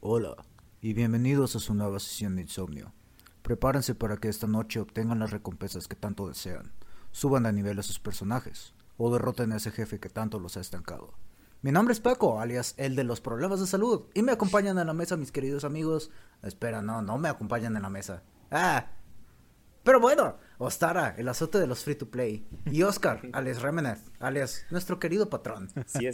Hola y bienvenidos a su nueva sesión de insomnio. Prepárense para que esta noche obtengan las recompensas que tanto desean, suban de nivel a sus personajes o derroten a ese jefe que tanto los ha estancado. Mi nombre es Paco, alias el de los problemas de salud, y me acompañan en la mesa mis queridos amigos. Espera, no, no me acompañan en la mesa. Ah, pero bueno, Ostara, el azote de los free to play. Y Oscar, alias Remeneth, alias nuestro querido patrón.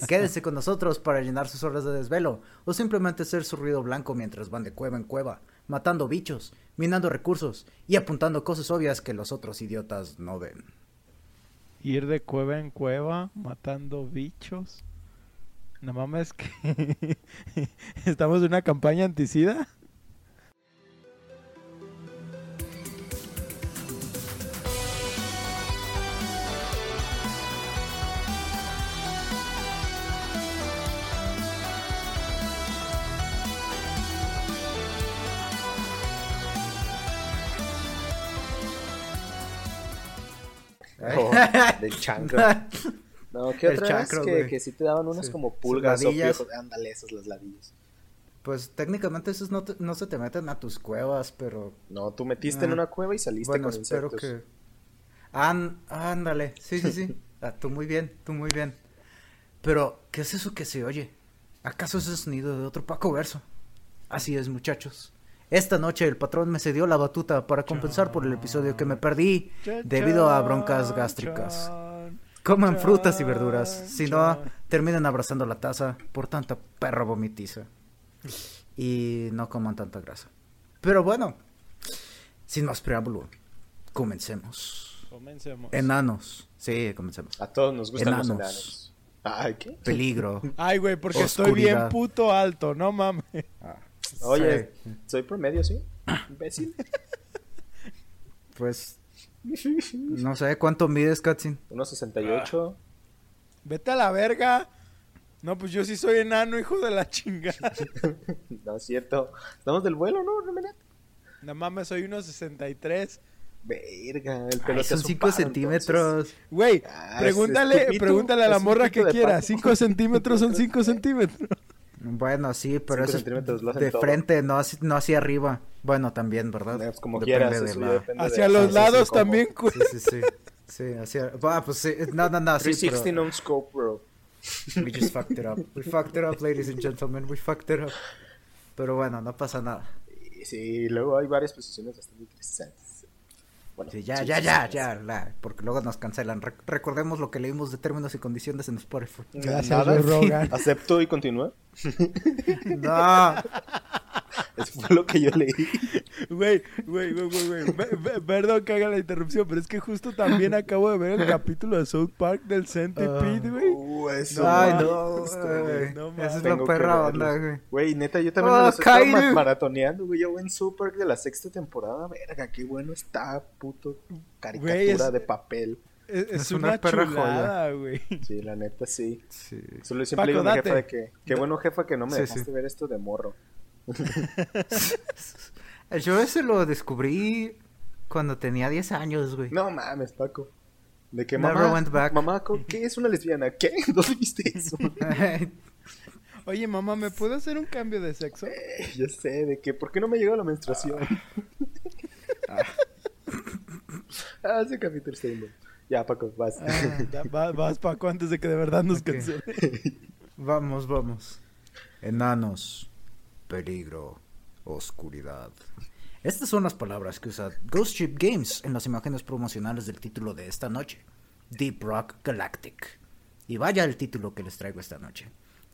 Quédese con nosotros para llenar sus horas de desvelo o simplemente ser su ruido blanco mientras van de cueva en cueva, matando bichos, minando recursos y apuntando cosas obvias que los otros idiotas no ven. Ir de cueva en cueva, matando bichos. No mames que estamos en una campaña anticida. Oh, del chancro. No, ¿qué otra chancro, vez? Que, que sí te daban unas Sí. como pulgas o piojos. Ándale, esas las ladillas. Pues técnicamente esos no, te- no se te meten a tus cuevas, pero No, tú metiste en Ah. una cueva y saliste bueno, con espero insectos. que... Án- ándale, sí, sí, sí. Ah, tú muy bien, tú muy bien. Pero, ¿qué es eso que se oye? ¿Acaso es el sonido de otro Paco Verso? Así es, muchachos. Esta noche el patrón me cedió la batuta para compensar por el episodio que me perdí debido a broncas gástricas. Coman frutas y verduras, si no, terminen abrazando la taza por tanta perra vomitiza. Y no coman tanta grasa. Pero bueno, sin más preámbulo, comencemos. Comencemos. Enanos. Sí, comencemos. A todos nos gustan los Enanos. enanos. Ay, ¿qué? Peligro. Ay, güey, porque estoy bien puto alto, no mames. Oye, Sí, soy promedio, ¿sí? Imbécil. pues, no sé cuánto mides, Katsin. 1.68. Vete a la verga. No, pues yo sí soy enano, hijo de la chingada. No es cierto. Estamos del vuelo, ¿no? ¿No? No mames, soy unos 63. Verga, el pelo Ay, son hace 5 un paro, centímetros. Güey, Ah, pregúntale, pregúntale a la morra que quiera. pato. 5 centímetros son 5 centímetros. Bueno, sí, pero eso es de frente, no hacia, no hacia arriba. Bueno, también, ¿verdad? Como Depende quieras, de la- depende Hacia sí, los sí, sí, lados también, güey. Sí, sí, sí. Sí, hacia... Ah, pues sí. No, no, no, sí, 360 pero... on scope, bro. We just fucked it up. We fucked it up, ladies and gentlemen. We fucked it up. Pero bueno, no pasa nada. Y Sí, luego hay varias posiciones bastante interesantes. Bueno, Sí, ya, sí, ya, sí, ya, sí, ya, la- porque luego nos cancelan. Re- recordemos lo que leímos de términos y condiciones en Spotify. Gracias, Rogan. Acepto y continúa. No, Eso fue lo que yo leí. Güey, güey, güey, güey, güey. Perdón que haga la interrupción, pero es que justo también acabo de ver el capítulo de South Park del Centipede, güey. Uh, eso. ay, mames, no, güey. No Esa es la perra onda, güey. Güey, neta, yo también Oh, me lo estoy Kyle. ma- maratoneando, güey. Yo voy en Super de la sexta temporada. Verga, qué bueno está, puto. Caricatura es- de papel. Es, es Es una, una perra chulada, güey. Sí, la neta, sí. Sí. Solo siempre digo a mi jefa de que, qué bueno jefa que no me Sí, dejaste sí. ver esto de morro. Yo ese lo descubrí cuando tenía 10 años, güey. No mames, Paco. De que Never mamá, went back. mamá, ¿qué es una lesbiana? ¿Qué? ¿Dónde viste eso? Oye, mamá, ¿me puedo hacer un cambio de sexo? Eh, ya sé, de que, ¿por qué no me llegó la menstruación? ah, ese capítulo está bien bueno. Ya, Paco, vas. Ah, ya, va- vas, Paco, antes de que de verdad nos Ok. cancelen. vamos, vamos. Enanos, peligro, oscuridad. Estas son las palabras que usa Ghost Ship Games en las imágenes promocionales del título de esta noche, Deep Rock Galactic. Y vaya el título que les traigo esta noche.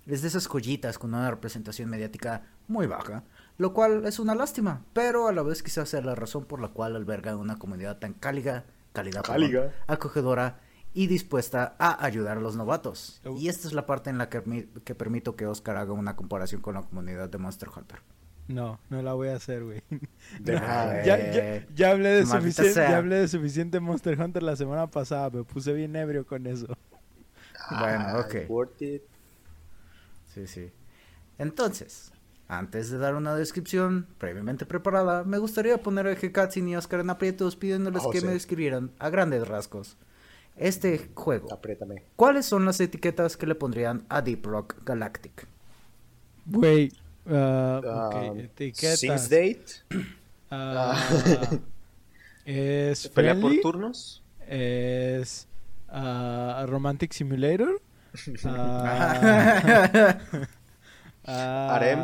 Es de esas joyitas con una representación mediática muy baja, lo cual es una lástima, pero a la vez quizás sea la razón por la cual alberga una comunidad tan cálida, cálida, perdón, acogedora y dispuesta a ayudar a los novatos. Oh. Y esta es la parte en la que, que permito que Oscar haga una comparación con la comunidad de Monster Hunter. No, no la voy a hacer, güey. Ya, ya, ya hablé de suficiente, ya hablé de suficiente Monster Hunter la semana pasada, me puse bien ebrio con eso. Bueno, Ah, ok. worth it. Sí, sí. Entonces, antes de dar una descripción previamente preparada, me gustaría poner a Hekatsin y Oscar en aprietos pidiéndoles Oh, que sí. me describieran a grandes rasgos este juego. Apriétame. ¿Cuáles son las etiquetas que le pondrían a Deep Rock Galactic? Güey, ok, etiquetas. Sims Date. Ah, es Pelea por turnos. Es Romantic Simulator. Ah, Harem.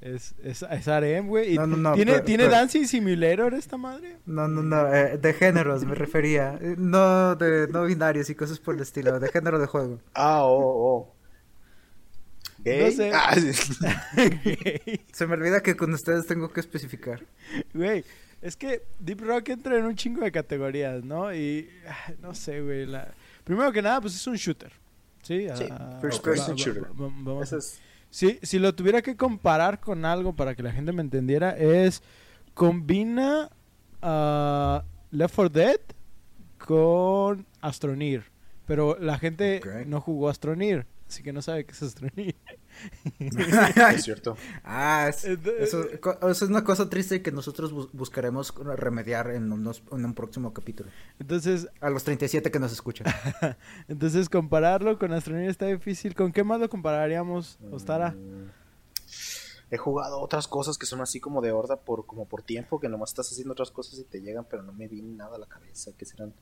Es, es, es harem, güey. No, no, no, ¿Tiene, pero- ¿tiene pero- Dancing Simulator esta madre? No, no, no, eh, de géneros me refería. Eh, No de no binarios y cosas por el estilo, de género de juego. Ah, oh, oh. Gay. sé. Ah, sí. Se me olvida que con ustedes tengo que especificar. Güey, es que Deep Rock entra en un chingo de categorías, ¿no? Y ah, no sé, güey. la- Primero que nada, pues es un shooter. Sí, Sí, ah, first va- person va- shooter. va- va- vamos es- Si, si lo tuviera que comparar con algo para que la gente me entendiera, es combina ah, Left 4 Dead con Astroneer. Pero la gente no jugó Astroneer, así que no sabe qué es Astroneer. es cierto. Ah, es- eso, es una cosa triste que nosotros bus- buscaremos remediar en, unos- en un próximo capítulo. Entonces, A los 37 que nos escuchan. entonces compararlo con Astroneer está difícil. ¿Con qué más lo compararíamos, Ostara? Mm, He jugado otras cosas que son así como de horda por como por tiempo, que nomás estás haciendo otras cosas y te llegan, pero no me viene nada a la cabeza. ¿Qué serán?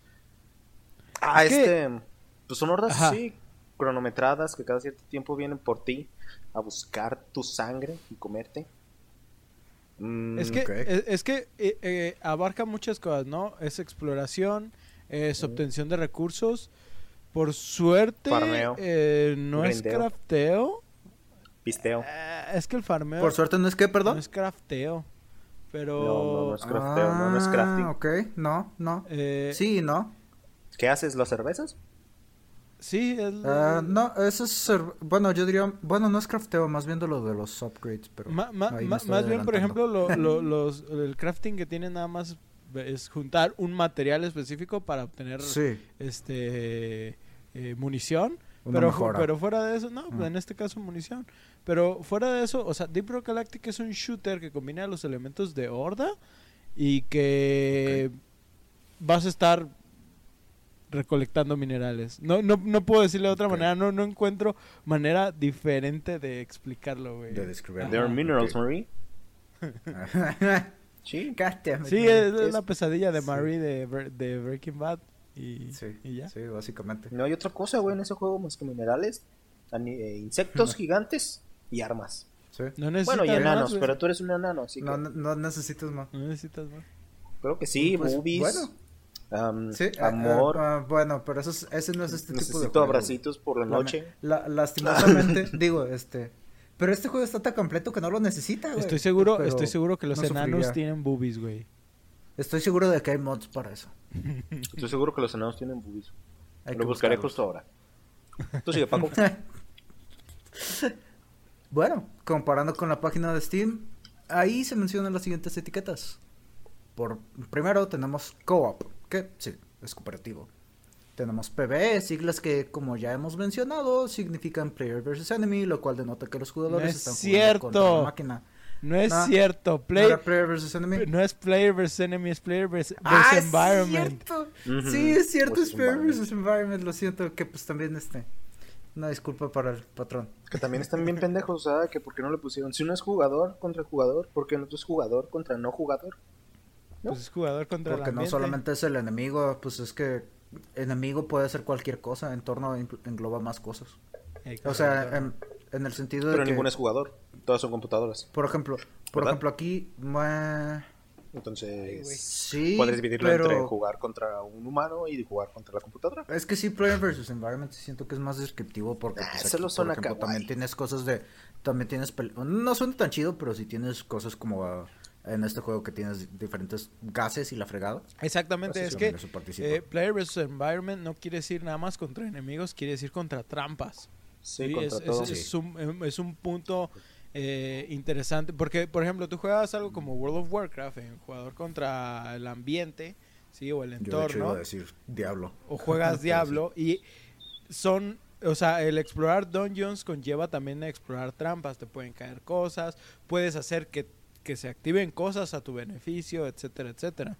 Ah, Es que- este. Pues son hordas Ajá. así, cronometradas, que cada cierto tiempo vienen por ti a buscar tu sangre y comerte. Mm, Es que, ok. es, es que eh, eh, abarca muchas cosas, ¿no? Es exploración, es obtención de recursos. Por suerte, Farmeo. eh, no es crafteo. Pisteo. Eh, es que el farmeo Por suerte no es que, no perdón. es crafteo. Pero... No, no, no es crafteo, no, no es crafting. Ah, ok, no, no. eh, Sí, no. ¿Qué haces? ¿Las cervezas? Sí, es... Ah, no, eso es. ser- Bueno, yo diría. Bueno, no es crafteo, más bien de lo de los upgrades, pero. Ma- ma- más bien, por ejemplo, lo- lo- los, el crafting que tiene nada más es juntar un material específico para obtener Sí, este eh, munición. una Pero, mejora. pero fuera de eso, no, Ah. en este caso munición. Pero fuera de eso, o sea, Deep Rock Galactic es un shooter que combina los elementos de horda y que vas a estar recolectando minerales. No, no, no puedo decirlo de otra manera, no, no encuentro manera diferente de explicarlo, güey. De describirlo. There are Ajá. minerals, ok. Marie. Sí. Sí, es, Es- la pesadilla de sí. Marie de, de Breaking Bad y, Sí, y ya. sí, básicamente. No hay otra cosa, güey, en ese juego más que minerales, eh, insectos No. gigantes y armas. Sí. No necesitas Bueno, y enanos, pero tú eres un enano, así que No, no, no necesitas más. No necesitas más. creo que sí, Pues, boobies, bueno. Sí, ah, amor, ah, bueno, pero eso es- ese no es este tipo de necesito juego. abracitos por la noche. la- lastimosamente, digo, este. Pero este juego está tan completo que no lo necesita, güey. Estoy seguro, Pero estoy seguro que los no enanos sufriría. tienen boobies, güey. Estoy seguro de que hay mods para eso. Estoy seguro que los enanos tienen boobies. Hay Lo buscaré buscarlos. justo ahora. Tú sigue, Paco. Bueno, comparando con la página de Steam, ahí se mencionan las siguientes etiquetas. Por primero tenemos co-op, que sí, es cooperativo. Tenemos PvE, siglas que como ya hemos mencionado significan player versus enemy, lo cual denota que los jugadores No es están cierto. jugando contra la máquina. No es No, cierto. ¿No Play, player versus enemy? no es player versus enemy, es player versus, Ah, versus environment. cierto. Sí, es cierto, versus es player versus environment, lo siento, que pues también este una disculpa para el patrón. Que también están bien pendejos, ¿sabes? Que por qué no le pusieron. Si uno es jugador contra jugador, ¿por qué no es jugador contra no jugador? ¿No? Pues es jugador contra Porque el no solamente es el enemigo, pues es que enemigo puede ser cualquier cosa, entorno incl- engloba más cosas. Eh, O sea, en, en el sentido de Pero que, ninguno es jugador. Todas son computadoras. por ejemplo, por ¿Verdad? ejemplo aquí, Entonces, sí, puedes dividirlo pero entre jugar contra un humano y jugar contra la computadora. es que sí, player versus environment siento que es más descriptivo porque Ah, pues, aquí, por ejemplo, también tienes cosas de, también tienes, no suena tan chido, pero sí tienes cosas como ah, en este juego que tienes diferentes gases y la fregada. Exactamente, Así es que eh, player versus environment no quiere decir nada más contra enemigos, quiere decir contra trampas. Sí, Sí, contra es, todo. es- es un, em, es un punto eh, interesante. Porque, por ejemplo, tú juegas algo como World of Warcraft, en jugador contra el ambiente, ¿sí? O el Yo de hecho iba entorno. a decir diablo. O juegas. Diablo. Y son. O sea, el explorar dungeons conlleva también a explorar trampas. Te pueden caer cosas. Puedes hacer que, que se activen cosas a tu beneficio, etcétera, etcétera.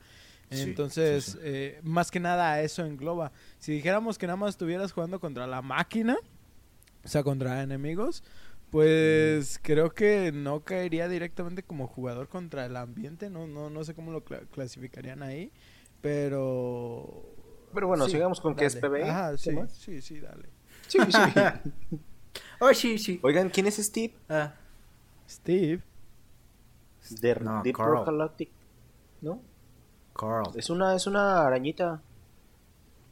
Sí, Entonces, sí, sí. eh, más que nada eso engloba. Si dijéramos que nada más estuvieras jugando contra la máquina, o sea, contra enemigos, Pues creo que no caería directamente como jugador contra el ambiente, no no no sé cómo lo cla- clasificarían ahí, pero Pero bueno, Sí, sigamos con que es dale. PBE. Ajá, ¿qué sí, más? sí, sí, dale. Sí, sí. Oh, sí, sí. Oigan, ¿quién es Steve? Ah, Steve, De No, Deep Carl. Rock Galactic. ¿No? Carl. Es una, es una arañita.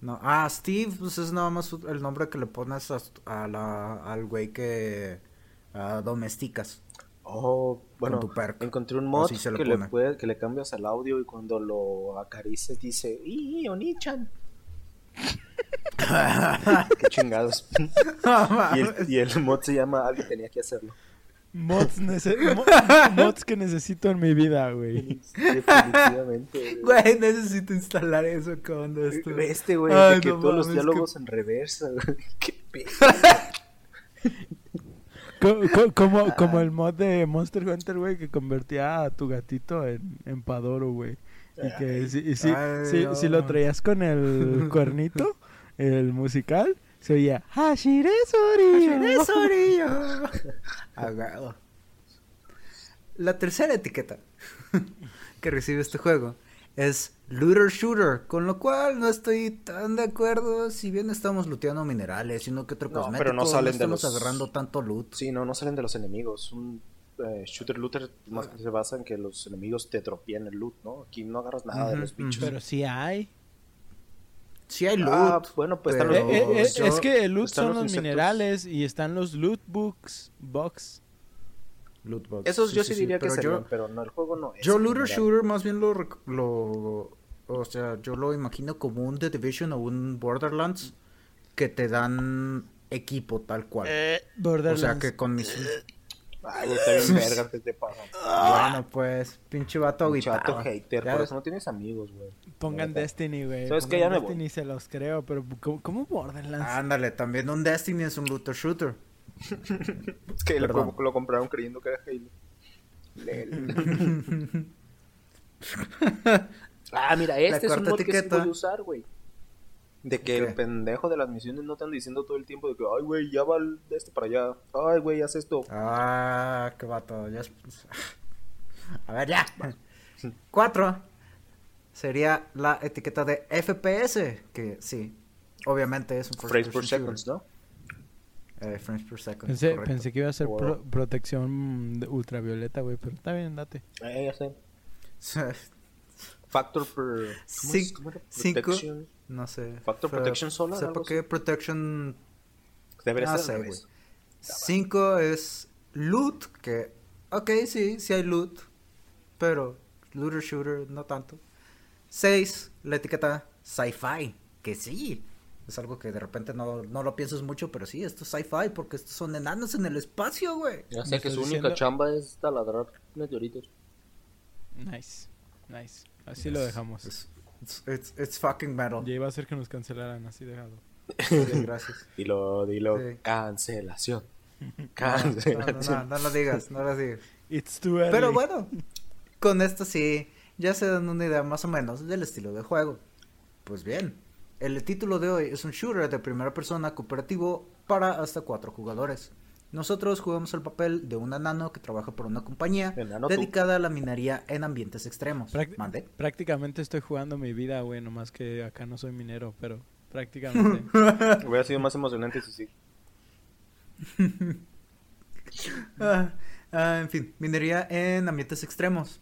No. Ah, Steve, pues es nada más el nombre que le pones a, a la, al güey que ah, domesticas. Oh, bueno, tu encontré un mod le que le, pone. puede, que le cambias el audio y cuando lo acaricias dice ¡Ih, Onichan! ¡Qué chingados! y, el, y el mod se llama Alguien tenía que hacerlo. Mods, nece- mods que necesito en mi vida, güey. Definitivamente. Güey, necesito instalar eso, ¿qué onda esto? Este, güey, Ay, que no todos los diálogos en reversa, güey. Qué pedo. Co- co- como, como el mod de Monster Hunter, güey, que convertía a tu gatito en, en Padoro, güey. Y que si, y si, Ay, si- no. si lo traías con el cuernito, el musical, se oía Hashire Sorio. Sorillo. Agado. La tercera etiqueta que recibe este juego es Looter Shooter, con lo cual no estoy tan de acuerdo. Si bien estamos looteando minerales, sino que otro No, cosmético, pero no salen de estamos los- agarrando tanto loot. Sí, no, no salen de los enemigos. Un eh, shooter looter más que se basa en que los enemigos te tropien el loot, ¿no? Aquí no agarras nada de los bichos. Pero sí hay. Sí hay loot. Ah, bueno, pues están los- Eh, eh, eh, yo- es que el loot están son los minerales y están los loot books, box. Loot box, Esos yo sí, diría que pero yo, pero no, el juego no es. yo Looter general. Shooter más bien lo. O sea, yo lo imagino como un The Division o un Borderlands que te dan equipo tal cual. Eh, o sea, que con mis... Ay, güey, está bien verga, ¿qué te pasa? Bueno, pues, pinche vato chato agüitado. hater, Ya por ves. eso no tienes amigos, güey. Pongan Neta. Destiny, güey. ¿Sabes qué? Pongan Ya me voy. Destiny se los creo, pero ¿cómo, cómo Borderlands? Ándale, también un Destiny es un looter shooter. Es que lo, Perdón. lo compraron creyendo que era Halo. Lel. ah, mira, este es un cuarta mod que sí etiqueta. puede usar, güey. De que ¿Qué? el pendejo de las misiones no te anda diciendo todo el tiempo de que, ay, güey, ya va el- de este para allá. Ay, güey, haz esto. Ah, qué vato. Ya es- A ver, ya. Cuatro. Sería la etiqueta de FPS, que sí, obviamente es un first Frames per person seconds, ¿no? Eh, frames per second. Pensé, pensé que iba a ser Wow. pro- protección de ultravioleta, güey, pero está bien, date. Eh, ya sé. Factor per... ¿Cómo, es? ¿Cómo era? cinco. No sé. Factor Fue- protection solar, Sepa algo qué protection Debería No ser sé, al güey. revés. 5 es loot, que, ok, sí, sí hay loot, pero looter shooter no tanto. 6, la etiqueta sci-fi, que sí, es algo que de repente no, no lo piensas mucho, pero sí, esto es sci-fi porque estos son enanos en el espacio, güey. Ya ¿Me sé que su única chamba es taladrar meteoritos. Nice, nice. Así lo dejamos. It's, it's, it's- it's fucking metal. Ya iba a ser que nos cancelaran, así dejado. Sí, gracias. Dilo, dilo. Sí. Cancelación. No, no, Cancelación. no, no lo digas, no lo digas. It's too early. Pero bueno, con esto sí, ya se dan una idea más o menos del estilo de juego. Pues bien, el título de hoy es un shooter de primera persona cooperativo para hasta cuatro jugadores. Nosotros jugamos el papel de un enano que trabaja por una compañía tú. dedicada a la minería en ambientes extremos. Mande. Prácticamente estoy jugando mi vida, güey, nomás que acá no soy minero, pero prácticamente. Hubiera sido más emocionante si sí. Ah, ah, en fin, minería en ambientes extremos.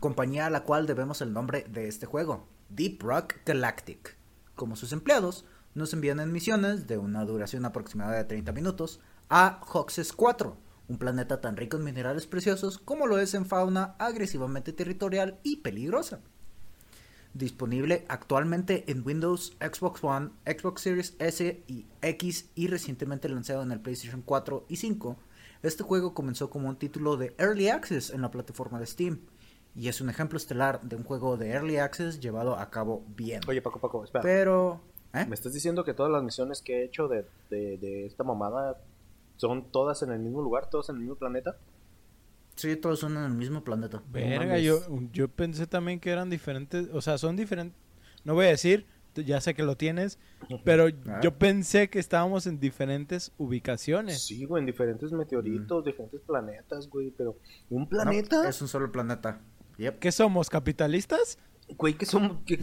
Compañía a la cual debemos el nombre de este juego, Deep Rock Galactic. Como sus empleados, nos envían en misiones de una duración aproximada de 30 minutos a Hoxes 4, un planeta tan rico en minerales preciosos como lo es en fauna agresivamente territorial y peligrosa. Disponible actualmente en Windows, Xbox One, Xbox Series S y X y recientemente lanzado en el PlayStation 4 y 5, este juego comenzó como un título de Early Access en la plataforma de Steam y es un ejemplo estelar de un juego de Early Access llevado a cabo bien. Oye, Paco, Paco, espera. Pero... ¿eh? ¿Me estás diciendo que todas las misiones que he hecho de, de, de esta mamada son todas en el mismo lugar, todas en el mismo planeta? Sí, todos son en el mismo planeta. Verga, yo, yo pensé también que eran diferentes, o sea, son diferentes, no voy a decir ya sé que lo tienes, pero Ah. yo pensé que estábamos en diferentes ubicaciones. Sí, güey, en diferentes meteoritos, diferentes planetas, güey, pero un No, planeta, es un solo planeta. Yep. ¿Qué somos, capitalistas? güey, ¿qué, qué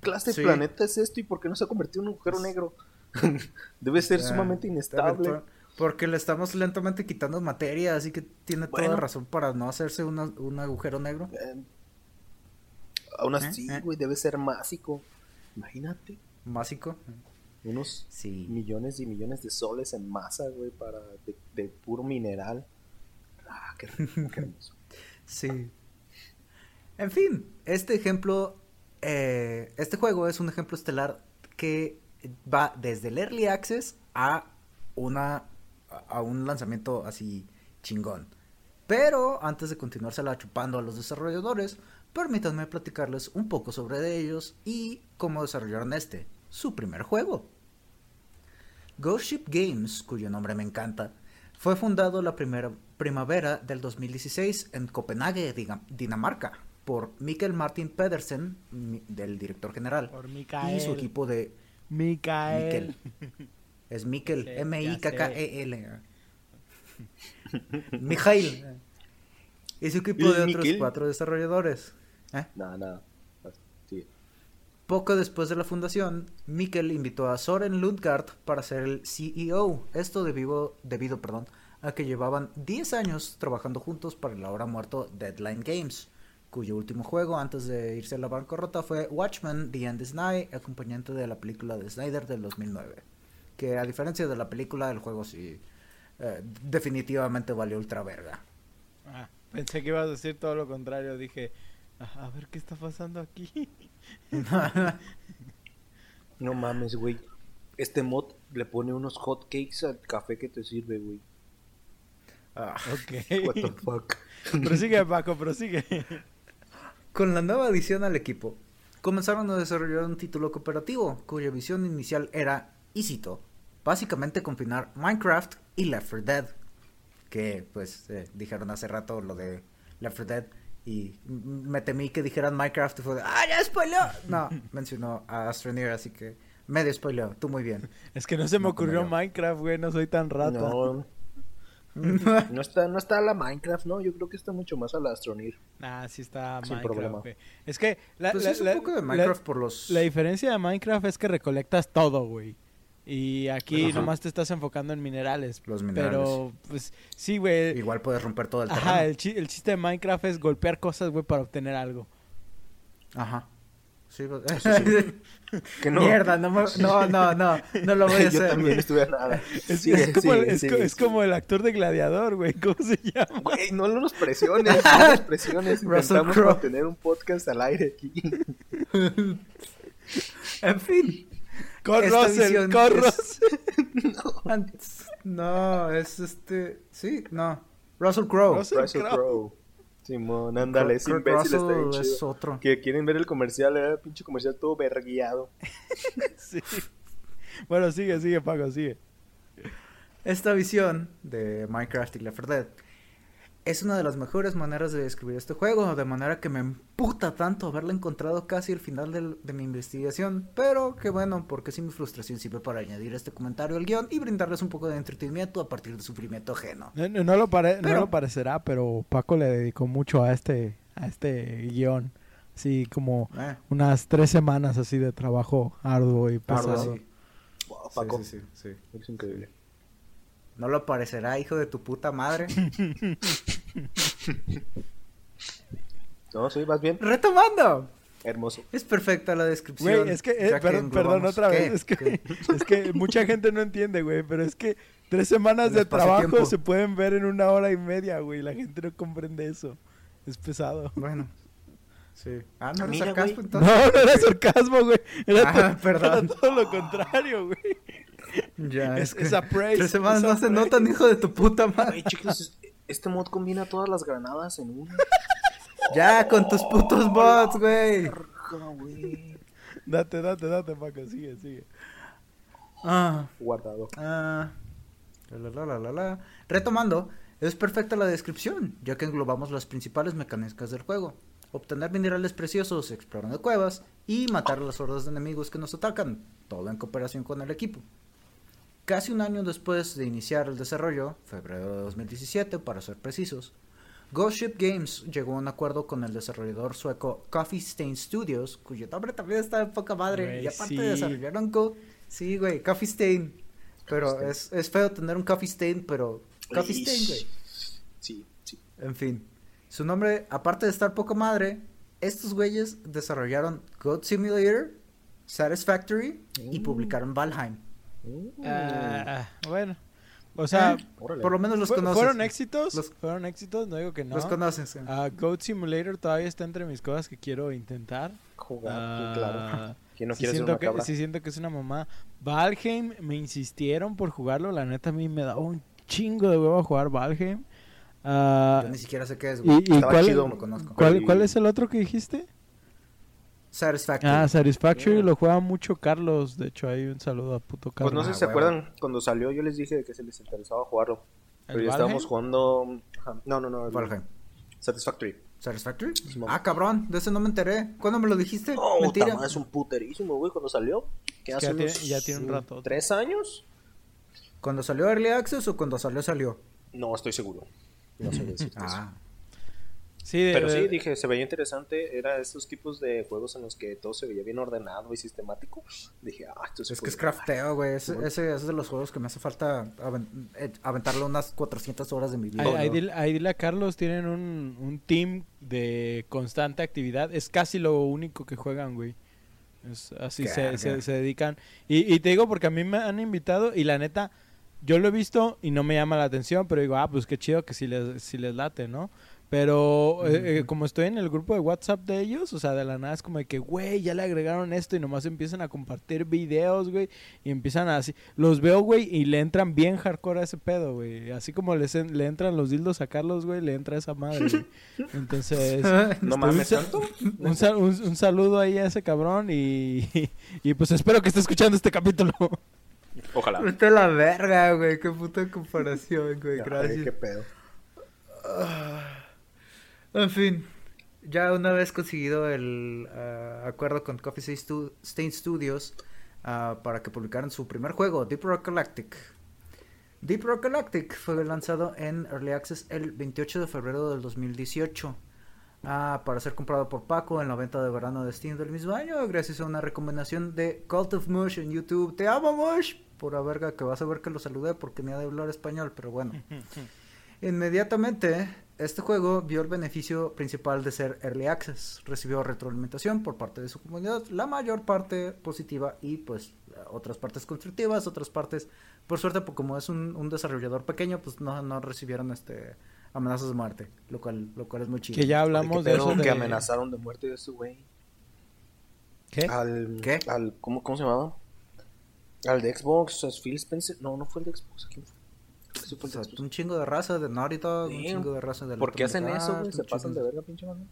clase de Sí. planeta es esto y por qué no se ha convertido en un agujero negro? Debe ser Ah, sumamente debe inestable. Porque le estamos lentamente quitando materia, así que tiene toda Bueno. razón para no hacerse una- un agujero negro. Eh, aún así, Eh, eh. güey, debe ser másico. Imagínate, Másico. unos Sí. millones y millones de soles en masa, güey, para de, de puro mineral. Ah, qué qué hermoso. Sí. En fin, este ejemplo, eh, este juego es un ejemplo estelar que va desde el Early Access a una a un lanzamiento así chingón. Pero antes de continuársela chupando a los desarrolladores, permítanme platicarles un poco sobre ellos y cómo desarrollaron este, su primer juego. Ghost Ship Games, cuyo nombre me encanta, fue fundado la primera primavera del 2016 en Copenhague, Dinamarca, por Mikkel Martin Pedersen, del director general, Por y su equipo de Mikael. Mikkel. Es Mikkel, Sí, M-I-K-K-E-L. Mijail. Y su equipo ¿Y de otros Mikkel? cuatro desarrolladores. ¿Eh? Nada, nada. Sí. Poco después de la fundación, Mikkel invitó a Soren Lundgaard para ser el CEO. Esto debido, debido perdón, a que llevaban 10 años trabajando juntos para el ahora muerto Deadline Games, cuyo último juego antes de irse a la bancarrota fue Watchmen The End is Nigh, acompañante de la película de Snyder del 2009. Que a diferencia de la película, el juego sí eh, definitivamente valió ultra verga. Ah, pensé que ibas a decir todo lo contrario. Dije, "Ah, a ver qué está pasando aquí. No mames, güey. Este mod le pone unos hot cakes al café que te sirve, güey. Ah. What the Ok. fuck. prosigue, Paco, prosigue. Con la nueva adición al equipo, comenzaron a desarrollar un título cooperativo cuya visión inicial era, y cito, básicamente combinar Minecraft y Left 4 Dead. Que pues eh, dijeron hace rato lo de Left 4 Dead y me temí que dijeran Minecraft y fue de, ¡ah, ya spoileó! No, mencionó a Astroneer, así que medio spoileó, tú muy bien. Es que no se me No ocurrió. Minecraft, güey. No soy tan rata. No, no está, no está a la Minecraft, no. Yo creo que está mucho más a la Astronir. Ah, sí está Sin Minecraft, problema. Es que la, Pues la- es un la- poco de la- Minecraft por los... La diferencia de Minecraft es que recolectas todo, güey. Y aquí Ajá. nomás te estás enfocando en minerales. Los minerales. Pero, pues, sí, güey. Igual puedes romper todo el terreno. Ajá, el, chi- el chiste de Minecraft es golpear cosas, güey, para obtener algo. Ajá. Sí, pues- Que no. Mierda, no, me- no, no, no, no lo voy a Yo hacer. también estuve a nada. Es, Sigue, es como, el, es, sigue, co- es sigue. como el actor de Gladiador, güey. ¿Cómo se llama? Güey, no nos presiones, no nos presiones. Intentamos mantener un podcast al aire aquí. En fin. Con Esta Russell, visión con es- Russell. No, es este. Sí, no. Russell Crowe. Russell Russell Crowe. Simón, ándale, Kurt imbécil está bien Russell es chido. otro. Que quieren ver el comercial, eh, pinche comercial todo verguiado. Sí. Bueno, sigue, sigue, Paco, sigue. Esta visión de Minecraft y Left 4 Dead es una de las mejores maneras de describir este juego, de manera que me emputa tanto haberla encontrado casi al final del- de mi investigación, pero que bueno, porque sí mi frustración sirve para añadir este comentario al guion y brindarles un poco de entretenimiento a partir de sufrimiento ajeno. No, no- no lo pare- no Pero- lo parecerá, pero Paco le dedicó mucho a este, a este guion. Sí, como Eh, unas tres semanas así de trabajo arduo y pesado. sí. Wow, Sí, Paco, sí, sí, sí. es increíble. No lo parecerá, hijo de tu puta madre. No, sí, vas bien. Retomando. Hermoso. Es perfecta la descripción. Güey, es que, eh, perdón, perdón, otra vez, ¿Qué? es que, ¿Qué? es que mucha gente no entiende, güey, pero es que tres semanas de trabajo se pueden ver en una hora y media, güey, la gente no comprende eso, es pesado. Bueno. Sí. Ah, no era Mira, sarcasmo güey. No, entonces. no era sarcasmo, güey, era, Ah, perdón. era todo lo contrario, güey. Ya, Es- es, que es a praise, Tres semanas no se notan, hijo de tu puta madre. Ay, chicos, es- este mod combina todas las granadas en una. Ya, con tus putos bots, güey. Date, date, date, Paco, sigue, sigue. Ah, Guardado. ah. La, la, la, la, la, la. Retomando, es perfecta la descripción, ya que englobamos las principales mecánicas del juego. Obtener minerales preciosos explorando cuevas y matar a las hordas de enemigos que nos atacan, todo en cooperación con el equipo. Casi un año después de iniciar el desarrollo, febrero de 2017 para ser precisos, Ghost Ship Games llegó a un acuerdo con el desarrollador sueco Coffee Stain Studios, cuyo nombre también está de poca madre, Güey, y aparte sí. desarrollaron Go... Sí, güey, Coffee Stain. Pero Stain. es, es feo tener un Coffee Stain, pero... Coffee. Stain, güey. Sí, sí. En fin, su nombre, aparte de estar poca madre, estos güeyes desarrollaron God Simulator, Satisfactory y Mm. publicaron Valheim. Ah, bueno. O sea, Eh, Órale. Por lo menos los fu- conoces. fueron éxitos. Los- Fueron éxitos, no digo que no. Los conoces. eh. Ah, Goat Simulator todavía está entre mis cosas que quiero intentar. Jugar, Ah, claro. ¿Quién no sí quiere ser siento una que, sí siento que es una mamá. Valheim me insistieron por jugarlo. La neta a mí me daba un chingo de huevo a jugar Valheim. Ah, Yo ni siquiera sé qué es, ¿Y, güey. y Estaba cuál, chido, lo conozco. cuál, cuál es el otro que dijiste? Satisfactory. Ah, Satisfactory Yeah. lo juega mucho Carlos. De hecho, hay un saludo a puto Pues Carlos. no sé Ah, si se huevo. acuerdan, cuando salió yo les dije que se les interesaba jugarlo. ¿El Pero ya estábamos jugando... No, no, no. el Valheim. Satisfactory. ¿Satisfactory? Ah, cabrón, de ese no me enteré. ¿Cuándo me lo dijiste? Oh, Mentira. tama, es un puterísimo, güey, cuando salió. Que Es hace ya tiene- ya tiene un rato. ¿Tres años? ¿Cuando salió Early Access o cuando salió, salió? No, estoy seguro. No sé decirte eso. Sí, de- Pero sí, dije, se veía interesante. Era estos tipos de juegos en los que todo se veía bien ordenado y sistemático. Dije, ah, esto se es que es crafteo, güey. Ese, Simón. ese es de los juegos que me hace falta eh, aventarle unas 400 horas de mi vida. Ahí, No, ahí no. dile, a Carlos, tienen un, un team de constante actividad. Es casi lo único que juegan, güey. Es así se, Carga. se, se dedican. Y, y te digo porque a mí me han invitado y la neta, yo lo he visto y no me llama la atención, pero digo, ah, pues qué chido que si les, si les late, ¿no? Pero eh, eh, como estoy en el grupo de WhatsApp de ellos, o sea, de la nada es como de que, güey, ya le agregaron esto y nomás empiezan a compartir videos, güey, y empiezan a así. Los veo, güey, y le entran bien hardcore a ese pedo, güey. Así como les en- le entran los dildos a Carlos, güey, le entra esa madre, güey. Entonces, No Este, mames un tanto. un, sal- un- un saludo ahí a ese cabrón y, y pues espero que esté escuchando este capítulo. Ojalá. Vete la verga, güey. Qué puta comparación, güey. Ay, Gracias. qué pedo. En fin, ya una vez conseguido el ah, acuerdo con Coffee Stain Stu- Stain Studios ah, para que publicaran su primer juego, Deep Rock Galactic. Deep Rock Galactic fue lanzado en Early Access el 28 de febrero del 2018 ah, para ser comprado por Paco en la venta de verano de Steam del mismo año gracias a una recomendación de Cult of Mush en YouTube. Te amo Mush, pura verga que vas a ver que lo saludé porque ni ha de hablar español, pero bueno. Inmediatamente, este juego vio el beneficio principal de ser Early Access. Recibió retroalimentación por parte de su comunidad, la mayor parte positiva y pues otras partes constructivas, otras partes, por suerte, pues, como es un, un desarrollador pequeño, pues no, no recibieron este amenazas de muerte, lo cual, lo cual es muy chido. Que ya hablamos de Pero eso de... que amenazaron de muerte de ese güey. ¿Qué? Al, ¿Qué? Al, ¿cómo, ¿Cómo se llamaba? Al de Xbox, Phil Spencer. No, no fue el de Xbox. ¿Quién fue? Que sí O sea, un chingo de raza de Naughty Dog, un Sí. chingo de raza de ¿Por qué hacen eso, güey? Se pasan de verga, pinche banda.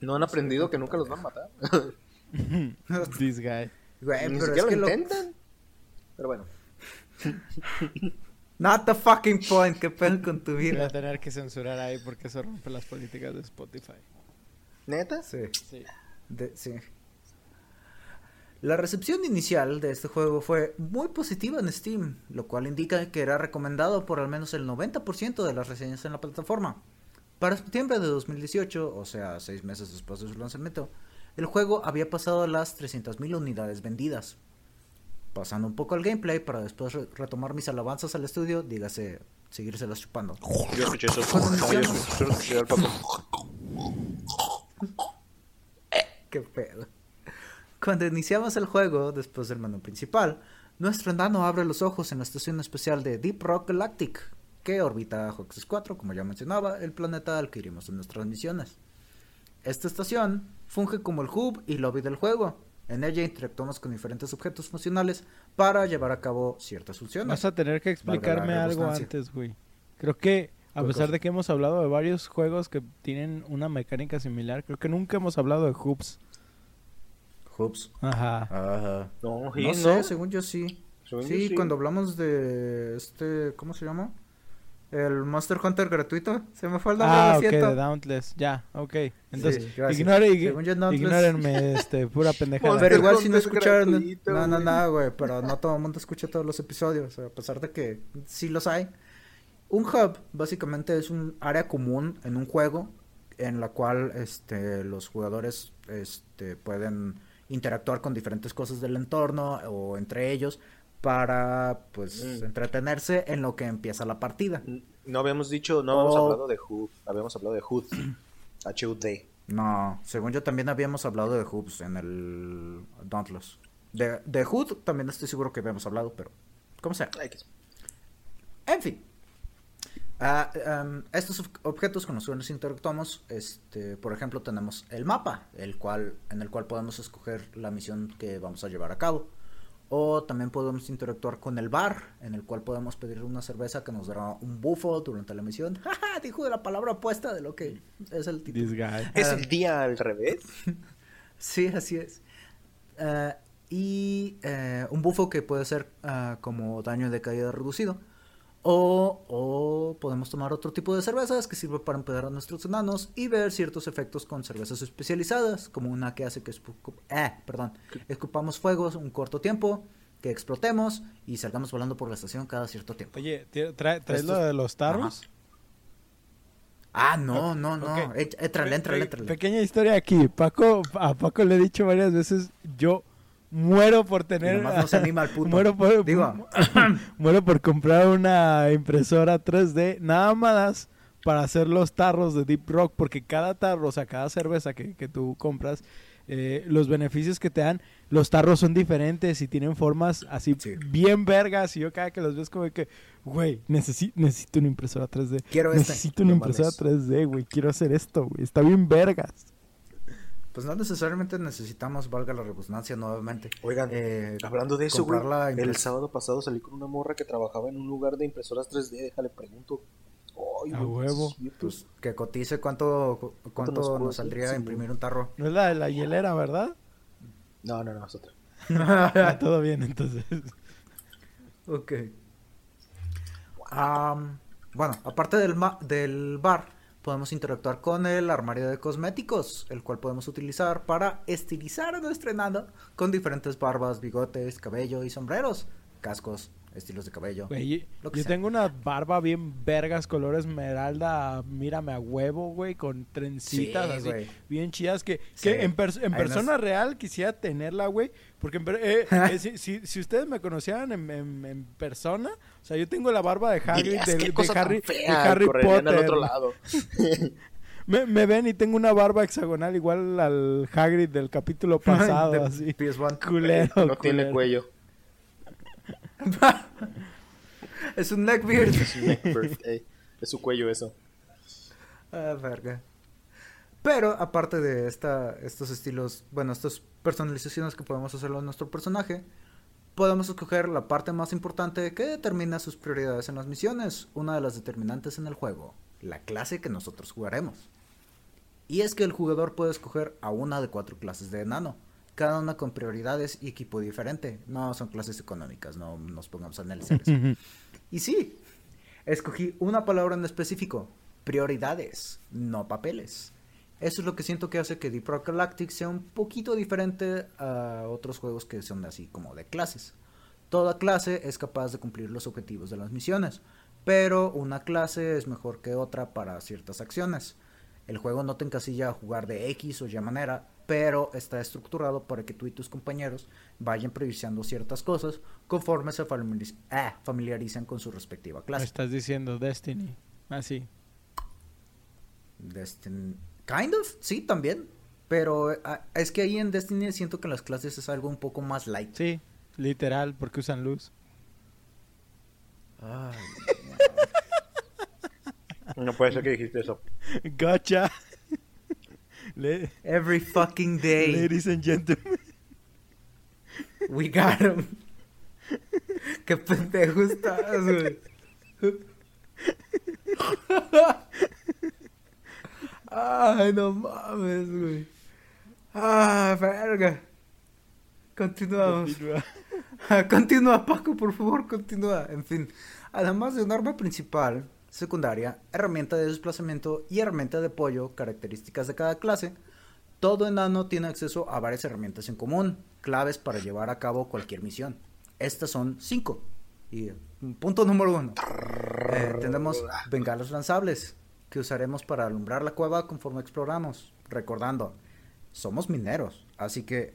No han aprendido que nunca los van a matar. This guy. Güey, Ni pero que lo lo... intentan. Pero bueno. Not the fucking point, qué pedo con tu Voy a vida. tener que censurar ahí porque eso rompe las políticas de Spotify. ¿Neta? Sí. Sí. De- sí. La recepción inicial de este juego fue muy positiva en Steam, lo cual indica que era recomendado por al menos el 90% de las reseñas en la plataforma. Para septiembre de 2018, o sea, seis meses después de su lanzamiento, el juego había pasado las 300.000 unidades vendidas. Pasando un poco al gameplay para después re- retomar mis alabanzas al estudio, dígase, seguírselas chupando. Yo escuché eso. Qué pedo. Cuando iniciamos el juego, después del menú principal, nuestro enano abre los ojos en la estación especial de Deep Rock Galactic, que orbita Hoxes 4, como ya mencionaba, el planeta al que iremos en nuestras misiones. Esta estación funge como el hub y lobby del juego. En ella interactuamos con diferentes objetos funcionales para llevar a cabo ciertas funciones. Vas a tener que explicarme algo antes, güey. Creo que, a ¿Qué pesar cosa? de que hemos hablado de varios juegos que tienen una mecánica similar, creo que nunca hemos hablado de hoops. Hubs. Ajá. Ajá. No, sé, según yo sí. Según yo Sí, cuando hablamos de este, ¿cómo se llama? El Monster Hunter gratuito. Se me fue el nombre, Ah, ok, siento. de Dauntless. Ya, ok. Entonces, Sí, gracias. ignore, ig- Según yo, Dauntless- ignórenme, este, pura pendejada. Pero igual si no escucharon. gratuito, No, no, no, güey. Pero no todo el mundo escucha todos los episodios. A pesar de que sí los hay. Un hub básicamente es un área común en un juego en la cual este, los jugadores este, pueden interactuar con diferentes cosas del entorno o entre ellos para pues Mm. entretenerse en lo que empieza la partida. No habíamos dicho, no habíamos hablado de Hood, habíamos hablado de Hood. H-U-D. No, según yo también habíamos hablado de hoops en el Dauntless. De, de Hood también estoy seguro que habíamos hablado, pero como sea. En fin. Ah, em, estos ob- objetos con los cuales interactuamos, este, por ejemplo, tenemos el mapa, el cual, en el cual podemos escoger la misión que vamos a llevar a cabo. O también podemos interactuar con el bar, en el cual podemos pedir una cerveza que nos dará un bufo durante la misión. ¡Jaja! Dijo de la palabra opuesta de lo que es el título. This guy. ¿Es el día al revés? Sí, así es. Eh, y eh, un bufo que puede ser ah, como daño de caída reducido. O, o podemos tomar otro tipo de cervezas que sirve para empedar a nuestros enanos y ver ciertos efectos con cervezas especializadas, como una que hace que eh, perdón, escupamos fuegos un corto tiempo, que explotemos y salgamos volando por la estación cada cierto tiempo. Oye, ¿tie- trae- ¿traes Estos- lo de los tarros? Ah, no, no, no. Ok. Ech- Étrale, pe- étrale. Pequeña historia aquí. Paco, a Paco le he dicho varias veces, yo muero por tener... nomás no se anima al puto. muero por, Digo, muero por comprar una impresora 3D nada más para hacer los tarros de Deep Rock, porque cada tarro, o sea, cada cerveza que, que tú compras, eh, los beneficios que te dan, los tarros son diferentes y tienen formas así Sí. bien vergas. Y yo cada que los ves como que, güey, necesi- necesito una impresora 3D. Quiero necesito una No impresora mames. 3D, güey. Quiero hacer esto, güey. Está bien vergas. Pues no necesariamente necesitamos, valga la redundancia nuevamente. Oigan, eh, hablando de eso, güey, el sábado pasado salí con una morra que trabajaba en un lugar de impresoras 3D, déjale pregunto. Ay, A huevo. pues, que cotice cuánto, cuánto nos saldría? Sí, imprimir un tarro. No es la de la hielera, ¿verdad? No, no, no, es otra. Ah, todo bien, entonces. ok. Am, bueno, aparte del, ma- del bar, podemos interactuar con el armario de cosméticos, el cual podemos utilizar para estilizar a nuestro enano con diferentes barbas, bigotes, cabello y sombreros, cascos, estilos de cabello. Güey, yo sea. tengo una barba bien vergas, color esmeralda, mírame a huevo, güey, con trencitas Sí, así, güey. bien chidas, que, Sí, que en, pers- en hay persona real quisiera tenerla, güey, porque eh, eh, si, si- si ustedes me conocieran en, en- en persona, o sea, yo tengo la barba de Harry, Dirías, de, Harry, de Potter. al otro lado. Me, me ven y tengo una barba hexagonal igual al Hagrid del capítulo pasado, De así. PS1. Culero, no tiene cuello. es un neckbeard. Es un neckbeard, ey. Es su cuello eso. Ah, verga. Pero aparte de esta, estos estilos, bueno, estas personalizaciones que podemos hacerlo en nuestro personaje, podemos escoger la parte más importante que determina sus prioridades en las misiones, una de las determinantes en el juego, la clase que nosotros jugaremos. Y es que el jugador puede escoger a una de cuatro clases de enano, cada una con prioridades y equipo diferente. No son clases económicas, no nos pongamos a analizar eso. Y sí, escogí una palabra en específico, prioridades, no papeles. Eso es lo que siento que hace que Deep Rock Galactic sea un poquito diferente a otros juegos que son así como de clases. Toda clase es capaz de cumplir los objetivos de las misiones, pero una clase es mejor que otra para ciertas acciones. El juego no te encasilla a jugar de X o Y manera, pero está estructurado para que tú y tus compañeros vayan previsando ciertas cosas conforme se familiariz- ah, familiaricen con su respectiva Me clase. estás diciendo Destiny. Así. Destin... Kind of, sí, también. Pero ah, es que ahí en Destiny siento que las clases es algo un poco más light. Sí, literal, porque usan luz. Ay, No puede ser que dijiste eso. Gotcha. Le- Every fucking day Ladies and gentlemen. we got him. Qué pendejo estás, güey. Ay, no mames, güey. Ah, verga. Continuamos. Continúa. Continúa, Paco, por favor, continúa. En fin, además de un arma principal, secundaria, herramienta de desplazamiento y herramienta de apoyo, características de cada clase. Todo enano tiene acceso a varias herramientas en común, claves para llevar a cabo cualquier misión. Estas son cinco. Y punto número uno. Eh, tenemos bengalas lanzables que usaremos para alumbrar la cueva conforme exploramos. Recordando, somos mineros, así que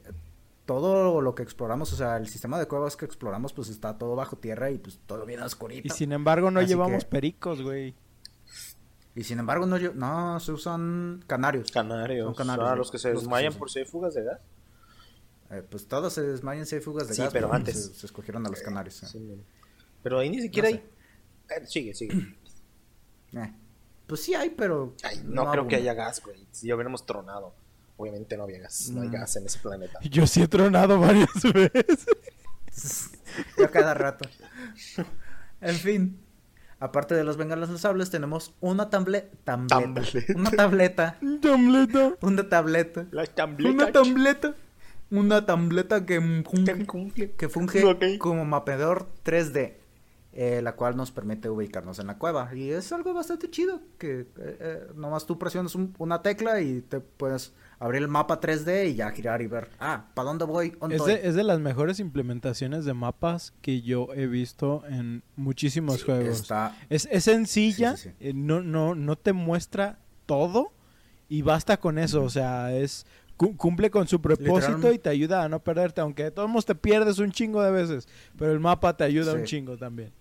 todo lo que exploramos, o sea, el sistema de cuevas que exploramos, pues está todo bajo tierra y pues todo bien oscurito. Y sin embargo no Así llevamos que- pericos, güey. Y sin embargo, no, no se usan canarios. Canarios. Son canarios, ah, los que se Los que desmayan se por si hay fugas de gas. Eh, pues todos se desmayan si hay fugas de Sí, gas. pero antes. Se, se escogieron a los canarios. eh. Sí, men. Pero ahí ni siquiera No hay. Eh, sigue, sigue. Eh, Pues sí hay, pero. Ay, no, creo que haya gas, güey. Si ya hubiéramos tronado. Obviamente no había gas. No hay Mm. gas en ese planeta. Yo sí he tronado varias veces. Yo cada rato. en fin. Aparte de los bengalas lanzables, tenemos una table tableta. Tableta. Una tableta. Tamleta. Una tableta. La Una tableta. Una tableta que funge, que funge como mapeador 3D. Eh, la cual nos permite ubicarnos en la cueva. Y es algo bastante chido. Que eh, eh, nomás tú presionas un- una tecla y te puedes abrir el mapa 3D y ya girar y ver. Ah, ¿para dónde voy? ¿Dónde Es de, es de las mejores implementaciones de mapas que yo he visto en muchísimos Sí, juegos. Está Es, es sencilla, Sí, sí, sí. eh, no, no, no te muestra todo y basta con eso. O sea, es cu- cumple con su propósito y te ayuda a no perderte. Aunque de todos modos te pierdes un chingo de veces, pero el mapa te ayuda un chingo también.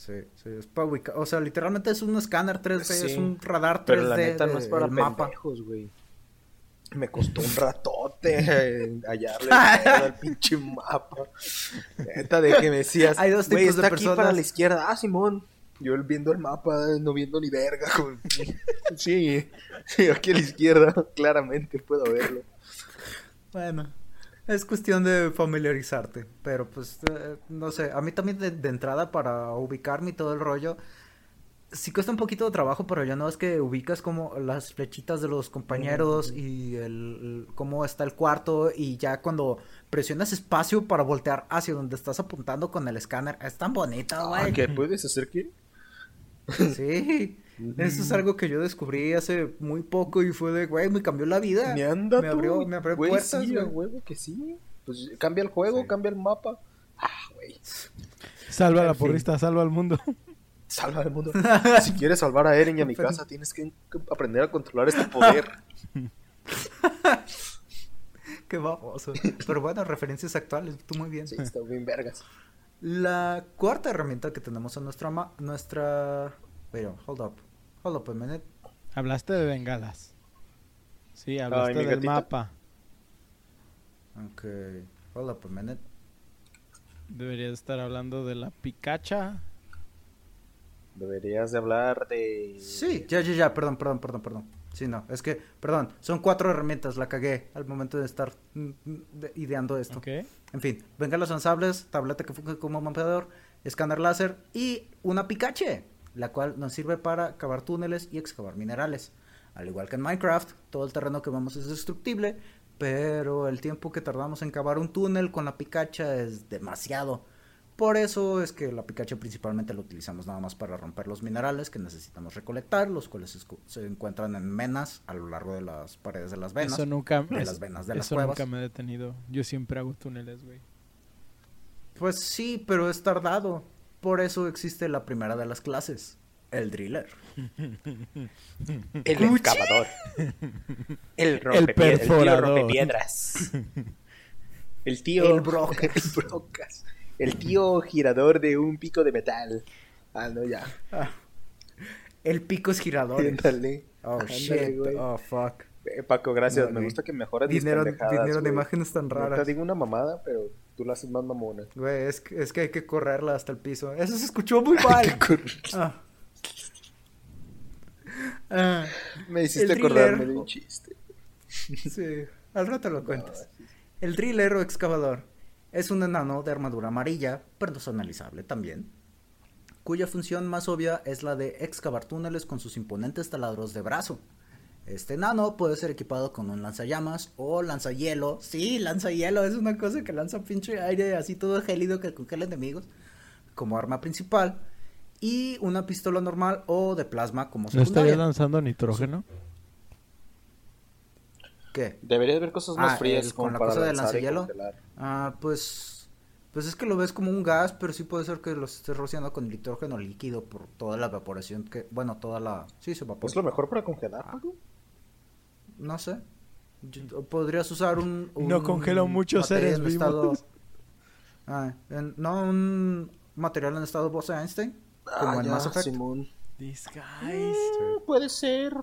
Sí, sí, es para ubicar. O sea, literalmente es un escáner 3D, Sí, es un radar 3D. Pero la neta no es para pendejos, güey. Me costó un ratote hallarle al pinche mapa. Neta, de que me decías, Hay dos tipos de está aquí para la izquierda. Ah, Simón. Yo viendo el mapa, no viendo ni verga. Sí, sí, aquí a la izquierda, claramente puedo verlo. Bueno, es cuestión de familiarizarte. Pero pues, eh, no sé, a mí también de, de entrada para ubicarme y todo el rollo. Sí cuesta un poquito de trabajo, pero ya no es que ubicas como las flechitas de los compañeros y el, el- cómo está el cuarto y ya cuando presionas espacio para voltear hacia donde estás apuntando con el escáner, es tan bonito, güey. Ah, ¿Qué puedes hacer qué? Sí, eso es algo que yo descubrí hace muy poco y fue de, güey, me cambió la vida. Me anda me abrió, me abrió güey, puertas, sí, a güey. huevo que sí. Pues cambia el juego, Sí. cambia el mapa. Ah, güey. Salva a la porrista, salva al mundo. Salva al mundo. si quieres salvar a Eren y a mi casa, tienes que aprender a controlar este poder. Qué baboso. Pero bueno, referencias actuales, tú muy bien. Sí, está bien vergas. La cuarta herramienta que tenemos en nuestra ma- nuestra Wait, hold up. Hold up a minute. Hablaste de bengalas. Sí, hablaste del mapa. Ok. Hold up a minute. Deberías estar hablando de la picacha. Deberías de hablar de... Sí, ya, ya, ya, perdón, perdón, perdón, perdón. Sí, no, es que, perdón, son cuatro herramientas, la cagué al momento de estar mm, mm, de- ideando esto. ¿Ok? En fin, bengalas lanzables, tableta que funge como mapeador, escáner láser y una picache, la cual nos sirve para cavar túneles y excavar minerales. Al igual que en Minecraft, todo el terreno que vemos es destructible, pero el tiempo que tardamos en cavar un túnel con la picacha es demasiado. Por eso es que la picacha principalmente la utilizamos nada más para romper los minerales que necesitamos recolectar, los cuales se, encuentran en menas a lo largo de las paredes de las venas. Eso nunca, de es- las venas de las eso cuevas. nunca me he detenido. Yo siempre hago túneles, güey. Pues sí, pero es tardado. Por eso existe la primera de las clases, el driller. El Cuchi. excavador. El perforador. El tío rompepiedras. El tío... El brocas. el brocas. El tío girador de un pico de metal. Ah, no, ya. El pico es girador. Oh shit. güey. Oh fuck. Eh, Paco, gracias. Me gusta que mejores Dinero, mis pendejadas, dinero de güey. imágenes tan No raras. te digo una mamada, pero tú la haces más mamona. Güey, es, que- es que hay que correrla hasta el piso. Eso se escuchó muy mal. Ah. Ah, Me hiciste acordarme de un chiste. sí, al rato lo cuentas. El driller o excavador es un enano de armadura amarilla, personalizable también, cuya función más obvia es la de excavar túneles con sus imponentes taladros de brazo. Este enano puede ser equipado con un lanzallamas o lanzahielo. Sí, lanzahielo es una cosa que lanza pinche aire así todo gélido que congela enemigos como arma principal. y una pistola normal o de plasma como ¿No estaría secundaria. lanzando nitrógeno? ¿Qué? Debería haber cosas más Ah, frías con la para cosa del lanzahielo. Ah, pues. Pues es que lo ves como un gas, pero sí puede ser que lo estés rociando con nitrógeno líquido por toda la evaporación que. Bueno, toda la. Sí, se evapora. ¿Es lo mejor para congelar? Ah. No sé. Yo- Podrías usar un. No un congela muchos material seres en estado- vivos. Ah, en- no, un material en estado Bose-Einstein. Como Ah, en ya, Mass Effect. Simón. Mm, puede ser.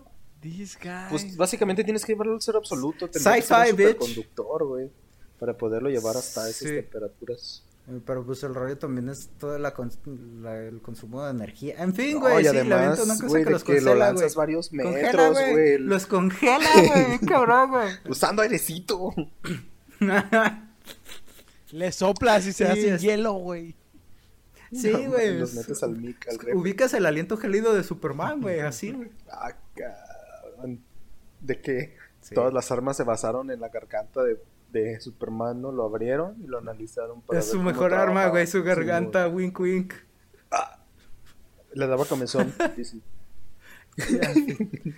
Pues básicamente tienes que llevarlo al cero absoluto. Sci-fi, bitch. superconductor, güey. Para poderlo llevar hasta esas Sí. temperaturas. Pero pues el rollo también es todo la cons- la- el consumo de energía. En fin, No, güey, y sí, además, avienta una cosa güey, que los que lo congela, lanzas güey. varios Congela, metros, güey. Los congela, güey, cabrón, güey. Usando airecito. Le soplas y se Sí, hace es- hielo, güey. Sí, güey. Los es- metes al mic, al. Ubicas el aliento gélido de Superman, güey, así, güey. Ah, cabrón. ¿De qué? Sí. Todas las armas se basaron en la garganta de, de Superman, ¿no? Lo abrieron y lo analizaron para Es ver su cómo mejor arma, güey, su Sí, garganta, wink, wink. güey. Le daba comezón.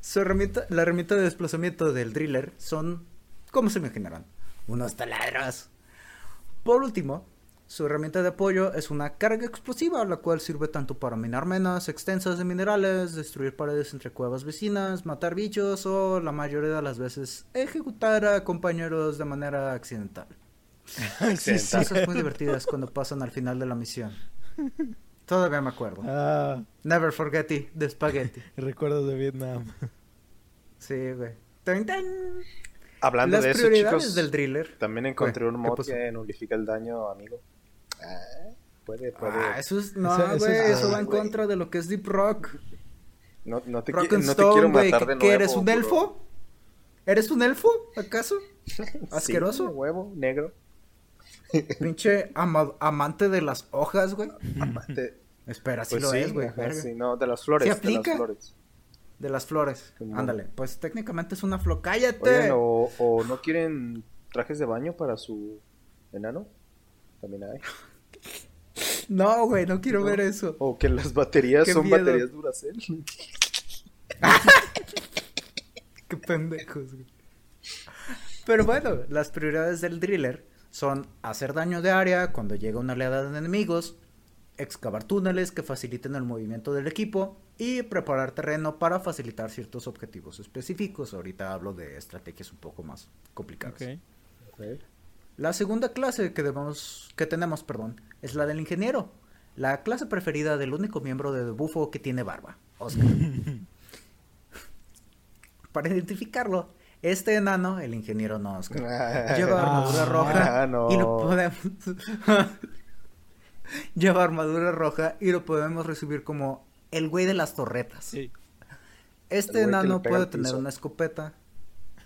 Su herramienta, la herramienta de desplazamiento del driller son, ¿cómo se imaginarán? Unos taladros. Por último, su herramienta de apoyo es una carga explosiva, la cual sirve tanto para minar menas extensas de minerales, destruir paredes entre cuevas vecinas, matar bichos o la mayoría de las veces ejecutar a compañeros de manera accidental. sí, sí. Cosas muy divertidas cuando pasan al final de la misión. Todavía me acuerdo. Ah, Never forget it, de spaghetti. recuerdos de Vietnam. Sí, güey. Tan, tan. Hablando Las de eso, prioridades chicos, del driller. también encontré un ¿qué mod que nulifica el daño, amigo. Ah, puede, puede. Ah, eso es. No, Eso- eso güey, es- eso ah, va en contra de lo que es Deep Rock. no, no te, qui- Rock and no te quiero Stone, güey. matar ¿Qué, de nuevo. eres un bro. elfo? ¿Eres un elfo, acaso? Sí, Asqueroso. huevo, negro. Pinche ama- amante de las hojas, güey. Amante. Espera, sí Pues lo sí, es, güey. sí, no, de las flores. ¿Sí de aplica? las flores. De las flores. Ándale. Pues técnicamente es una flor. ¡Cállate! Oigan, o, o no quieren trajes de baño para su enano. También hay. No, güey, no quiero No. ver eso. O que las baterías Qué son miedo. baterías Duracell. Qué pendejos, güey. Pero bueno, las prioridades del driller son hacer daño de área cuando llega una oleada de enemigos, excavar túneles que faciliten el movimiento del equipo y preparar terreno para facilitar ciertos objetivos específicos. Ahorita hablo de estrategias un poco más complicadas. Ok. La segunda clase que debemos, que tenemos, perdón, es la del ingeniero. La clase preferida del único miembro de The Bufo que tiene barba, Oscar. Para identificarlo, este enano, el ingeniero no Oscar, lleva armadura Ah, roja no. y lo podemos lleva armadura roja y lo podemos recibir como el güey de las torretas. Sí. Este enano puede tener una escopeta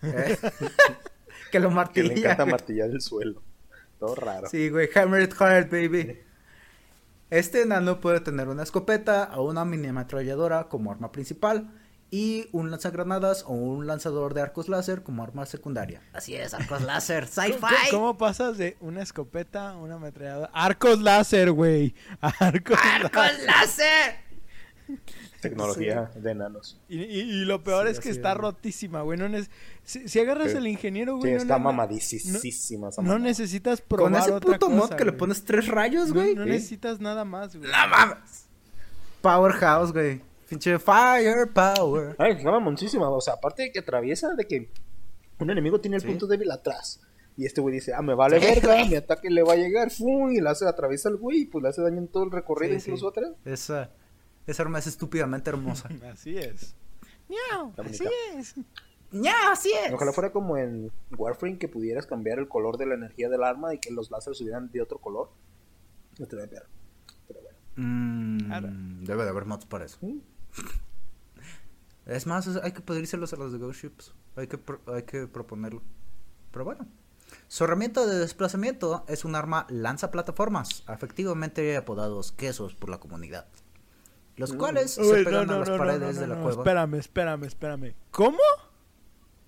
eh, que lo Que martilla. le encanta martillar el suelo. Todo raro. Sí, güey, hammer it hard, baby. Este enano puede tener una escopeta o una mini ametralladora como arma principal y un lanzagranadas o un lanzador de arcos láser como arma secundaria. Así es, arcos láser, ¿Cómo, sci-fi. cómo pasas de una escopeta a una ametralladora? Arcos láser, güey. Arcos, ¡Arcos láser. Tecnología de enanos. Y, y- y lo peor Sí, es que está rotísima, güey. No si, si agarras Sí. el ingeniero, güey. no- está no- mamadísima esa No mamada. necesitas probar Con ese otra puto mod que le pones tres rayos, No, güey. no Sí. necesitas nada más, güey. No mames. Powerhouse, güey. Pinche firepower. Ay, está mamoncísima. O sea, aparte de que atraviesa, de que un enemigo tiene el Sí. punto débil atrás. Y este güey dice, ah, me vale verga, mi ataque le va a llegar, ¡fum! y le hace, atraviesa al güey, y pues le hace daño en todo el recorrido, Sí, sí. incluso atrás. Esa, esa arma es estúpidamente hermosa. Así es. Miau, así es. ¡Ya, así es! Ojalá fuera como en Warframe que pudieras cambiar el color de la energía del arma y que los láseres subieran de otro color. No te voy a pegar. Pero bueno. Mm, debe de haber mods para eso. Es más, hay que pedírselos a los de Ghost Ships. Hay que, pro- hay que proponerlo. Pero bueno. Su herramienta de desplazamiento es un arma lanza plataformas, efectivamente apodados quesos por la comunidad. Los Mm. cuales se pegan no, a no, las no, no, paredes no, de la no, cueva. Espérame, espérame, espérame. ¿Cómo?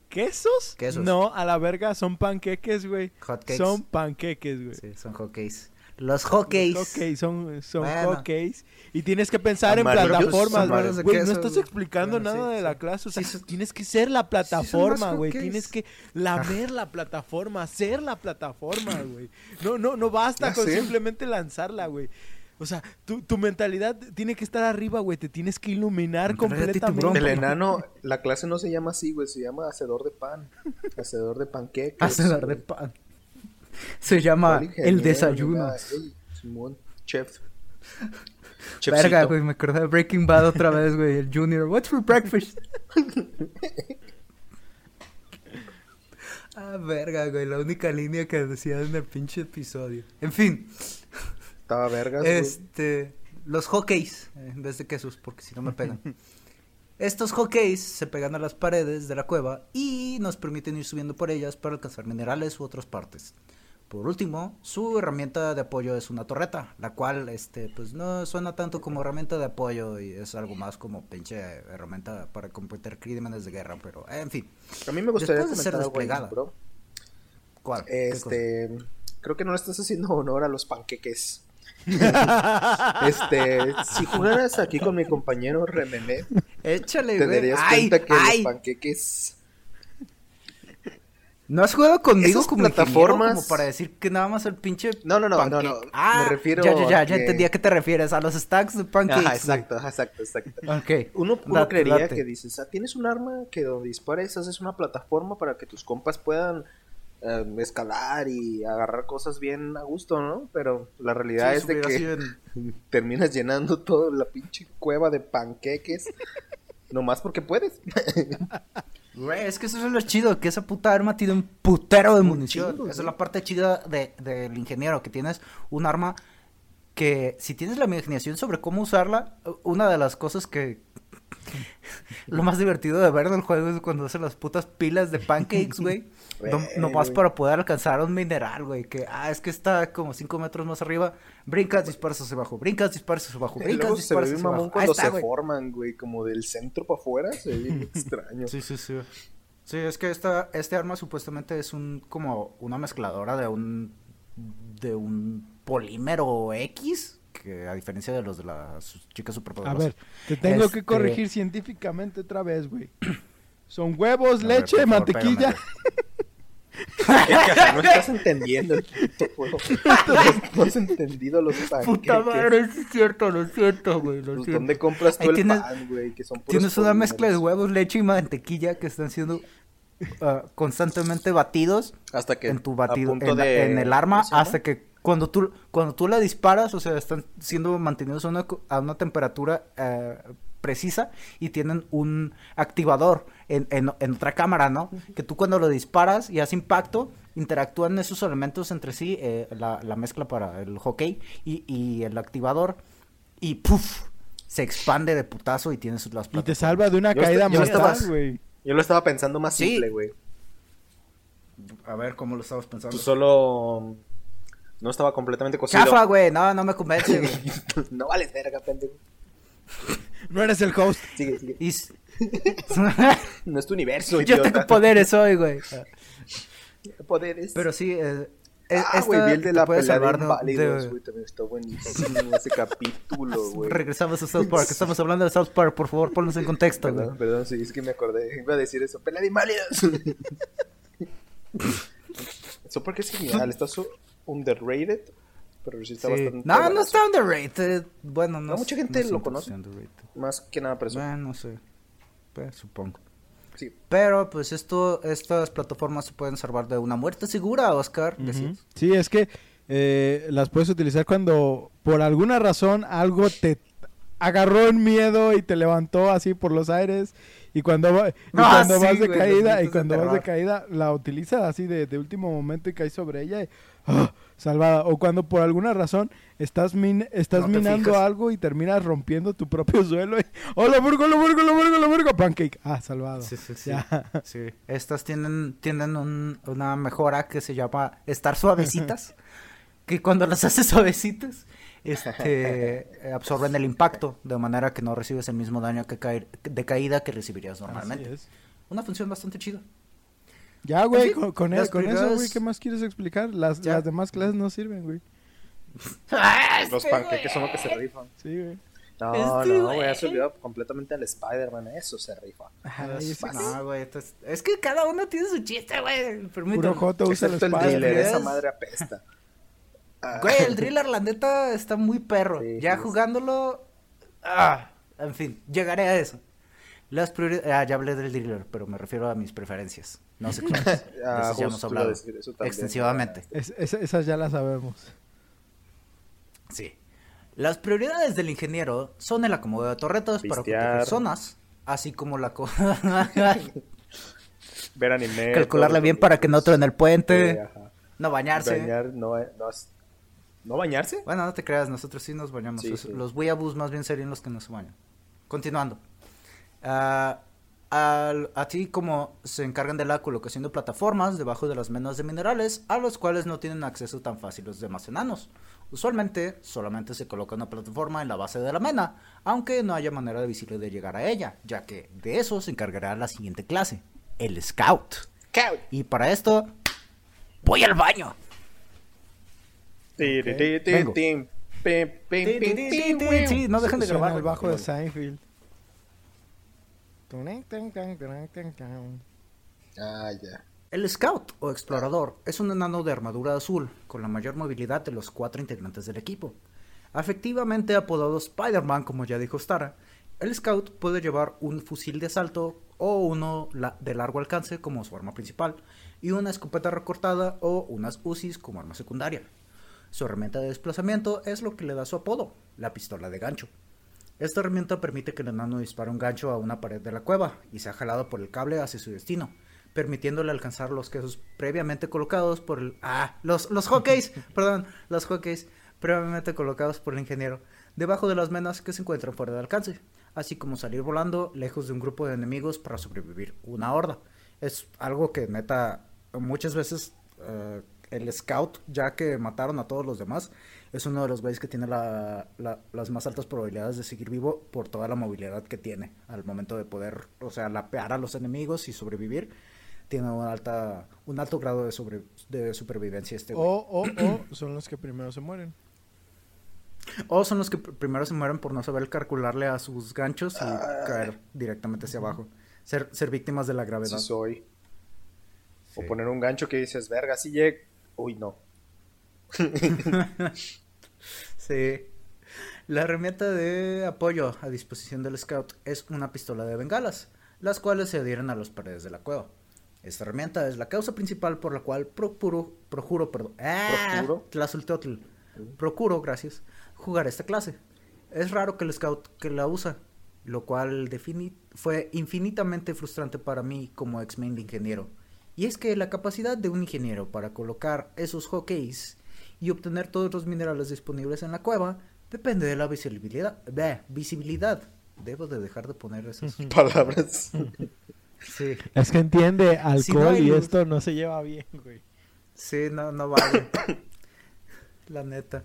¿Quesos? Quesos. No, a la verga, son panqueques, güey. Hotcakes. Son panqueques, güey. Sí, son hotcakes. Los hockeys. Hockey, son, son Bueno. hockeys. Y tienes que pensar en plataformas, güey. no estás explicando Bueno, nada sí, de sí. la clase. O sea, Sí, son- tienes que ser la plataforma, güey. tienes que lamer la plataforma, ser la plataforma, güey. No, no, no basta Ya con simplemente lanzarla, güey. O sea, tu, tu mentalidad tiene que estar arriba, güey. Te tienes que iluminar completamente. El enano, la clase no se llama así, güey, se llama hacedor de pan, hacedor de panqueques. Hacedor de pan. Se llama ¿Cuál ingeniero, el desayuno. Simón, chef. Verga, Chefcito. güey, me acordé de Breaking Bad otra vez, güey. El Junior. What's for breakfast? ah, verga, güey. La única línea que decía en el pinche episodio. En fin, Estaba vergas, güey. este. Los hockeys, eh, en vez de quesos, porque si no me pegan. Estos hockeys se pegan a las paredes de la cueva y nos permiten ir subiendo por ellas para alcanzar minerales u otras partes. Por último, su herramienta de apoyo es una torreta, la cual, este, pues no suena tanto como herramienta de apoyo y es algo más como pinche herramienta para cometer crímenes de guerra, pero eh, en fin. A mí me gustaría después de ser algo desplegada. bro. ¿Cuál? Este, creo que no le estás haciendo honor a los panqueques. este, si jugaras aquí con mi compañero Remené, Échale, te güey. darías Ay, cuenta que ay. los panqueques ¿No has jugado conmigo como plataformas- como para decir que nada más el pinche No, no, no, no, no. Ah, Me refiero ya, ya, ya, a ya entendí a qué te refieres, a los stacks de pancakes. Ajá, exacto, ajá, exacto, exacto. güey. Ok. Uno, uno Date, creería date. que dices, ah, tienes un arma que donde dispares haces una plataforma para que tus compas puedan eh, escalar y agarrar cosas bien a gusto, ¿no? Pero la realidad Sí, es de que en- terminas llenando toda la pinche cueva de panqueques nomás porque puedes. Güey, es que eso es lo chido, que esa puta arma tiene un putero de Un munición. Esa es la parte chida de- del ingeniero, que tienes un arma que si tienes la imaginación sobre cómo usarla, una de las cosas que... Lo más divertido de ver del juego es cuando hacen las putas pilas de pancakes, güey. No, nomás para poder alcanzar un mineral, güey. Que, ah, es que está como 5 metros más arriba. Brincas, disparas hacia abajo. Brincas, disparas hacia abajo. Brincas, luego se ve disparas hacia mamón abajo. Cuando está, se güey. forman, güey, como del centro para afuera, se ve extraño. Sí, sí, sí. Sí, es que esta, este arma supuestamente es un como una mezcladora de un de un polímero X, que a diferencia de los de las chicas A superpoderosas. ver, te tengo que Este- corregir científicamente otra vez, güey. Son huevos, A ver, leche, favor, mantequilla. no estás entendiendo el puto juego. No has entendido los panqueques. Puta madre, es cierto, lo siento, güey, lo Pues, siento. ¿Dónde compras tú Ahí el tienes- pan, güey? Que son puros Tienes una mezcla de huevos, leche y mantequilla que están siendo ah, constantemente batidos Hasta que en tu batido en, la- de- en el arma hasta que cuando tú cuando tú la disparas o sea están siendo mantenidos a una, a una temperatura eh, precisa y tienen un activador en, en, en otra cámara no que tú cuando lo disparas y hace impacto interactúan esos elementos entre sí eh, la, la mezcla para el hockey y, y el activador y puff se expande de putazo y tienes las Y te plataformas. salva de una Yo caída yo mortal, estaba- güey. Yo lo estaba pensando más Sí. simple, güey. a ver cómo lo estabas pensando Pues solo no estaba completamente cocido. chafa güey no no me convence güey. no vales verga, pendejo. No eres el host. Sigue, sigue. Y No es tu universo, Yo idiota. tengo poderes hoy, güey. poderes. Pero sí, eh, ah, güey, vi el de la pelea de inválidos, de-. También está buenísimo ese capítulo, güey. Regresamos a South Park. Estamos hablando de South Park. Por favor, ponnos en contexto, güey. Perdón, perdón, sí, es que me acordé. Iba a decir eso. Pelea de inválidos. Eso porque es genial. Está so underrated. Pero sí está Sí. bastante. No, no está underrated. Bueno, no. No, mucha gente no lo conoce. Más que nada, pero eso. Bueno, no sé. Pues, supongo. Sí. Pero, pues, esto, estas plataformas se pueden salvar de una muerte segura, Oscar. decías. Sí, es que eh, las puedes utilizar cuando por alguna razón algo te agarró en miedo y te levantó así por los aires y cuando, va- y Ah, cuando sí, vas de güey, caída y cuando vas de caída la utilizas así de, de último momento y caes sobre ella y ¡ah! salvada o cuando por alguna razón estás min- estás No minando fijas. algo y terminas rompiendo tu propio suelo y ¡oh lo burgo, lo burgo, lo burgo, lo burgo! pancake ah salvado Sí, sí, sí. Estas tienen, tienen un- una mejora que se llama estar suavecitas. que cuando las haces suavecitas, este, absorben el impacto de manera que no recibes el mismo daño que caer, de caída que recibirías normalmente. Una función bastante chida. Ya, güey, con, con, e- con eso, güey, ¿qué más quieres explicar? Las, las demás clases no sirven, güey. Los panqueques son los que se rifan. Sí, güey. No, Este no, güey. has olvidado completamente al Spider-Man. Eso se rifa. No, güey, esto es, es que cada uno tiene su chiste, güey. Permítame. Puro joto usa el Spider-Man. esa madre apesta. Ah, Güey, el driller, la neta, está muy perro. Sí, ya sí, jugándolo. Ah, en fin, llegaré a eso. Las prioridades. Ah, ya hablé del driller, pero me refiero a mis preferencias. No sexuales. Ah, ya hemos hablado. decir eso también. Extensivamente. Es- es- esas ya las sabemos. Sí. Las prioridades del ingeniero son el acomodo de torretas para Pistear. proteger zonas, así como la co- Ver anime. calcularla todo bien para que no truene el puente, no bañarse. Bañar, no, no, ¿no bañarse? Bueno, no te creas, nosotros sí nos bañamos. Sí, Es- sí. Los weeaboos más bien serían los que no se bañan. Continuando. Ah, al- así como se encargan de la colocación de plataformas debajo de las menas de minerales, a los cuales no tienen acceso tan fácil los demás enanos. Usualmente solamente se coloca una plataforma en la base de la mena, aunque no haya manera visible de llegar a ella, ya que de eso se encargará la siguiente clase, el Scout. Y para esto, voy al baño. Ti, ti, ti, ti, Vengo. Ti, ti, ti, ti, sí, no dejen de grabar. el bajo de Seinfeld. Ah, ya. El Scout o Explorador es un enano de armadura azul con la mayor movilidad de los cuatro integrantes del equipo. Afectivamente apodado Spider-Man, como ya dijo Stara, el Scout puede llevar un fusil de asalto o uno de largo alcance como su arma principal y una escopeta recortada o unas UCIs como arma secundaria. Su herramienta de desplazamiento es lo que le da su apodo, la pistola de gancho. Esta herramienta permite que el enano dispare un gancho a una pared de la cueva y sea jalado por el cable hacia su destino, permitiéndole alcanzar los quesos previamente colocados por el... Ah, los, los hockeys, perdón, los hockeys previamente colocados por el ingeniero, debajo de las menas que se encuentran fuera de alcance, así como salir volando lejos de un grupo de enemigos para sobrevivir una horda. Es algo que neta muchas veces eh, el scout, ya que mataron a todos los demás, es uno de los güeyes que tiene la- la- las más altas probabilidades de seguir vivo por toda la movilidad que tiene al momento de poder, o sea, lapear a los enemigos y sobrevivir. Tiene una alta, un alto grado de, sobre- de supervivencia este güey. O, o, o son los que primero se mueren. O son los que pr- primero se mueren por no saber calcularle a sus ganchos y caer directamente hacia abajo. Ser, ser víctimas de la gravedad. Sí soy. Sí. O poner un gancho que dices, verga, si llega. Uy, no. Sí. La herramienta de apoyo a disposición del scout es una pistola de bengalas, las cuales se adhieren a las paredes de la cueva. Esta herramienta es la causa principal por la cual procuro, procuro, perdón, ¡Ah! ¿Procuro? Gracias, jugar esta clase. Es raro que el scout que la usa, lo cual fue infinitamente frustrante para mí como ex-main de ingeniero. Y es que la capacidad de un ingeniero para colocar esos hockeys y obtener todos los minerales disponibles en la cueva depende de la visibilidad. Bleh, visibilidad. Debo de dejar de poner esas. Palabras. Sí, Es que entiende alcohol Si no hay y luz. esto no se lleva bien, güey. sí, no, no vale. La neta.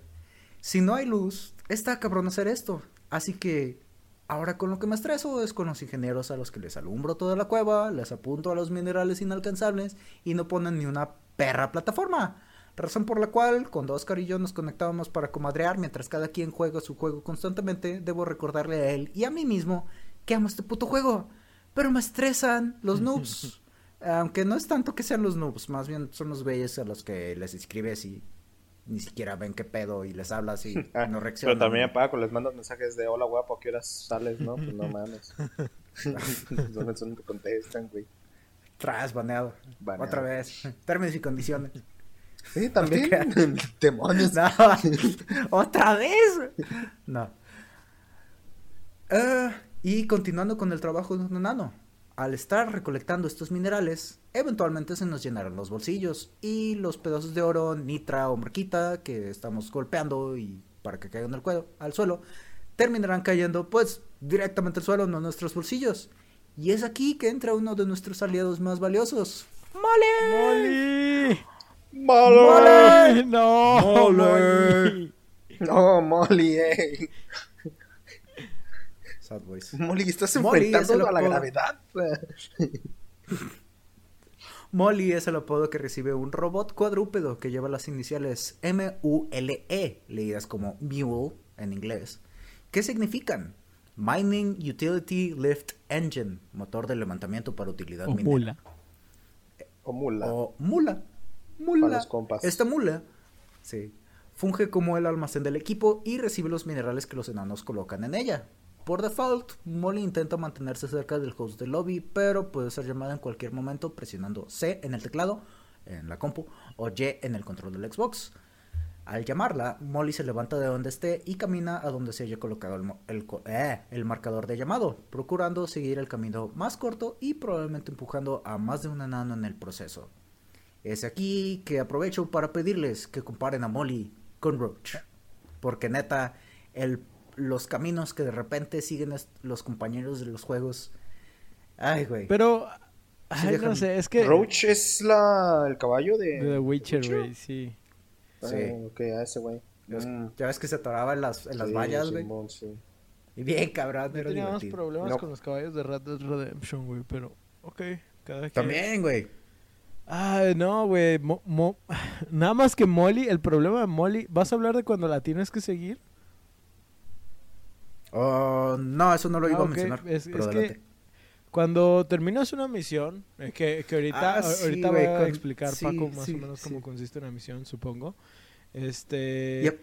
Si no hay luz, está cabrón hacer esto. Así que ahora con lo que me estreso es con los ingenieros a los que les alumbro toda la cueva, les apunto a los minerales inalcanzables y no ponen ni una perra plataforma. Razón por la cual, cuando Oscar y yo nos conectábamos para comadrear mientras cada quien juega su juego constantemente, debo recordarle a él y a mí mismo que amo este puto juego. Pero me estresan los noobs. Aunque no es tanto que sean los noobs, más bien son los güeyes a los que les escribes y ni siquiera ven qué pedo y les hablas y Ah, no reaccionan. Pero también a Paco les mandas mensajes de hola guapo, ¿a qué horas sales? No, pues no mames. son, que contestan, güey. Tras, baneado. Baneado. Otra vez. Términos y condiciones. Sí, también. Demonios. No, otra vez. No. Eh, y continuando con el trabajo de un enano. Al estar recolectando estos minerales, eventualmente se nos llenarán los bolsillos y los pedazos de oro, nitra o marquita que estamos golpeando y para que caigan al, cuello, al suelo, terminarán cayendo pues directamente al suelo, no en nuestros bolsillos. Y es aquí que entra uno de nuestros aliados más valiosos. ¡Mole! ¡Molly! ¡No! Molly. No, Molly, eh. Sad Boys. Molly, estás Molly enfrentando a la gravedad. Molly es el apodo que recibe un robot cuadrúpedo que lleva las iniciales M-U-L-E, leídas como Mule en inglés, ¿Qué significan Mining Utility Lift Engine, motor de levantamiento para utilidad O minera. mula. O mula. O mula. Mula. Para los compas. Esta mula, sí, funge como el almacén del equipo y recibe los minerales que los enanos colocan en ella. Por default, Molly intenta mantenerse cerca del host del lobby, pero puede ser llamada en cualquier momento presionando C en el teclado, en la compu, o Y en el control del Xbox. Al llamarla, Molly se levanta de donde esté y camina a donde se haya colocado el, eh, el marcador de llamado, procurando seguir el camino más corto y probablemente empujando a más de un enano en el proceso. Es aquí que aprovecho para pedirles que comparen a Molly con Roach. Porque neta, el, los caminos que de repente siguen los compañeros de los juegos. Ay, güey. Pero, ay, dejan- no sé, es que... Roach es la, el caballo de... De The Witcher, güey, sí. Ah, Sí. ok, a ese güey. Mm, ya ves que se atoraba en las, en las sí, vallas, güey. Sí. Y bien, cabrón. Yo era tenía más divertido. problemas No. con los caballos de Red Dead Redemption, güey, pero... Ok, cada quien. También, güey. Ay, no, güey. Mo- Mo- Nada más que Molly, el problema de Molly... ¿Vas a hablar de cuando la tienes que seguir? Oh, no, eso no lo iba Ah, a ok, mencionar. es- pero es que-. Cuando terminas una misión, eh, que, que ahorita, Ah, a- sí, ahorita güey, voy a con- explicar, sí, Paco, más sí, o menos cómo consiste una misión, supongo. Este... Yep.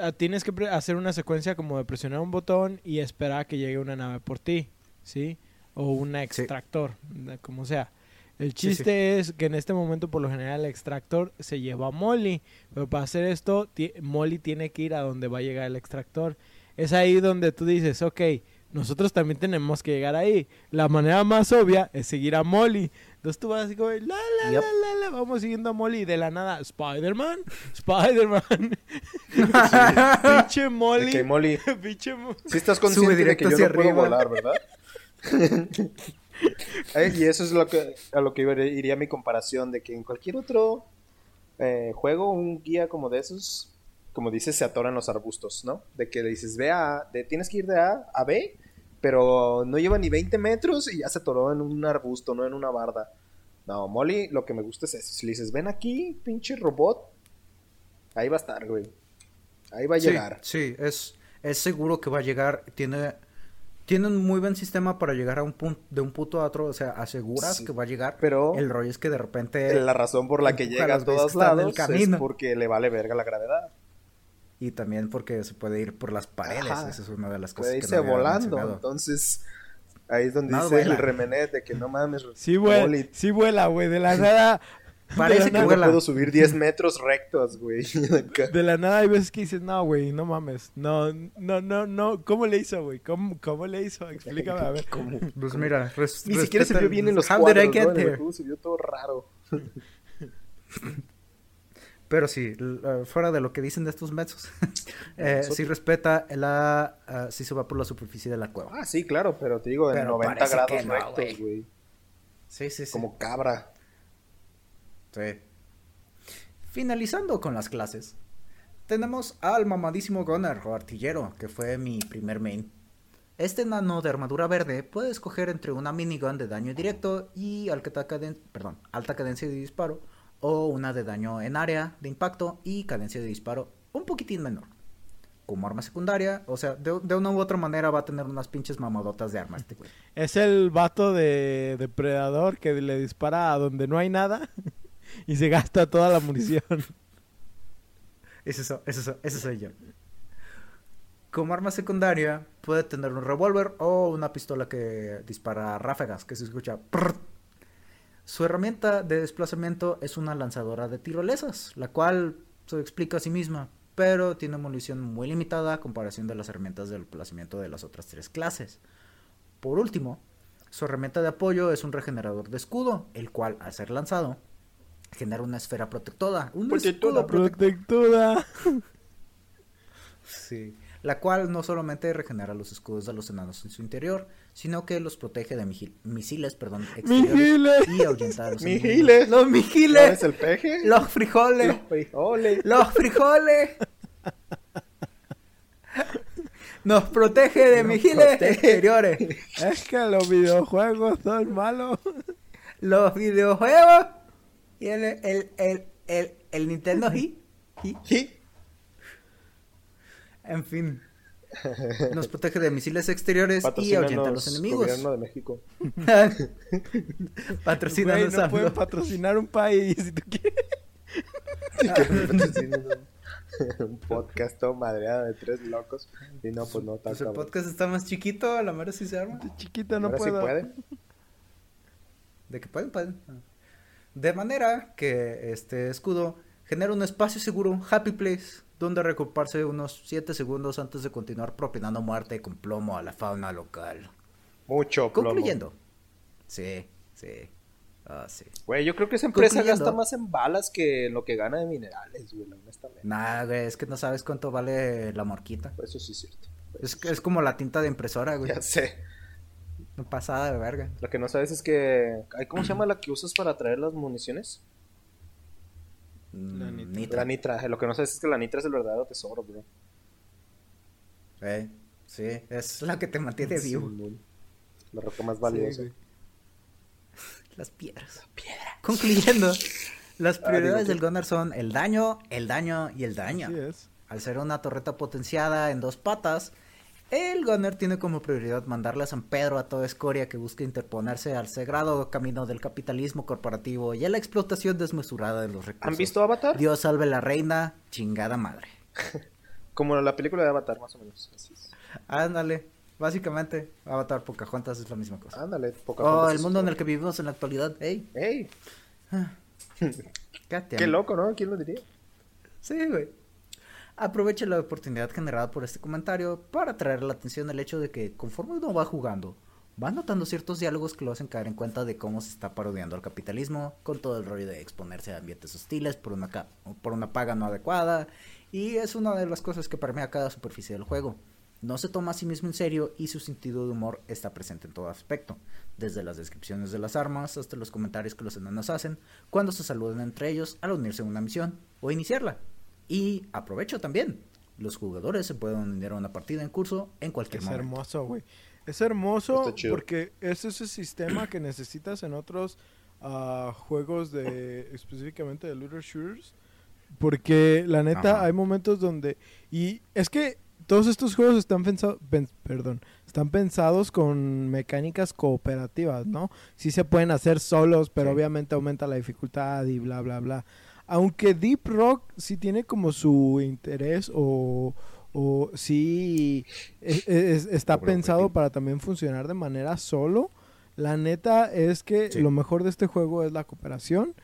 ah, Tienes que hacer una secuencia como de presionar un botón y esperar a que llegue una nave por ti, ¿sí? O un extractor, como sea. El Sí, chiste es que en este momento, por lo general, el extractor se lleva a Molly. Pero para hacer esto, Molly tiene que ir a donde va a llegar el extractor. Es ahí donde tú dices, ok, nosotros también tenemos que llegar ahí. La manera más obvia es seguir a Molly. Entonces tú vas así como, la, la, Yep. la, la, la, vamos siguiendo a Molly. Y de la nada, Spider-Man, Spider-Man. Pinche Molly. Que Molly, Pinche Mo- sí estás consciente de directo que yo no puedo arriba. volar, ¿verdad? Y eso es lo que, a lo que iría mi comparación, de que en cualquier otro eh, juego, un guía como de esos, como dices, se atoran los arbustos, ¿no? De que le dices, ve a, de, tienes que ir de A a B, pero no lleva ni 20 metros y ya se atoró en un arbusto, no en una barda. No, Molly, lo que me gusta es eso. Si le dices, ven aquí, pinche robot, ahí va a estar, güey. Ahí va a Sí, llegar. Sí, es, es seguro que va a llegar. Tiene, tiene un muy buen sistema para llegar a un punto, de un punto a otro. O sea, aseguras Sí, que va a llegar. pero- el rollo es que de repente. La razón por la que llega a todos que están en el lados es camino. porque le vale verga la gravedad. Y también porque se puede ir por las paredes. Ajá. Esa es una de las cosas Puede que irse no había volando. Entonces, ahí es donde No, dice vuela. el remenet de que no mames. Sí. Molly, Sí vuela, güey. De la nada. Parece de que la yo nada- vuela. puedo subir 10 metros rectos, güey. De la nada hay veces que dices, no, güey, no mames. No, no, no, no. ¿Cómo le hizo, güey? ¿Cómo, ¿Cómo le hizo? Explícame, a ver. Como- Pues mira, res- Ni siquiera se vio bien en los How cuadros, did I get there? se vio todo raro. Pero sí, eh, fuera de lo que dicen de estos mesos, eh, sí respeta la, ah, sí se va por la superficie de la cueva. Ah, sí, claro, pero te digo, en Pero 90 parece grados no, rectos, güey. güey. Sí, sí, sí. Como cabra. Sí. Finalizando con las clases, tenemos al mamadísimo Gunner o artillero, que fue mi primer main. Este nano de armadura verde puede escoger entre una minigun de daño directo y alta, caden- perdón, alta cadencia de disparo, o una de daño en área de impacto y cadencia de disparo un poquitín menor. Como arma secundaria, o sea, de, de una u otra manera va a tener unas pinches mamadotas de arma este güey. Es el vato de depredador que le dispara a donde no hay nada y se gasta toda la munición. Ese, so- ese, so- ese soy yo. Como arma secundaria, puede tener un revólver o una pistola que dispara ráfagas, que se escucha. prrrt. Su herramienta de desplazamiento es una lanzadora de tirolesas, la cual se explica a sí misma, pero tiene munición muy limitada a comparación de las herramientas de desplazamiento de las otras tres clases. Por último, su herramienta de apoyo es un regenerador de escudo, el cual, al ser lanzado, genera una esfera protectora. Un Protectora. Protectora. Sí. La cual no solamente regenera los escudos de los enanos en su interior, sino que los protege de misiles, perdón, exteriores y ahuyenta los. Mijiles. Los ¿No mijiles. el peje? Los frijoles. Los frijoles. Los frijoles. Nos protege de Nos mijiles protege. exteriores. Es que los videojuegos son malos. los videojuegos y el, el, el, el, el Nintendo Hi. Hi. ¿Sí? En fin. Nos protege de misiles exteriores y ahuyenta a los Patrocínanos, enemigos. Gobierno de México. Patrocina Güey, no pueden patrocinar un país si tú quieres. un podcast todo madreado de tres locos. Y no, pues no, está Pues el podcast está más chiquito, a la mera sí se arma. De chiquita no Ahora sí puedo. puede. De que pueden, pueden. De manera que este escudo genera un espacio seguro, happy place, donde recuperarse unos 7 segundos antes de continuar propinando muerte con plomo a la fauna local. Mucho plomo. Concluyendo. Sí, sí. Ah, sí. Güey, yo creo que esa empresa gasta más en balas que en lo que gana de minerales, güey, honestamente. Nah, güey, es que no sabes cuánto vale la morquita. Eso sí es cierto. Es, es como la tinta de impresora, güey. Ya sé. Pasada de verga. Lo que no sabes es que. ¿Cómo se llama la que usas para traer las municiones? Mm, La nitra. nitra. La nitra. Lo que no sabes es que la nitra es el verdadero tesoro, bro. Eh, sí, es la que te mantiene vivo. Sí, La roca más valiosa. güey. Las piedras. Concluyendo, las Ah, prioridades digo del Gunner son el daño, el daño y el daño. Así es. Al ser una torreta potenciada en dos patas, el Gunner tiene como prioridad mandarle a San Pedro a toda escoria que busque interponerse al sagrado camino del capitalismo corporativo y a la explotación desmesurada de los recursos. ¿Han visto Avatar? Dios salve la reina, chingada madre. Como la película de Avatar, más o menos. Así es. Ándale, básicamente, Avatar Pocahontas es la misma cosa. Ándale, poca Oh, el mundo en el que vivimos en la actualidad, ey, ¡Ey! goddamn. Qué loco, ¿no? ¿Quién lo diría? Sí, güey. Aproveche la oportunidad generada por este comentario para traer la atención el hecho de que conforme uno va jugando, va notando ciertos diálogos que lo hacen caer en cuenta de cómo se está parodiando al capitalismo, con todo el rollo de exponerse a ambientes hostiles por una, por una paga no adecuada, y es una de las cosas que permea cada superficie del juego. No se toma a sí mismo en serio y su sentido de humor está presente en todo aspecto, desde las descripciones de las armas hasta los comentarios que los enanos hacen cuando se saludan entre ellos al unirse a una misión o iniciarla. Y aprovecho también, los jugadores se pueden unir a una partida en curso en cualquier Es momento. hermoso, güey. Es hermoso porque es ese sistema que necesitas en otros ah, juegos de específicamente de looter shooters. Porque la neta Ajá. hay momentos donde y es que todos estos juegos están pensados, perdón, están pensados con mecánicas cooperativas, ¿no? Sí se pueden hacer solos, pero Sí. obviamente aumenta la dificultad y bla bla bla. Aunque Deep Rock sí tiene como su interés o o sí es- es- está pensado para también funcionar de manera solo. La neta es que Sí. lo mejor de este juego es la cooperación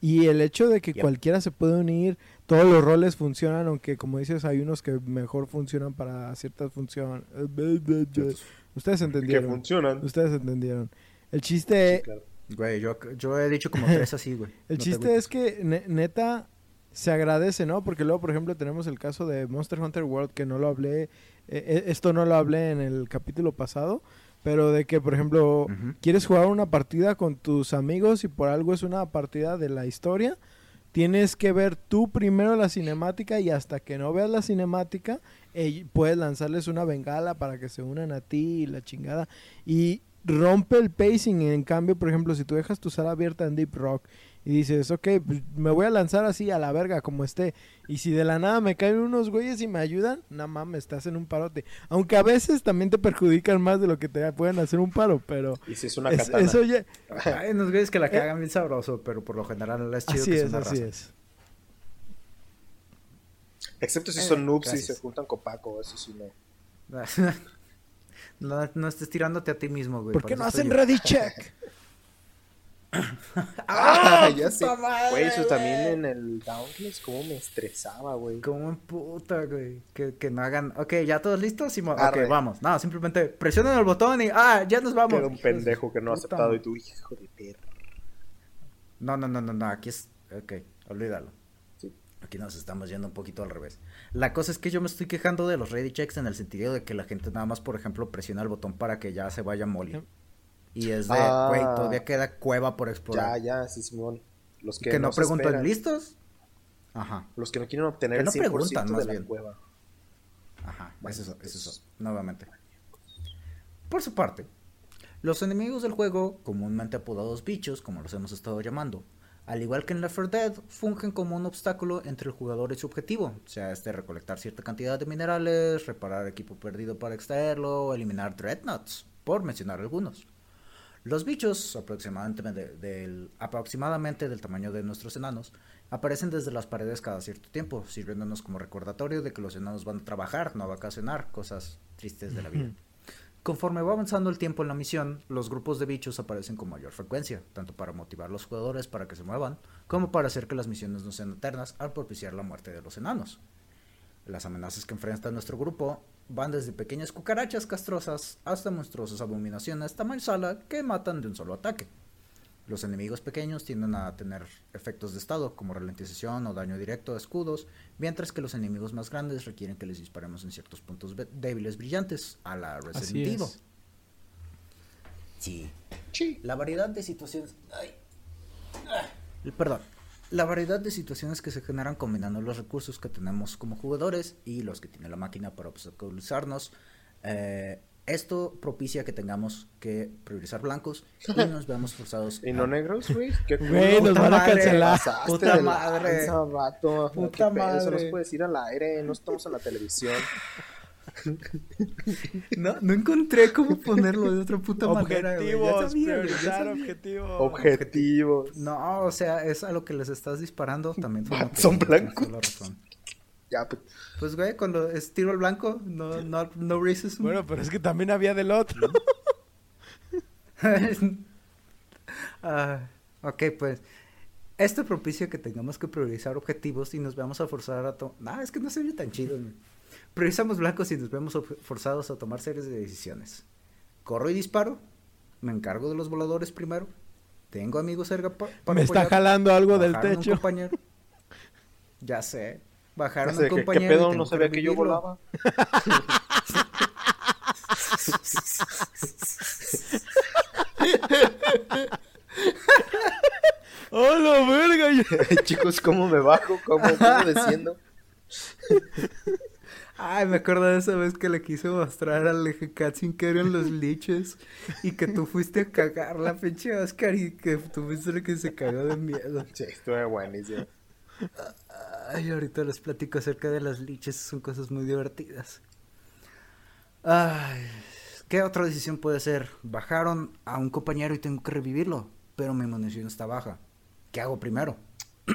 y el hecho de que Yep. cualquiera se puede unir, todos los roles funcionan, aunque como dices hay unos que mejor funcionan para ciertas funciones. Ustedes Que entendieron. funcionan. Ustedes entendieron. El chiste Sí, claro. Güey, yo, yo he dicho como tres así, güey. El No chiste es que ne- neta se agradece, ¿no? Porque luego, por ejemplo, tenemos el caso de Monster Hunter World que no lo hablé, eh, eh, esto no lo hablé en el capítulo pasado, pero de que, por ejemplo, quieres jugar una partida con tus amigos y por algo es una partida de la historia, tienes que ver tú primero la cinemática y hasta que no veas la cinemática, eh, puedes lanzarles una bengala para que se unan a ti y la chingada. Y rompe el pacing. En cambio, por ejemplo, si tú dejas tu sala abierta en Deep Rock y dices, ok, pues me voy a lanzar así a la verga como esté. Y si de la nada me caen unos güeyes y me ayudan, no mames, estás en un parote. Aunque a veces también te perjudican más de lo que te pueden hacer un paro, pero... Y si es una es- katana. eso ya... Hay unos güeyes que la cagan bien sabroso, pero por lo general es chido Así que es, sea una así raza. es. Excepto si Eh, son noobs y se juntan con Paco, eso sí no. no, no estés tirándote a ti mismo, güey. ¿Por qué no hacen yo. ready check? Ah, ya sé. madre, Güey, eso también en el Dauntless, cómo me estresaba, güey. Como en puta, güey. Que, que no hagan. Ok, ya todos listos. Simón? Ok, vamos. No, simplemente presionen el botón y. Ah, ya nos vamos. Queda un pendejo que no ha aceptado y tú, hijo de perra. No, no, no, no, no. Aquí es. Ok, olvídalo. Aquí nos estamos yendo un poquito al revés. La cosa es que yo me estoy quejando de los ready checks en el sentido de que la gente nada más, por ejemplo, presiona el botón para que ya se vaya Molly. Y es de, Ah. güey, todavía queda cueva por Ya, explorar. ya, sí, Simón. Los que, que, no, preguntan, esperan. ¿listos? Ajá, Los que no quieren obtener Que no el 100% preguntan, más de la bien. cueva. ajá. Bueno, es eso, es eso. Nuevamente. Por su parte, Los enemigos del juego, comúnmente apodados bichos, como los hemos estado llamando, al igual que en 4 Dead, fungen como un obstáculo entre el jugador y su objetivo, sea, este recolectar cierta cantidad de minerales, reparar equipo perdido para extraerlo, eliminar dreadnoughts, por mencionar algunos. Los bichos, aproximadamente, del, aproximadamente del tamaño de nuestros enanos, aparecen desde las paredes cada cierto tiempo, sirviéndonos como recordatorio de que los enanos van a trabajar, no a vacacionar, cosas tristes de la vida. Conforme va avanzando el tiempo en la misión, los grupos de bichos aparecen con mayor frecuencia, tanto para motivar a los jugadores para que se muevan, como para hacer que las misiones no sean eternas al propiciar la muerte de los enanos. Las amenazas que enfrenta nuestro grupo van desde pequeñas cucarachas castrosas hasta monstruosas abominaciones tamaño sala que matan de un solo ataque. Los enemigos pequeños tienden a tener efectos de estado como ralentización o daño directo a escudos, mientras que los enemigos más grandes requieren que les disparemos en ciertos puntos débiles brillantes, a la Resident Evil. Sí. sí. La variedad de situaciones... Ay. Perdón. La variedad de situaciones que se generan combinando los recursos que tenemos como jugadores y los que tiene la máquina para obstaculizarnos eh, esto propicia que tengamos que priorizar blancos y nos veamos forzados. ¿Y no negros, güey? Güey, nos van a cancelar. Puta madre. Puta madre. Eso nos puedes ir al aire, no estamos en la televisión. No, no encontré cómo ponerlo de otra puta manera. Objetivos, priorizar objetivos. Objetivos. No, o sea, es a lo que les estás disparando también. Son blancos. Ya, pues. pues. güey, cuando es tiro al blanco, no, no, no racism. Bueno, pero es que también había del otro. uh, ok, pues. Esto propicia que tengamos que priorizar objetivos y nos vamos a forzar a tomar. No, es que no se oye tan chido. Priorizamos blancos y nos vemos forzados a tomar series de decisiones. Corro y disparo. Me encargo de los voladores primero. Tengo amigos cerca para. Me está jalando algo del techo. compañero. Ya sé. Bajaron no sé, un compañero. ¿Qué pedo? No sabía que yo volaba. ¡Oh, la verga! Chicos, ¿cómo me bajo? ¿Cómo, cómo desciendo? Ay, me acuerdo de esa vez que le quise mostrar al eje sin que eran los liches y que tú fuiste a cagar la pinche Oscar y que tú fuiste el que se cagó de miedo. Sí, estuve buenísimo. Ay, ahorita les platico acerca de las liches, son cosas muy divertidas. Ay, ¿qué otra decisión puede ser? Bajaron a un compañero y tengo que revivirlo, pero mi munición está baja. ¿Qué hago primero?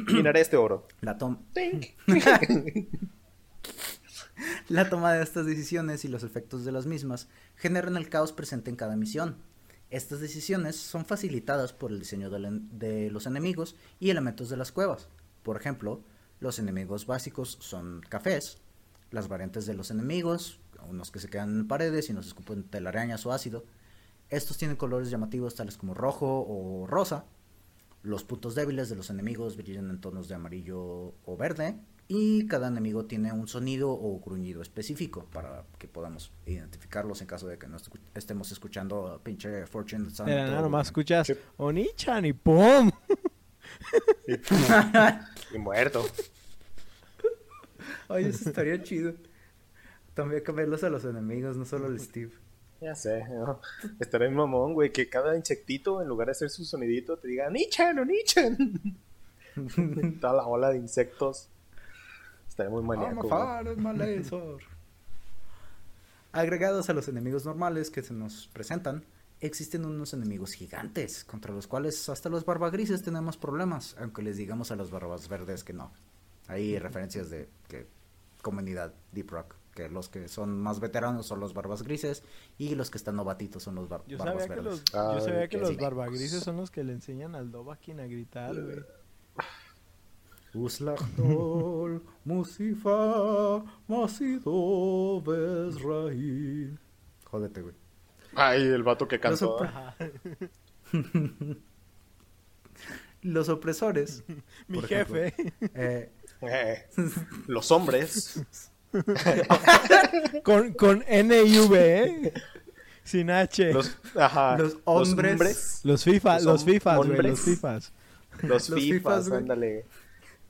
Minaré este oro. La toma. La toma de estas decisiones y los efectos de las mismas generan el caos presente en cada misión. Estas decisiones son facilitadas por el diseño de los enemigos y elementos de las cuevas. Por ejemplo, los enemigos básicos son cafés, las variantes de los enemigos, unos que se quedan en paredes y nos escupen telarañas o ácido. Estos tienen colores llamativos tales como rojo o rosa. Los puntos débiles de los enemigos brillan en tonos de amarillo o verde. Y cada enemigo tiene un sonido o gruñido específico para que podamos identificarlos en caso de que no estemos escuchando pinche Fortune. Era nada más escuchas Onichan y ¡pum! y muerto. Oye, eso estaría chido. También cambiarlos a los enemigos, no solo al Steve. Ya sé, ¿no? estaría en mamón, güey, que cada insectito, en lugar de hacer su sonidito, te diga ¡Nichan o Nichan! Toda la ola de insectos. Estaría muy maníaco. Agregados a los enemigos normales que se nos presentan, existen unos enemigos gigantes, contra los cuales hasta los barbagrises tenemos problemas, aunque les digamos a los barbas verdes que no. Hay referencias de que comunidad Deep Rock, que los que son más veteranos son los barbas grises y los que están novatitos son los barbas verdes. yo sabía que los barbagrises son los que le enseñan al Dovahkiin a gritar, güey. Musifa, Masido, Jódete, güey. Ay, el vato que cantó. Los, opresores. Mi jefe. Eh, eh, los hombres. con, con N y V, ¿eh? Sin H. Los, ajá, los hombres. Los, FIFA, los, FIFAs, güey, los FIFAs. Los FIFAs, ándale.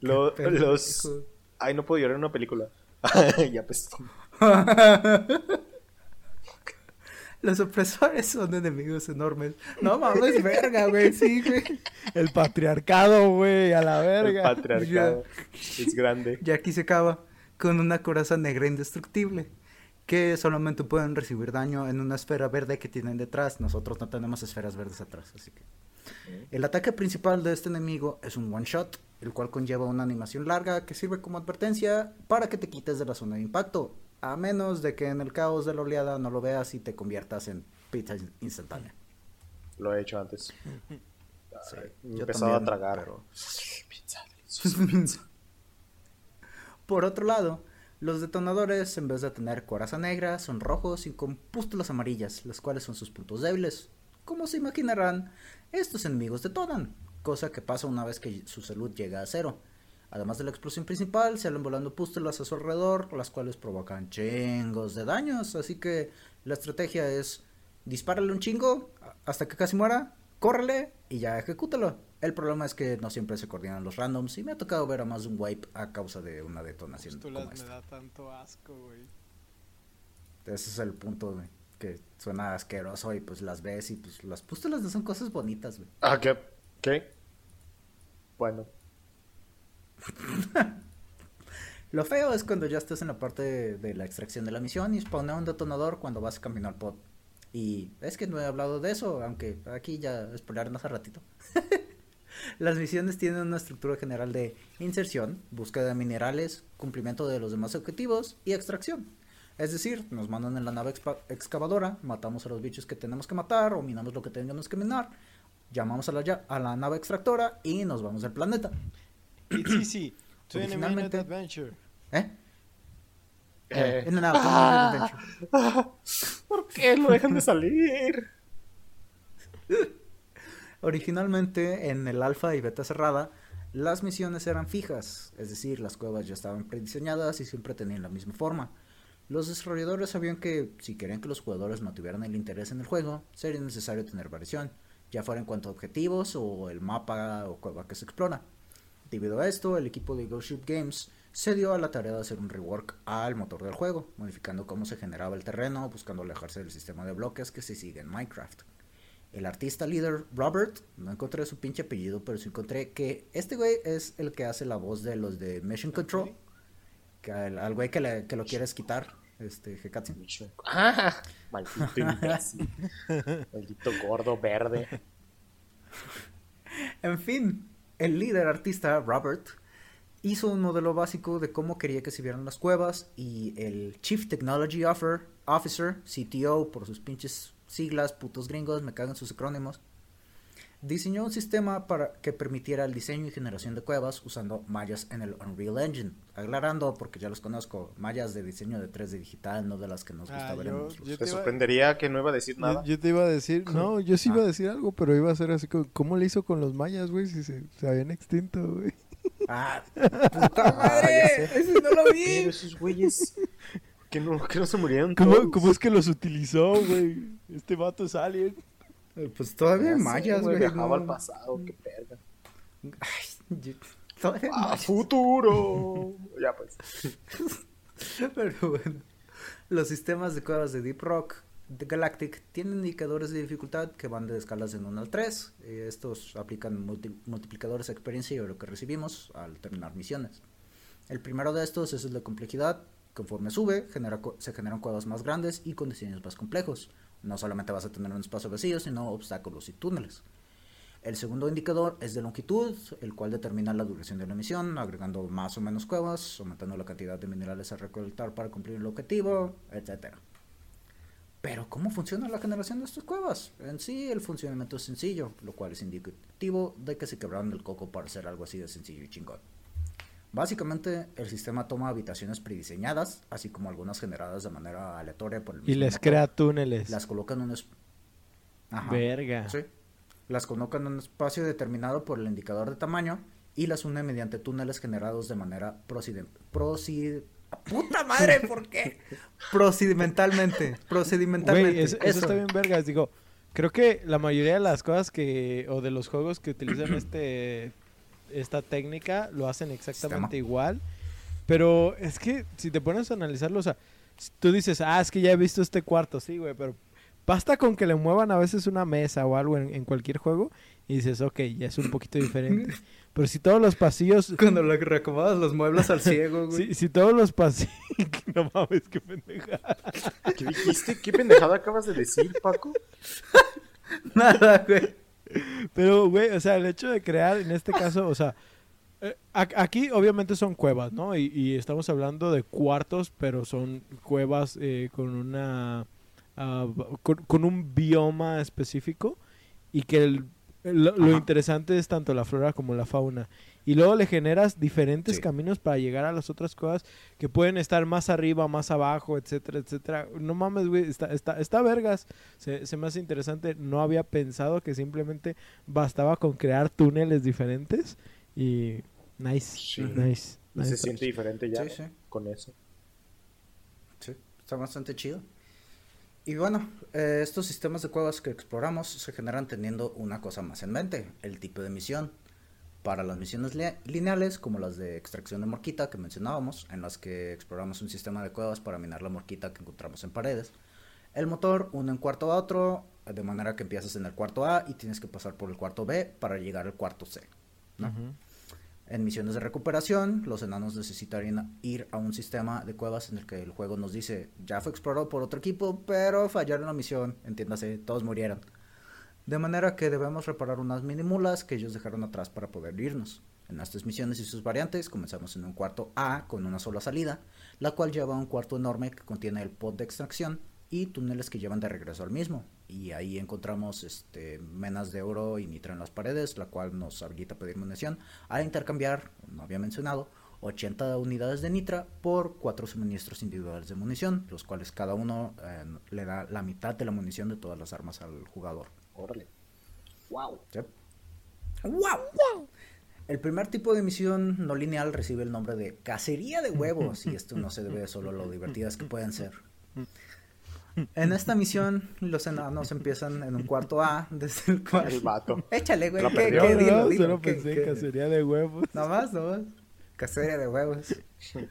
los. Ay, no puedo llorar en una película. ya pues. Los opresores son enemigos enormes. No mames, verga, güey, sí, güey. El patriarcado, güey, a la verga. El patriarcado es grande. Y aquí se acaba con una coraza negra indestructible. Que solamente pueden recibir daño en una esfera verde que tienen detrás. Nosotros no tenemos esferas verdes atrás, así que. El ataque principal de este enemigo es un one shot, el cual conlleva una animación larga que sirve como advertencia para que te quites de la zona de impacto, a menos de que en el caos de la oleada no lo veas y te conviertas en pizza in- instantánea. Lo he hecho antes. Sí, He a tragar. pero- Pizza. Por otro lado, los detonadores, en vez de tener coraza negra, son rojos y con pústulas amarillas, las cuales son sus puntos débiles. Como se imaginarán, estos enemigos detonan, cosa que pasa una vez que su salud llega a cero. Además de la explosión principal, salen volando pústulas a su alrededor, las cuales provocan chingos de daños. Así que la estrategia es dispárale un chingo hasta que casi muera, córrele y ya ejecútalo. El problema es que no siempre se coordinan los randoms y me ha tocado ver a más de un wipe a causa de una detonación Pústulas como me esta. da tanto asco, güey. Ese es el punto, güey, que suena asqueroso y pues las ves y pues las pústulas no son cosas bonitas, güey. Ah, ¿qué? ¿Qué? Bueno. Lo feo es cuando ya estás en la parte de, la extracción de la misión y spawnea un detonador cuando vas camino al pod. Y es que no he hablado de eso, aunque aquí ya spoilaron hace ratito. Las misiones tienen una estructura general de inserción, búsqueda de minerales, cumplimiento de los demás objetivos y extracción. Es decir, nos mandan en la nave excavadora, matamos a los bichos que tenemos que matar o minamos lo que tengamos que minar, llamamos a la, a la nave extractora y nos vamos del planeta. It's easy. 20 minute Originalmente- adventure. ¿Eh? Eh, In and out, adventure. ¿Por qué lo dejan de salir? Originalmente en el alfa y beta cerrada, las misiones eran fijas, es decir, las cuevas ya estaban prediseñadas y siempre tenían la misma forma. Los desarrolladores sabían que si querían que los jugadores mantuvieran el interés en el juego, sería necesario tener variación, ya fuera en cuanto a objetivos o el mapa o cueva que se explora. Debido a esto, el equipo de Ghost Ship Games se dio a la tarea de hacer un rework al motor del juego, modificando cómo se generaba el terreno, buscando alejarse del sistema de bloques que se sigue en Minecraft. El artista líder Robert, no encontré su pinche apellido, pero sí encontré que este güey es el que hace la voz de los de Mission Control. Que al, al güey que, le- que lo quieres quitar, este Hekatsu. Ah, maldito imbécil. Maldito gordo verde. En fin, el líder artista Robert hizo un modelo básico de cómo quería que se vieran las cuevas y el Chief Technology Officer, CTO, por sus pinches siglas, putos gringos, me cagan sus acrónimos, diseñó un sistema para que permitiera el diseño y generación de cuevas usando mallas en el Unreal Engine. Aclarando, porque ya los conozco, mallas de diseño de 3D digital, no de las que nos gusta Ah, ver en yo- nuestros- yo Te te iba- sorprendería que no iba a decir nada. Yo, yo te iba a decir, no, yo sí iba a decir algo, pero iba a ser así como, ¿cómo le hizo con los mayas, güey? Si se, se habían extinto, güey. ¡Ah, puta Ah, madre! ¡Ese no lo Pero vi! esos güeyes. Que no, que no se murieron. ¿Cómo, todos? cómo es que los utilizó, güey? Este vato es alien. Eh, Pues todavía sé, mayas, güey. Viajaba no- al pasado, qué verga. Ay, yo- todavía hay ¡Ah, mayas. futuro! ya pues. Pero bueno, los sistemas de cuevas de Deep Rock de Galactic tienen indicadores de dificultad que van de escalas de 1 al 3. Eh, estos aplican multi- multiplicadores de experiencia y lo que recibimos al terminar misiones. El primero de estos es el de complejidad. Conforme sube, genera se generan cuevas más grandes y con diseños más complejos. No solamente vas a tener un espacio vacío, sino obstáculos y túneles. El segundo indicador es de longitud, el cual determina la duración de la misión, agregando más o menos cuevas, aumentando la cantidad de minerales a recolectar para cumplir el objetivo, etc. Pero, ¿cómo funciona la generación de estas cuevas? En sí, el funcionamiento es sencillo, lo cual es indicativo de que se quebraron el coco para hacer algo así de sencillo y chingón. Básicamente, el sistema toma habitaciones prediseñadas, así como algunas generadas de manera aleatoria por el Y mismo les motor. crea túneles. Las colocan en un... es- Ajá. Verga. Sí. Las colocan en un espacio determinado por el indicador de tamaño y las une mediante túneles generados de manera proci- ¡Puta madre! ¿Por qué? Procedimentalmente. Procedimentalmente. Eso, eso está bien vergas. Digo, creo que la mayoría de las cosas que, o de los juegos que utilizan este, esta técnica lo hacen exactamente igual. Pero es que si te pones a analizarlo, o sea, si tú dices, ah, es que ya he visto este cuarto, sí, güey, pero Basta con que le muevan a veces una mesa o algo en, en cualquier juego y dices, ok, ya es un poquito diferente. Pero si todos los pasillos... Cuando le reacomodas los muebles al ciego, güey. Si, si todos los pasillos... no mames, qué pendeja. ¿Qué dijiste? ¿Qué pendejada acabas de decir, Paco? Nada, güey. Pero, güey, o sea, el hecho de crear, en este caso, o sea, eh, aquí obviamente son cuevas, ¿no? Y, y estamos hablando de cuartos, pero son cuevas eh, con una... ah, con, con un bioma específico y que el- lo, interesante es tanto la flora como la fauna. Y luego le generas diferentes Sí. caminos para llegar a las otras cuevas que pueden estar más arriba, más abajo, etcétera, etcétera. No mames, güey, está, está, está vergas. Se, se me hace interesante. No había pensado que simplemente bastaba con crear túneles diferentes. Y nice, Sí. nice. Y nice se siente diferente ya Sí, sí. con eso. Sí, está bastante chido. Y bueno, eh, estos sistemas de cuevas que exploramos se generan teniendo una cosa más en mente, el tipo de misión. Para las misiones li- lineales, como las de extracción de morquita que mencionábamos, en las que exploramos un sistema de cuevas para minar la morquita que encontramos en paredes, el motor une un cuarto a otro, de manera que empiezas en el cuarto A y tienes que pasar por el cuarto B para llegar al cuarto C. En misiones de recuperación, los enanos necesitarían ir a un sistema de cuevas en el que el juego nos dice, ya fue explorado por otro equipo, pero fallaron la misión, entiéndase, todos murieron. De manera que debemos reparar unas mini mulas que ellos dejaron atrás para poder irnos. En estas misiones y sus variantes, comenzamos en un cuarto A con una sola salida, la cual lleva a un cuarto enorme que contiene el pod de extracción y túneles que llevan de regreso al mismo. Y ahí encontramos este, menas de oro y nitro en las paredes, la cual nos habilita a pedir munición, a intercambiar, no había mencionado, 80 unidades de nitra por 4 suministros individuales de munición, los cuales cada uno eh, le da la mitad de la munición de todas las armas al jugador. Órale. Wow. ¿Sí? ¡Wow! El primer tipo de misión no lineal recibe el nombre de cacería de huevos, y esto no se debe solo a lo divertidas que pueden ser. En esta misión, los enanos empiezan en un cuarto A, desde el cual... El vato. Échale, güey, ¿qué, perdió. qué? No, Dilo, no, dilo, solo ¿qué, pensé en cacería de huevos. No más, no más. Cacería de huevos.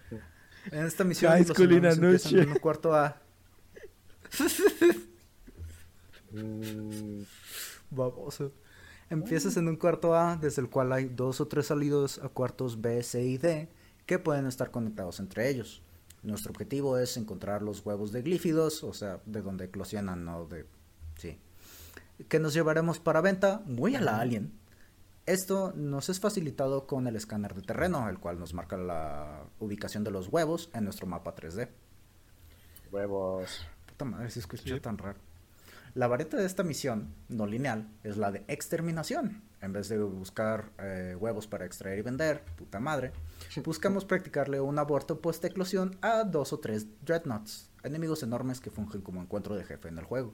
En esta misión, los enanos empiezan en un cuarto A. Mm, Baboso. Empiezas en un cuarto A, desde el cual hay dos o tres salidos a cuartos B, C y D, que pueden estar conectados entre ellos. Nuestro objetivo es encontrar los huevos de glífidos, o sea, de donde eclosionan, no de... Sí. Que nos llevaremos para venta, muy a la alien. Esto nos es facilitado con el escáner de terreno, el cual nos marca la ubicación de los huevos en nuestro mapa 3D. huevos. Puta madre, se escucha tan raro. La variante de esta misión, no lineal, es la de exterminación. En vez de buscar eh, huevos para extraer y vender, puta madre, buscamos practicarle un aborto post-eclosión a dos o tres dreadnoughts, enemigos enormes que fungen como encuentro de jefe en el juego.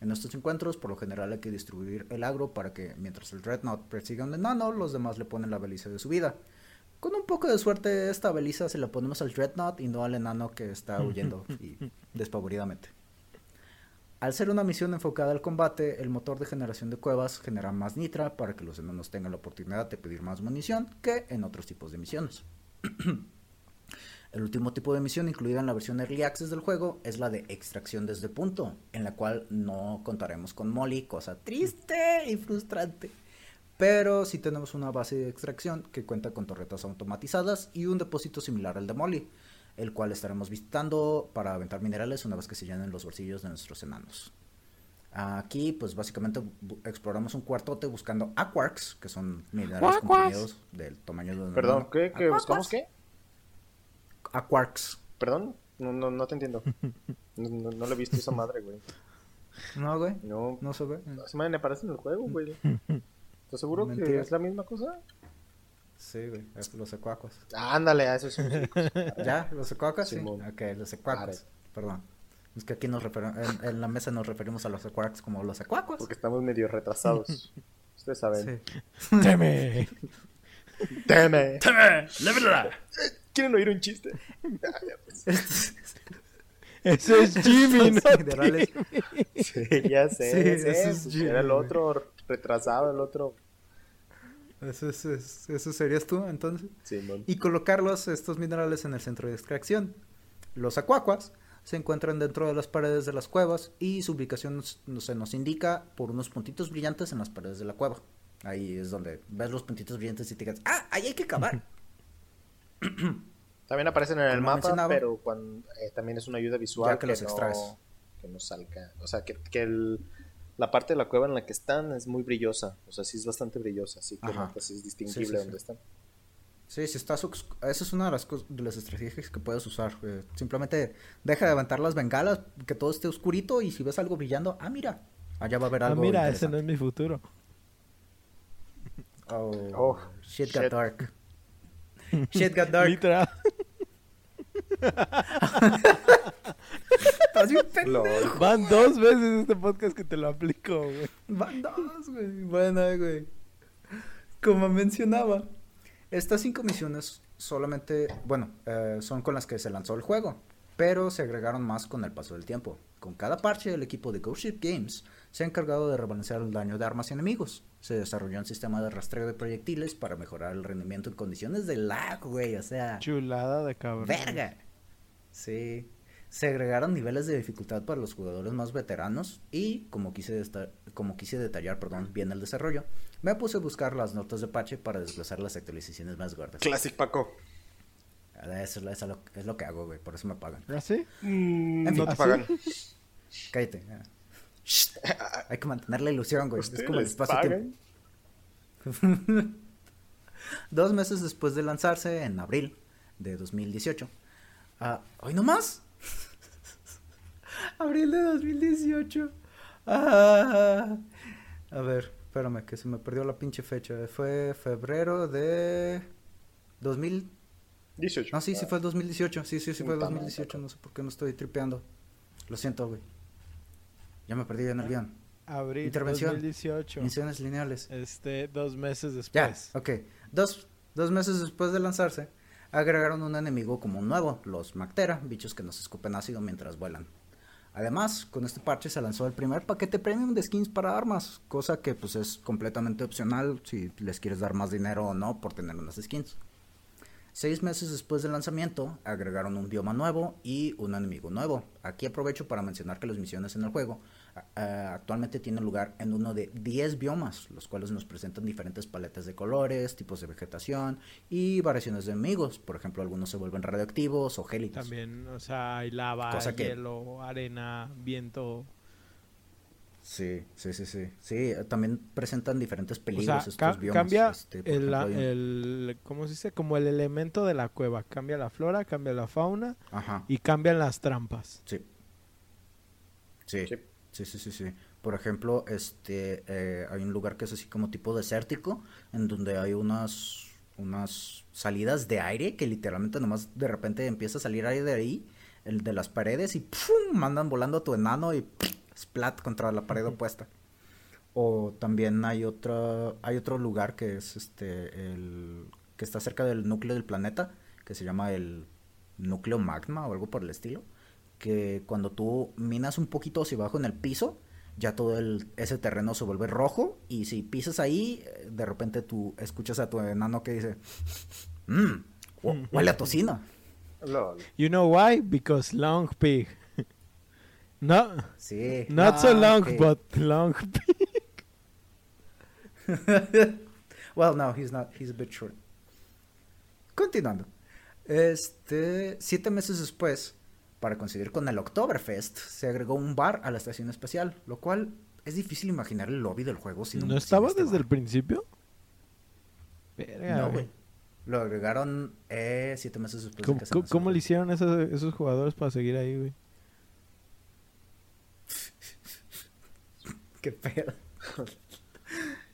En estos encuentros, por lo general hay que distribuir el agro para que mientras el dreadnought persiga un enano, los demás le ponen la beliza de su vida. Con un poco de suerte, esta beliza se la ponemos al dreadnought y no al enano que está huyendo y despavoridamente. Al ser una misión enfocada al combate, el motor de generación de cuevas genera más nitra para que los enanos tengan la oportunidad de pedir más munición que en otros tipos de misiones. el último tipo de misión incluida en la versión Early Access del juego es la de extracción desde punto, en la cual no contaremos con Molly, cosa triste y frustrante. Pero sí tenemos una base de extracción que cuenta con torretas automatizadas y un depósito similar al de Molly, el cual estaremos visitando para aventar minerales una vez que se llenen los bolsillos de nuestros enanos. Aquí, pues básicamente exploramos un cuartote buscando aquarks, que son minerales comprimidos del tamaño de un Perdón. ¿qué? ¿Qué? ¿Buscamos qué? Aquarks. Perdón, no, no, no te entiendo. No, no, no lo he visto esa madre, güey. No, güey. No, No se ve. se me aparece en el juego, güey. ¿Estás seguro que es la misma cosa? Sí, güey. Es los ecuacuas. Ándale, a eso es un ¿Ya? ¿Los ecuacuas? Sí. Ok, los ecuacuas. Perdón. Es que aquí nos en, en la mesa nos referimos a los ecuacuas como los ecuacuas. Porque estamos medio retrasados. Ustedes saben. Sí. ¡Teme! ¡Teme! ¿Quieren oír un chiste? Ah, ya, pues. Ese es Jimmy, ¿no? Sí, ya sé. Sí, ese es Jimmy, Era el otro retrasado, el otro. Eso, es- es- eso serías tú, entonces. Simón. Y colocarlos, estos minerales, en el centro de extracción. Los acuacuas se encuentran dentro de las paredes de las cuevas y su ubicación se nos indica por unos puntitos brillantes en las paredes de la cueva. Ahí es donde ves los puntitos brillantes y te dices, ¡ah! Ahí hay que cavar. también aparecen en el mapa, pero cuando, eh, también es una ayuda visual que, los extraes. que no salga. O sea, que, que el, la parte de la cueva en la que están es muy brillosa. O sea, sí es bastante brillosa, así que es distinguible donde están. Sí, si estás. Esa es una de las, de las estrategias que puedes usar. Simplemente deja de levantar las bengalas, que todo esté oscurito y si ves algo brillando, ah, mira, allá va a haber ah, algo. Ah, mira, ese no es mi futuro. Oh, oh shit got dark. shit got dark. Literal. Van dos veces este podcast que te lo aplico, güey. Van dos, güey. Bueno, güey. Como mencionaba, estas cinco misiones solamente, bueno, eh, son con las que se lanzó el juego, pero se agregaron más con el paso del tiempo. Con cada parche, el equipo de Ghost Ship Games se ha encargado de rebalancear el daño de armas y enemigos. Se desarrolló un sistema de rastreo de proyectiles para mejorar el rendimiento en condiciones de lag, güey, o sea... Chulada de cabrón. ¡Verga! Sí se agregaron niveles de dificultad para los jugadores más veteranos y, como quise, como quise detallar perdón, bien el desarrollo, me puse a buscar las notas de Pache para desglosar las actualizaciones más gordas. Classic Paco. Eso, es lo que hago, güey, por eso me pagan. ¿Ah, sí? Mm, no te ¿Ah, pagan. Cállate. Hay que mantener la ilusión, güey. Es como el espacio-tiempo. Dos meses después de lanzarse, en abril de 2018. Uh, ¿Hoy nomás? Abril de 2018. Ah. A ver, espérame, que se me perdió la pinche fecha. Fue febrero de 2018. No, sí, sí fue el 2018. Sí, sí, sí fue el 2018. No sé por qué no estoy tripeando. Lo siento, güey. Ya me perdí en el guion. Abril Intervención. 2018. Misiones lineales. Este, dos meses después. Ya, ok. Dos, dos meses después de lanzarse, agregaron un enemigo como nuevo, los Mactera, bichos que nos escupen ácido mientras vuelan. Además, con este parche se lanzó el primer paquete premium de skins para armas, cosa que pues es completamente opcional si les quieres dar más dinero o no por tener unas skins. Seis meses después del lanzamiento, agregaron un bioma nuevo y un enemigo nuevo. Aquí aprovecho para mencionar que las misiones en el juego actualmente tienen lugar en uno de 10 biomas, los cuales nos presentan diferentes paletas de colores, tipos de vegetación y variaciones de enemigos. Por ejemplo, algunos se vuelven radioactivos o gélidos. También, o sea, hay lava, hielo, arena, viento. Sí, sí, sí, sí. Sí, también presentan diferentes peligros estos biomas. Cambia este, el, el, ¿cómo se dice? Como el elemento de la cueva. Cambia la flora, cambia la fauna y cambian las trampas. Sí. Sí. Sí, sí, sí, sí. Por ejemplo, este, eh, hay un lugar que es así como tipo desértico, en donde hay unas, unas salidas de aire que literalmente nomás de repente empieza a salir aire de ahí, el de las paredes y ¡pum! mandan volando a tu enano y splat contra la pared opuesta. O también hay otra, hay otro lugar que es este, el, que está cerca del núcleo del planeta, que se llama el núcleo magma o algo por el estilo que cuando tú minas un poquito hacia abajo en el piso, ya todo el, ese terreno se vuelve rojo y si pisas ahí, de repente tú escuchas a tu enano que dice, mmm, huele a tocino. You know why? Because long pig. no. Sí. Not so long, but long pig. well, no, he's not. He's a bit short. Continuando. Este, siete meses después, para coincidir con el Oktoberfest, se agregó un bar a la estación espacial, lo cual es difícil imaginar el lobby del juego sin ¿No estaba este desde el principio? no, güey. Lo agregaron eh, siete meses después ¿Cómo, de que ¿Cómo le hicieron esos, esos jugadores para seguir ahí, güey? Qué pedo.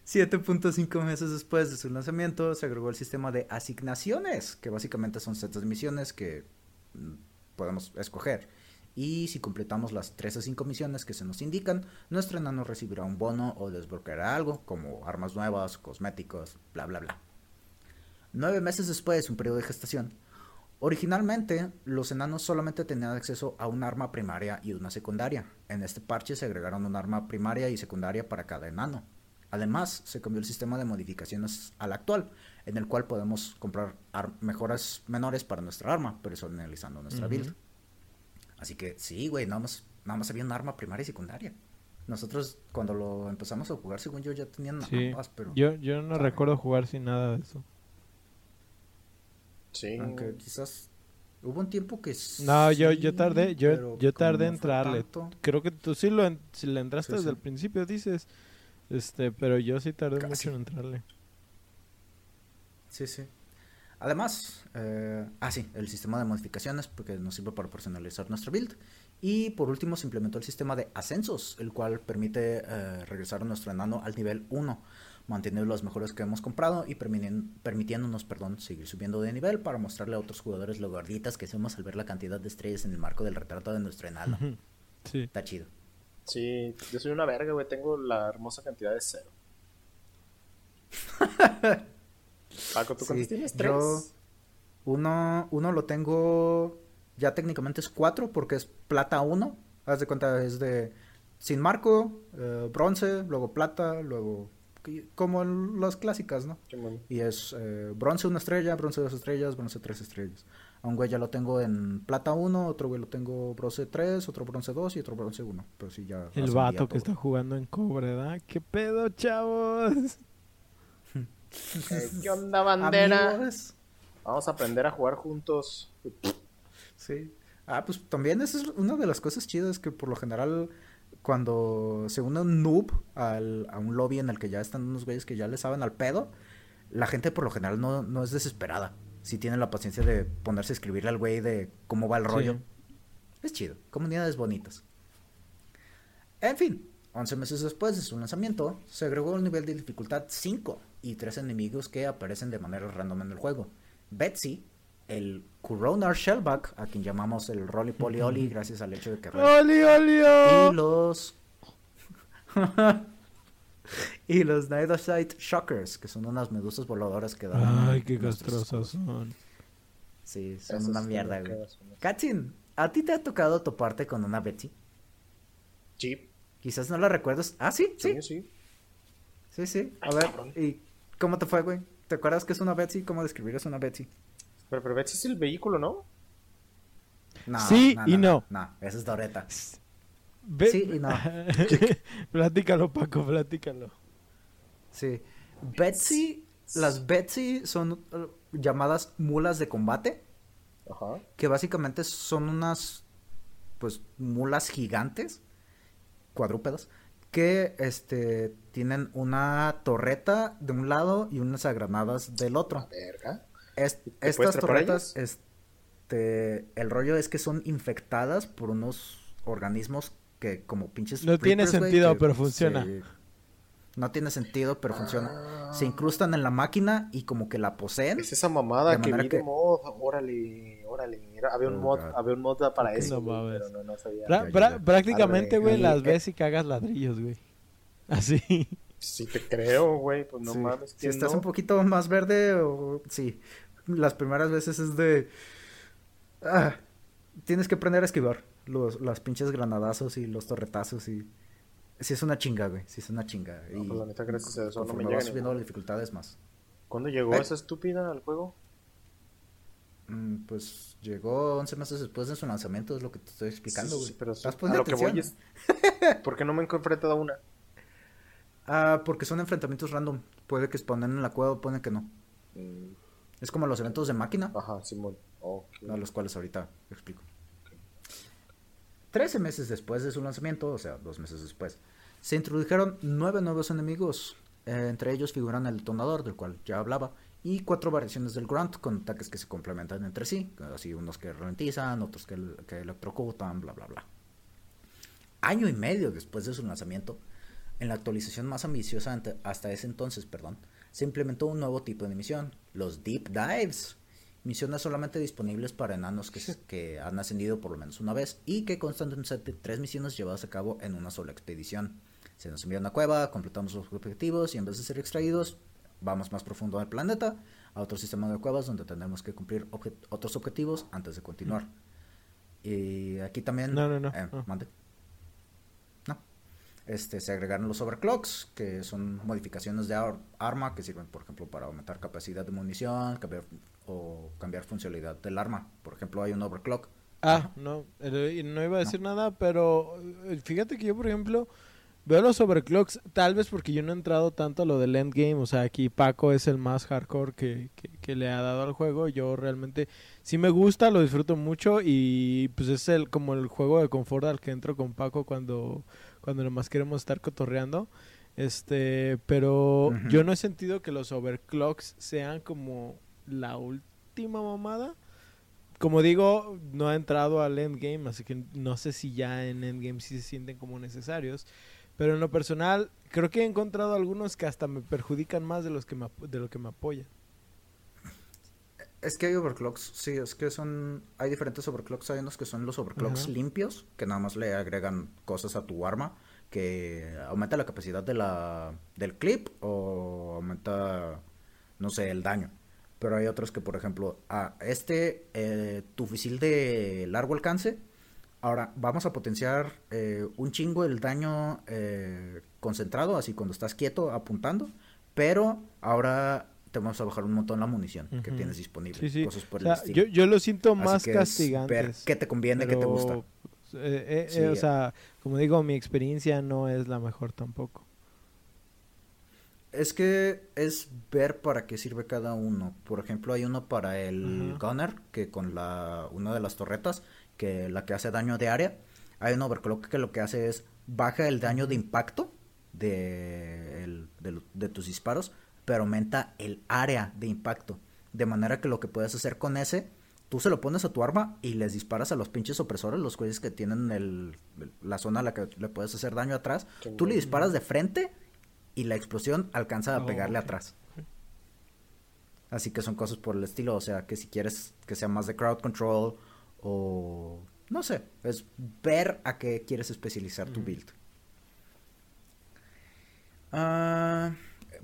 7.5 meses después de su lanzamiento se agregó el sistema de asignaciones, que básicamente son sets de misiones que mm, podemos escoger. Y si completamos las 3 o 5 misiones que se nos indican, nuestro enano recibirá un bono o desbloqueará algo, como armas nuevas, cosméticos, bla bla bla. Nueve meses después, un periodo de gestación, originalmente los enanos solamente tenían acceso a un arma primaria y una secundaria. En este parche se agregaron un arma primaria y secundaria para cada enano. Además, se cambió el sistema de modificaciones al actual, en el cual podemos comprar mejoras menores para nuestra arma, personalizando nuestra build. Así que sí, güey, nada más, nada más había un arma primaria y secundaria. Nosotros cuando lo empezamos a jugar, según yo, ya tenían Sí. ambas, pero... Yo, yo no recuerdo jugar sin nada de eso. Sí. Aunque quizás hubo un tiempo que No, yo, sí, yo tardé, yo, pero yo como tardé en entrarle. tanto, Creo que tú sí lo en- si le entraste Sí, desde sí. el principio, dices. Este, pero yo sí tardé Casi. mucho en entrarle. Sí, sí. Además, eh, ah, sí, el sistema de modificaciones, porque nos sirve para personalizar nuestra build. Y por último, se implementó el sistema de ascensos, el cual permite eh, regresar a nuestro enano al nivel 1, manteniendo los mejores que hemos comprado y permitiéndonos, perdón, seguir subiendo de nivel para mostrarle a otros jugadores lo gorditas que somos al ver la cantidad de estrellas en el marco del retrato de nuestro enano. Sí. Está chido. Sí, yo soy una verga, güey. Tengo la hermosa cantidad de cero. Paco, ¿tú Sí, cuántos tienes? ¿Tres? yo- Uno, uno lo tengo, ya técnicamente es 4 porque es plata 1. Haz de cuenta, es de sin marco, eh, bronce, luego plata, luego como en las clásicas, ¿no? Y es eh, bronce una estrella, bronce dos estrellas, bronce tres estrellas. A un güey ya lo tengo en plata 1, otro güey lo tengo bronce 3, otro bronce 2 y otro bronce 1. Pero sí, ya. El vato que todo. está jugando en cobre, ¿verdad? ¿Qué pedo, chavos? ¿Qué onda, bandera? Amigos. Vamos a aprender a jugar juntos. Sí. Ah, pues también esa es una de las cosas chidas que por lo general cuando se une un noob al, a un lobby en el que ya están unos güeyes que ya le saben al pedo, la gente por lo general no, no es desesperada. Si tiene la paciencia de ponerse a escribirle al güey de cómo va el rollo. Sí. Es chido. Comunidades bonitas. En fin, 11 meses después de su lanzamiento, se agregó el nivel de dificultad 5 y tres enemigos que aparecen de manera random en el juego. Betsy, el Coronar Shellback, a quien llamamos el Rolly Poly Oli gracias al hecho de que... ¡Oli, oli, Y oh! los... y los Nidosite Shockers, que son unas medusas voladoras que dan... Ay, qué escudos. son. Sí, son una mierda, güey. Katsin, ¿a ti te ha tocado toparte con una Betsy? Sí, Quizás no la recuerdas. Ah, sí, sí. sí, sí. Sí, sí. A Ay, ver, cabrón. ¿y cómo te fue, güey? ¿Te acuerdas que es una Betsy? ¿Cómo describirías una Betsy? Pero, pero Betsy es el vehículo, ¿no? No, Sí y no. No, esa es Doreta. Sí y no. platícalo, Paco, platícalo. Sí. Betsy, las Betsy son eh, llamadas mulas de combate, Ajá. que básicamente son unas, pues, mulas gigantes, cuadrúpedas, que, este, tienen una torreta de un lado y unas granadas del otro. Verga. Es- ¿Te puedes estas torretas, este, el rollo es que son infectadas por unos organismos que como pinches No tiene sentido, que pero funciona. se- No tiene sentido, pero funciona. Ah. Se incrustan en la máquina y como que la poseen. Es esa mamada De que vi de mod. Órale, órale. Era- había un Oh, mod, había un mod para eso, No pero no, no sabía. Prácticamente, güey, las ves y cagas ladrillos, güey. Así. Sí te creo, güey, pues no Sí. mames. Si ¿quién estás no? un poquito más verde o sí. Las primeras veces es de ah, tienes que aprender a esquivar los las pinches granadazos y los torretazos y sí es una chinga, güey, sí es una chinga. No, y pues, la neta, gracias a eso no me llega subiendo las dificultades más. ¿Cuándo llegó ¿Eh? esa estúpida al juego? Mm, Pues llegó 11 meses después de su lanzamiento, es lo que te estoy explicando, Sí, güey. sí, pero ¿Estás a lo que atención? voy es... ¿Por qué no me he enfrentado a una? Ah, porque son enfrentamientos random. Puede que spawnen en la cueva, puede que no. Mm, Es como los eventos de máquina, Ajá, Simón. Ok. a los cuales ahorita explico. 13 meses después de su lanzamiento, o sea, dos meses después, se introdujeron nueve nuevos enemigos. Eh, entre ellos figuran el detonador, del cual ya hablaba, y cuatro variaciones del Grunt con ataques que se complementan entre sí. Así, unos que ralentizan, otros que, electrocutan, bla, bla, bla. Año y medio después de su lanzamiento, en la actualización más ambiciosa hasta ese entonces, perdón, se implementó un nuevo tipo de misión, los Deep Dives. Misiones solamente disponibles para enanos que, que han ascendido por lo menos una vez y que constan de tres misiones llevadas a cabo en una sola expedición. Se nos envía a una cueva, completamos los objetivos y en vez de ser extraídos, vamos más profundo al planeta, a otro sistema de cuevas donde tendremos que cumplir obje- otros objetivos antes de continuar. Y aquí también... No, no, no, eh, no. mande. No. Este, se agregaron los overclocks, que son modificaciones de ar- arma que sirven, por ejemplo, para aumentar capacidad de munición cambiar, o cambiar funcionalidad del arma. Por ejemplo, hay un overclock Ah, no, eh, no iba a decir nada, pero eh, fíjate que yo, por ejemplo, veo los overclocks, tal vez porque yo no he entrado tanto a lo del endgame, o sea, aquí Paco es el más hardcore que, que, que le ha dado al juego, yo realmente sí me gusta, lo disfruto mucho y pues es el como el juego de confort al que entro con Paco cuando, cuando nomás queremos estar cotorreando. Este, pero yo no he sentido que los overclocks sean como la última mamada. Como digo, no he entrado al endgame, así que no sé si ya en endgame sí se sienten como necesarios. Pero en lo personal, creo que he encontrado algunos que hasta me perjudican más de los que me, de lo que me apoyan. Es que hay overclocks, sí, es que son, hay diferentes overclocks, hay unos que son los overclocks Ajá. limpios, que nada más le agregan cosas a tu arma, que aumenta la capacidad de la, del clip o aumenta, no sé, el daño. Pero hay otros que, por ejemplo, a este, eh, tu fusil de largo alcance, ahora vamos a potenciar eh, un chingo el daño eh, concentrado, así cuando estás quieto apuntando, pero ahora te vamos a bajar un montón la munición que tienes disponible, Sí, sí. cosas por O sea, el estilo. yo, yo lo siento Así más castigantes. ver qué te conviene, qué te pero, gusta. eh, eh, Sí, eh, o sea, como digo, mi experiencia no es la mejor tampoco. Es que es ver para qué sirve cada uno. Por ejemplo, hay uno para el Ajá. gunner, que con la una de las torretas, que la que hace daño de área. Hay un overclock que lo que hace es baja el daño de impacto de, el- de lo- de tus disparos, pero aumenta el área de impacto. De manera que lo que puedes hacer con ese, tú se lo pones a tu arma y les disparas a los pinches opresores, los güeyes que tienen el, la zona a la que le puedes hacer daño atrás. Qué Tú le disparas de frente y la explosión alcanza a Oh, pegarle atrás. Así que son cosas por el estilo, o sea, que si quieres que sea más de crowd control o no sé, es ver a qué quieres especializar tu build. Ah,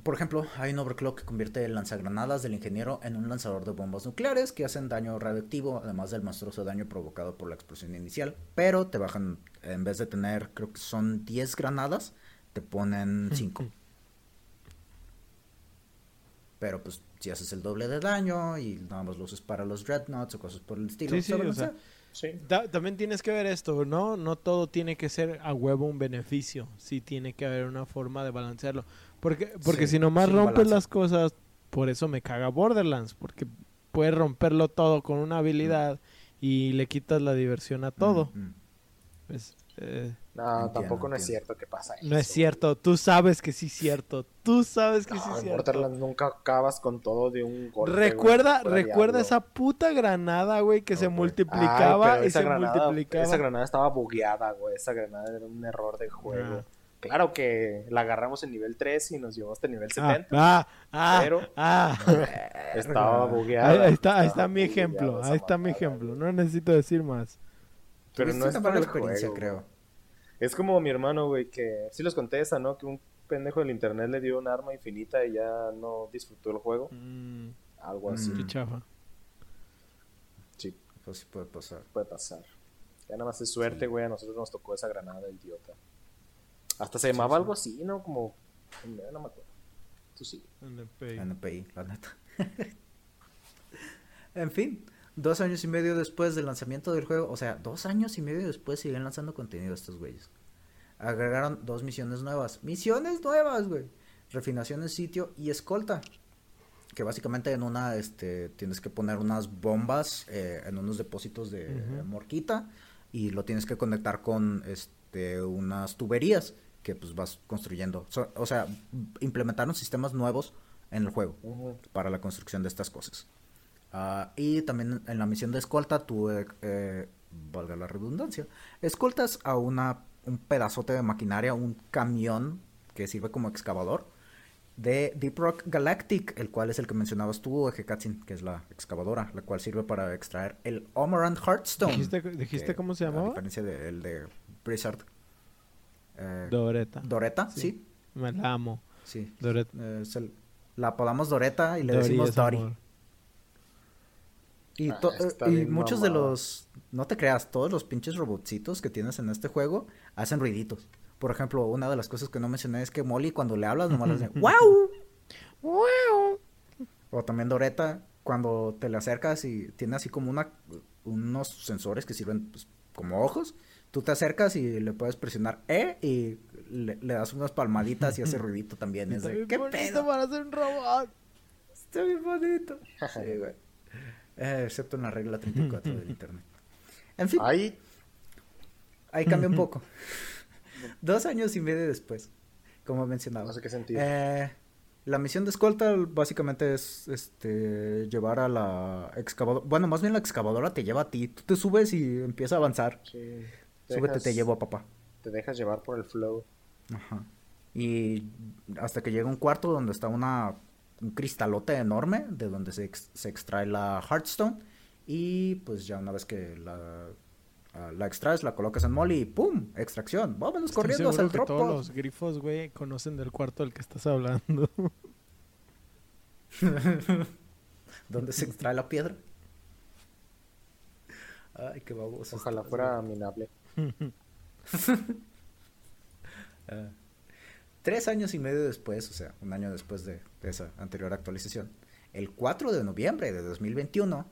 por ejemplo, hay un overclock que convierte el lanzagranadas del ingeniero en un lanzador de bombas nucleares que hacen daño radioactivo, además del monstruoso daño provocado por la explosión inicial. Pero te bajan, en vez de tener, creo que son 10 granadas, te ponen 5. Pero pues si haces el doble de daño y nada más lo usas para los dreadnoughts o cosas por el estilo. Sí, sí, ¿saben o sea, hacer? Sí. Ta- también tienes que ver esto, ¿no? No todo tiene que ser a huevo un beneficio. Sí tiene que haber una forma de balancearlo. Porque, porque Sí, si nomás rompes balance. las cosas, por eso me caga Borderlands. Porque puedes romperlo todo con una habilidad y le quitas la diversión a todo. Mm. Pues, eh, No, Entiendo, tampoco no es cierto que pasa eso. no es cierto. Tú sabes que sí es cierto. Tú sabes que No, sí es cierto. Borderlands nunca acabas con todo de un golpe. Recuerda, güey, recuerda esa puta granada, güey, que se multiplicaba y esa se granada, multiplicaba. Esa granada estaba bugueada, güey. Esa granada era un error de juego. Ah. Claro que la agarramos en nivel 3 y nos llevó hasta el nivel Ah, 70. ah, ah, pero- ah. Estaba bugueada. Ahí, ahí está, ahí está mi ejemplo, ahí está mi ejemplo, no necesito decir más. Pero Tuviste no es una para mala el experiencia, juego, creo. Es como mi hermano, güey, que sí los contesta, ¿no? Que un pendejo del internet le dio un arma infinita y ya no disfrutó el juego. Mm, Algo así. Mm. qué chafa. Sí, Pues sí puede pasar. puede pasar. Ya nada más es suerte, güey. A nosotros nos tocó esa granada, idiota. Hasta se llamaba sí. algo así, ¿no? Como. No me acuerdo. Tú sí. NPI. NPI, la neta. en fin, dos años y medio después del lanzamiento del juego, o sea, dos años y medio después siguen lanzando contenido estos güeyes. Agregaron dos misiones nuevas. Misiones nuevas, güey. Refinación en sitio y escolta. Que básicamente en una, este, tienes que poner unas bombas eh, en unos depósitos de morquita y lo tienes que conectar con, este, unas tuberías que pues vas construyendo. So- o sea, implementaron sistemas nuevos en el juego para la construcción de estas cosas. Ah, y también en la misión de escolta, tú, eh, eh, valga la redundancia, escoltas a una, un pedazote de maquinaria, un camión que sirve como excavador de Deep Rock Galactic, el cual es el que mencionabas tú, Hekatsin, que es la excavadora, la cual sirve para extraer el Omarant Heartstone. ¿Dijiste, dijiste que, cómo se A llamaba? diferencia del de Blizzard. Eh, Doreta. Doreta, Sí. sí, Me la amo. sí. Doreta. Eh, la apodamos Doreta y le decimos amor. Y, Ah, y muchos de los, no te creas, todos los pinches robotcitos que tienes en este juego hacen ruiditos. Por ejemplo, una de las cosas que no mencioné es que Molly cuando le hablas nomás le dice ¡Wow! O también Doreta, cuando te le acercas y tiene así como una, unos sensores que sirven pues, como ojos. Tú te acercas y le puedes presionar E y le, le das unas palmaditas y hace ruidito también. Es de, ¿qué pedo? para ser un robot. Está bien bonito. Sí, güey. Eh, excepto en la regla 34 del internet. En fin, Ahí, ahí cambia un poco. Dos años y medio después, como mencionaba. no sé qué sentido. Eh, la misión de escolta básicamente es este llevar a la excavadora. Bueno, más bien la excavadora te lleva a ti. Tú te subes y empieza a avanzar. Sí. Súbete, te dejas- llevo a papá. Te dejas llevar por el flow. Ajá. Y hasta que llega un cuarto donde está una un cristalote enorme de donde se, ex- se extrae la Hearthstone y pues ya una vez que la, ah, la extraes la colocas en molly y ¡pum! extracción. Vámonos Estoy corriendo hacia el que drop todos los grifos, güey, conocen del cuarto del que estás hablando. donde se extrae la piedra. Ay, qué baboso. Ojalá estás, fuera güey. minable. Ah. Tres años y medio después, o sea, un año después de, esa anterior actualización, el 4 de noviembre de 2021,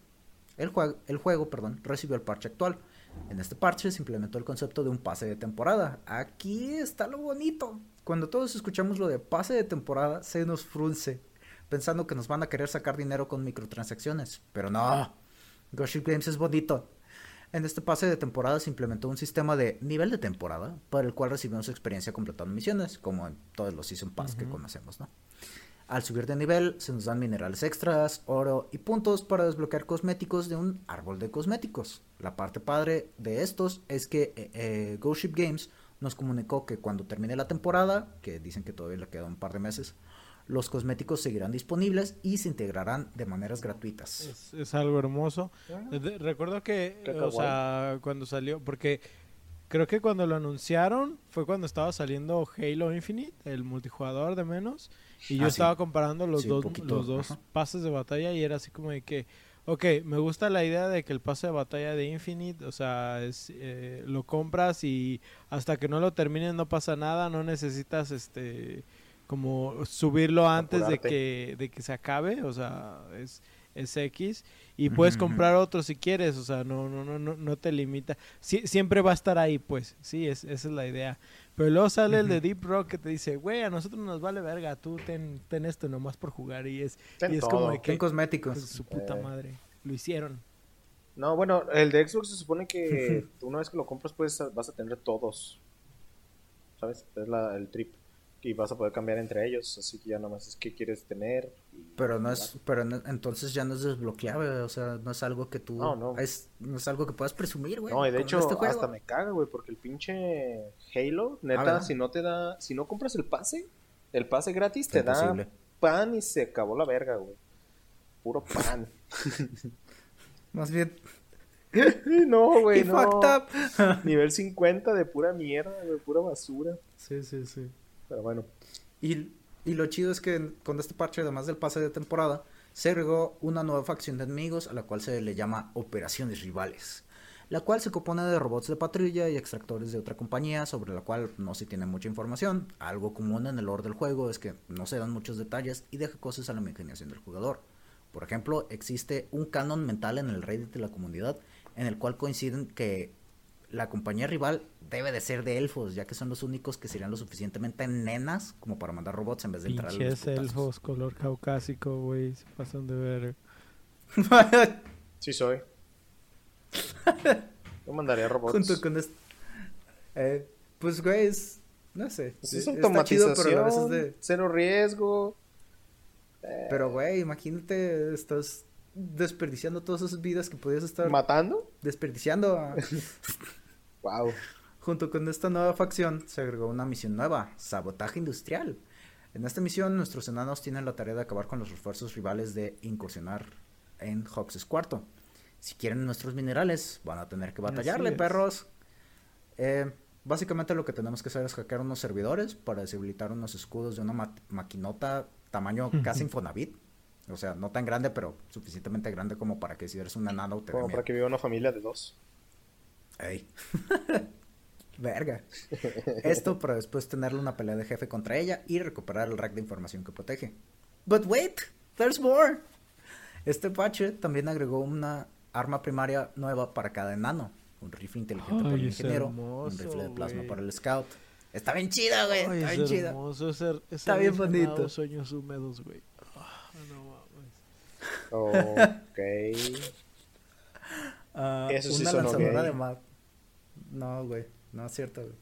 el, jue- el juego perdón, recibió el parche actual. En este parche se implementó el concepto de un pase de temporada. Aquí está lo bonito. Cuando todos escuchamos lo de pase de temporada, se nos frunce, pensando que nos van a querer sacar dinero con microtransacciones. Pero no, Ghost Games es bonito. En este pase de temporada se implementó un sistema de nivel de temporada para el cual recibimos experiencia completando misiones, como en todos los Season Pass que conocemos, ¿no? Al subir de nivel se nos dan minerales extras, oro y puntos para desbloquear cosméticos de un árbol de cosméticos. La parte padre de estos es que eh, eh, Ghost Ship Games nos comunicó que cuando termine la temporada, que dicen que todavía le queda un par de meses, los cosméticos seguirán disponibles y se integrarán de maneras gratuitas. Es, es algo hermoso. De- recuerdo que, o sea, cuando salió, porque creo que cuando lo anunciaron fue cuando estaba saliendo Halo Infinite, el multijugador de menos, y yo Ah, sí. estaba comparando los Sí, dos, poquito, los dos ajá. pases de batalla y era así como de que, ok, me gusta la idea de que el pase de batalla de Infinite, o sea, es, eh, lo compras y hasta que no lo termines no pasa nada, no necesitas este como subirlo antes de que, de que se acabe, o sea, es, es X y puedes comprar otro si quieres, o sea, no no no no, no te limita. Sie- siempre va a estar ahí, pues. Sí, es, esa es la idea. Pero luego sale el de. Deep Rock que te dice, "Güey, a nosotros nos vale verga, tú ten, ten esto nomás por jugar" y es Ten y es todo. como de ¿Qué que cosméticos? pues, su puta Eh. madre. Lo hicieron. No, bueno, el de Xbox se supone que una vez que lo compras pues vas a tener todos. ¿Sabes? Es la, el trip. Y vas a poder cambiar entre ellos. Así que ya nomás es que quieres tener. Pero no es, pero no- entonces ya no es desbloqueable, o sea, no es algo que tú, No, no. Es, no es algo que puedas presumir, güey. No, y de hecho este hasta me caga, güey, porque el pinche Halo, neta, si no te da, si no compras el pase, el pase gratis te da pan y se acabó la verga, güey. Puro pan. Más bien, no, güey, no. Nivel 50 de pura mierda, de pura basura. sí, sí, sí. Pero bueno. Y, y lo chido es que con este parche, además del pase de temporada, se agregó una nueva facción de enemigos a la cual se le llama Operaciones Rivales, la cual se compone de robots de patrulla y extractores de otra compañía sobre la cual no se tiene mucha información. Algo común en el lore del juego es que no se dan muchos detalles y deja cosas a la imaginación del jugador. Por ejemplo, existe un canon mental en el Reddit de la comunidad en el cual coinciden que la compañía rival debe de ser de elfos, ya que son los únicos que serían lo suficientemente nenas como para mandar robots en vez de entrar a los elfos color caucásico, güey, se pasan de ver. Sí soy. Yo mandaría robots. Junto con esto. Eh, pues, güey, es. No sé. Pues es está chido, automatización, pero a veces de. cero riesgo. Pero, güey, imagínate, estás desperdiciando todas esas vidas que podías estar ¿Matando? desperdiciando. a- Wow. Junto con esta nueva facción se agregó una misión nueva, sabotaje industrial. En esta misión nuestros enanos tienen la tarea de acabar con los refuerzos rivales de incursionar en Hox's cuarto. Si quieren nuestros minerales, van a tener que batallarle, perros. Eh, básicamente lo que tenemos que hacer es hackear unos servidores para deshabilitar unos escudos de una ma- maquinota tamaño casi Infonavit. O sea, no tan grande, pero suficientemente grande como para que si eres un enano te Como para que viva una familia de dos. Ey. Verga. Esto para después tenerle una pelea de jefe contra ella y recuperar el rack de información que protege. But wait, there's more. Este patch también agregó una arma primaria nueva para cada enano. Un rifle inteligente para el Ay, es ingeniero. hermoso, un rifle de plasma para el scout. Está bien chida, güey. Ay, Está es bien chida. hermoso, ese, ese Está bien bonito. sueños húmedos, güey. Ah, no mames. Ok. Ah, Eso sí una lanzadora gay. de No, güey. No es cierto, güey.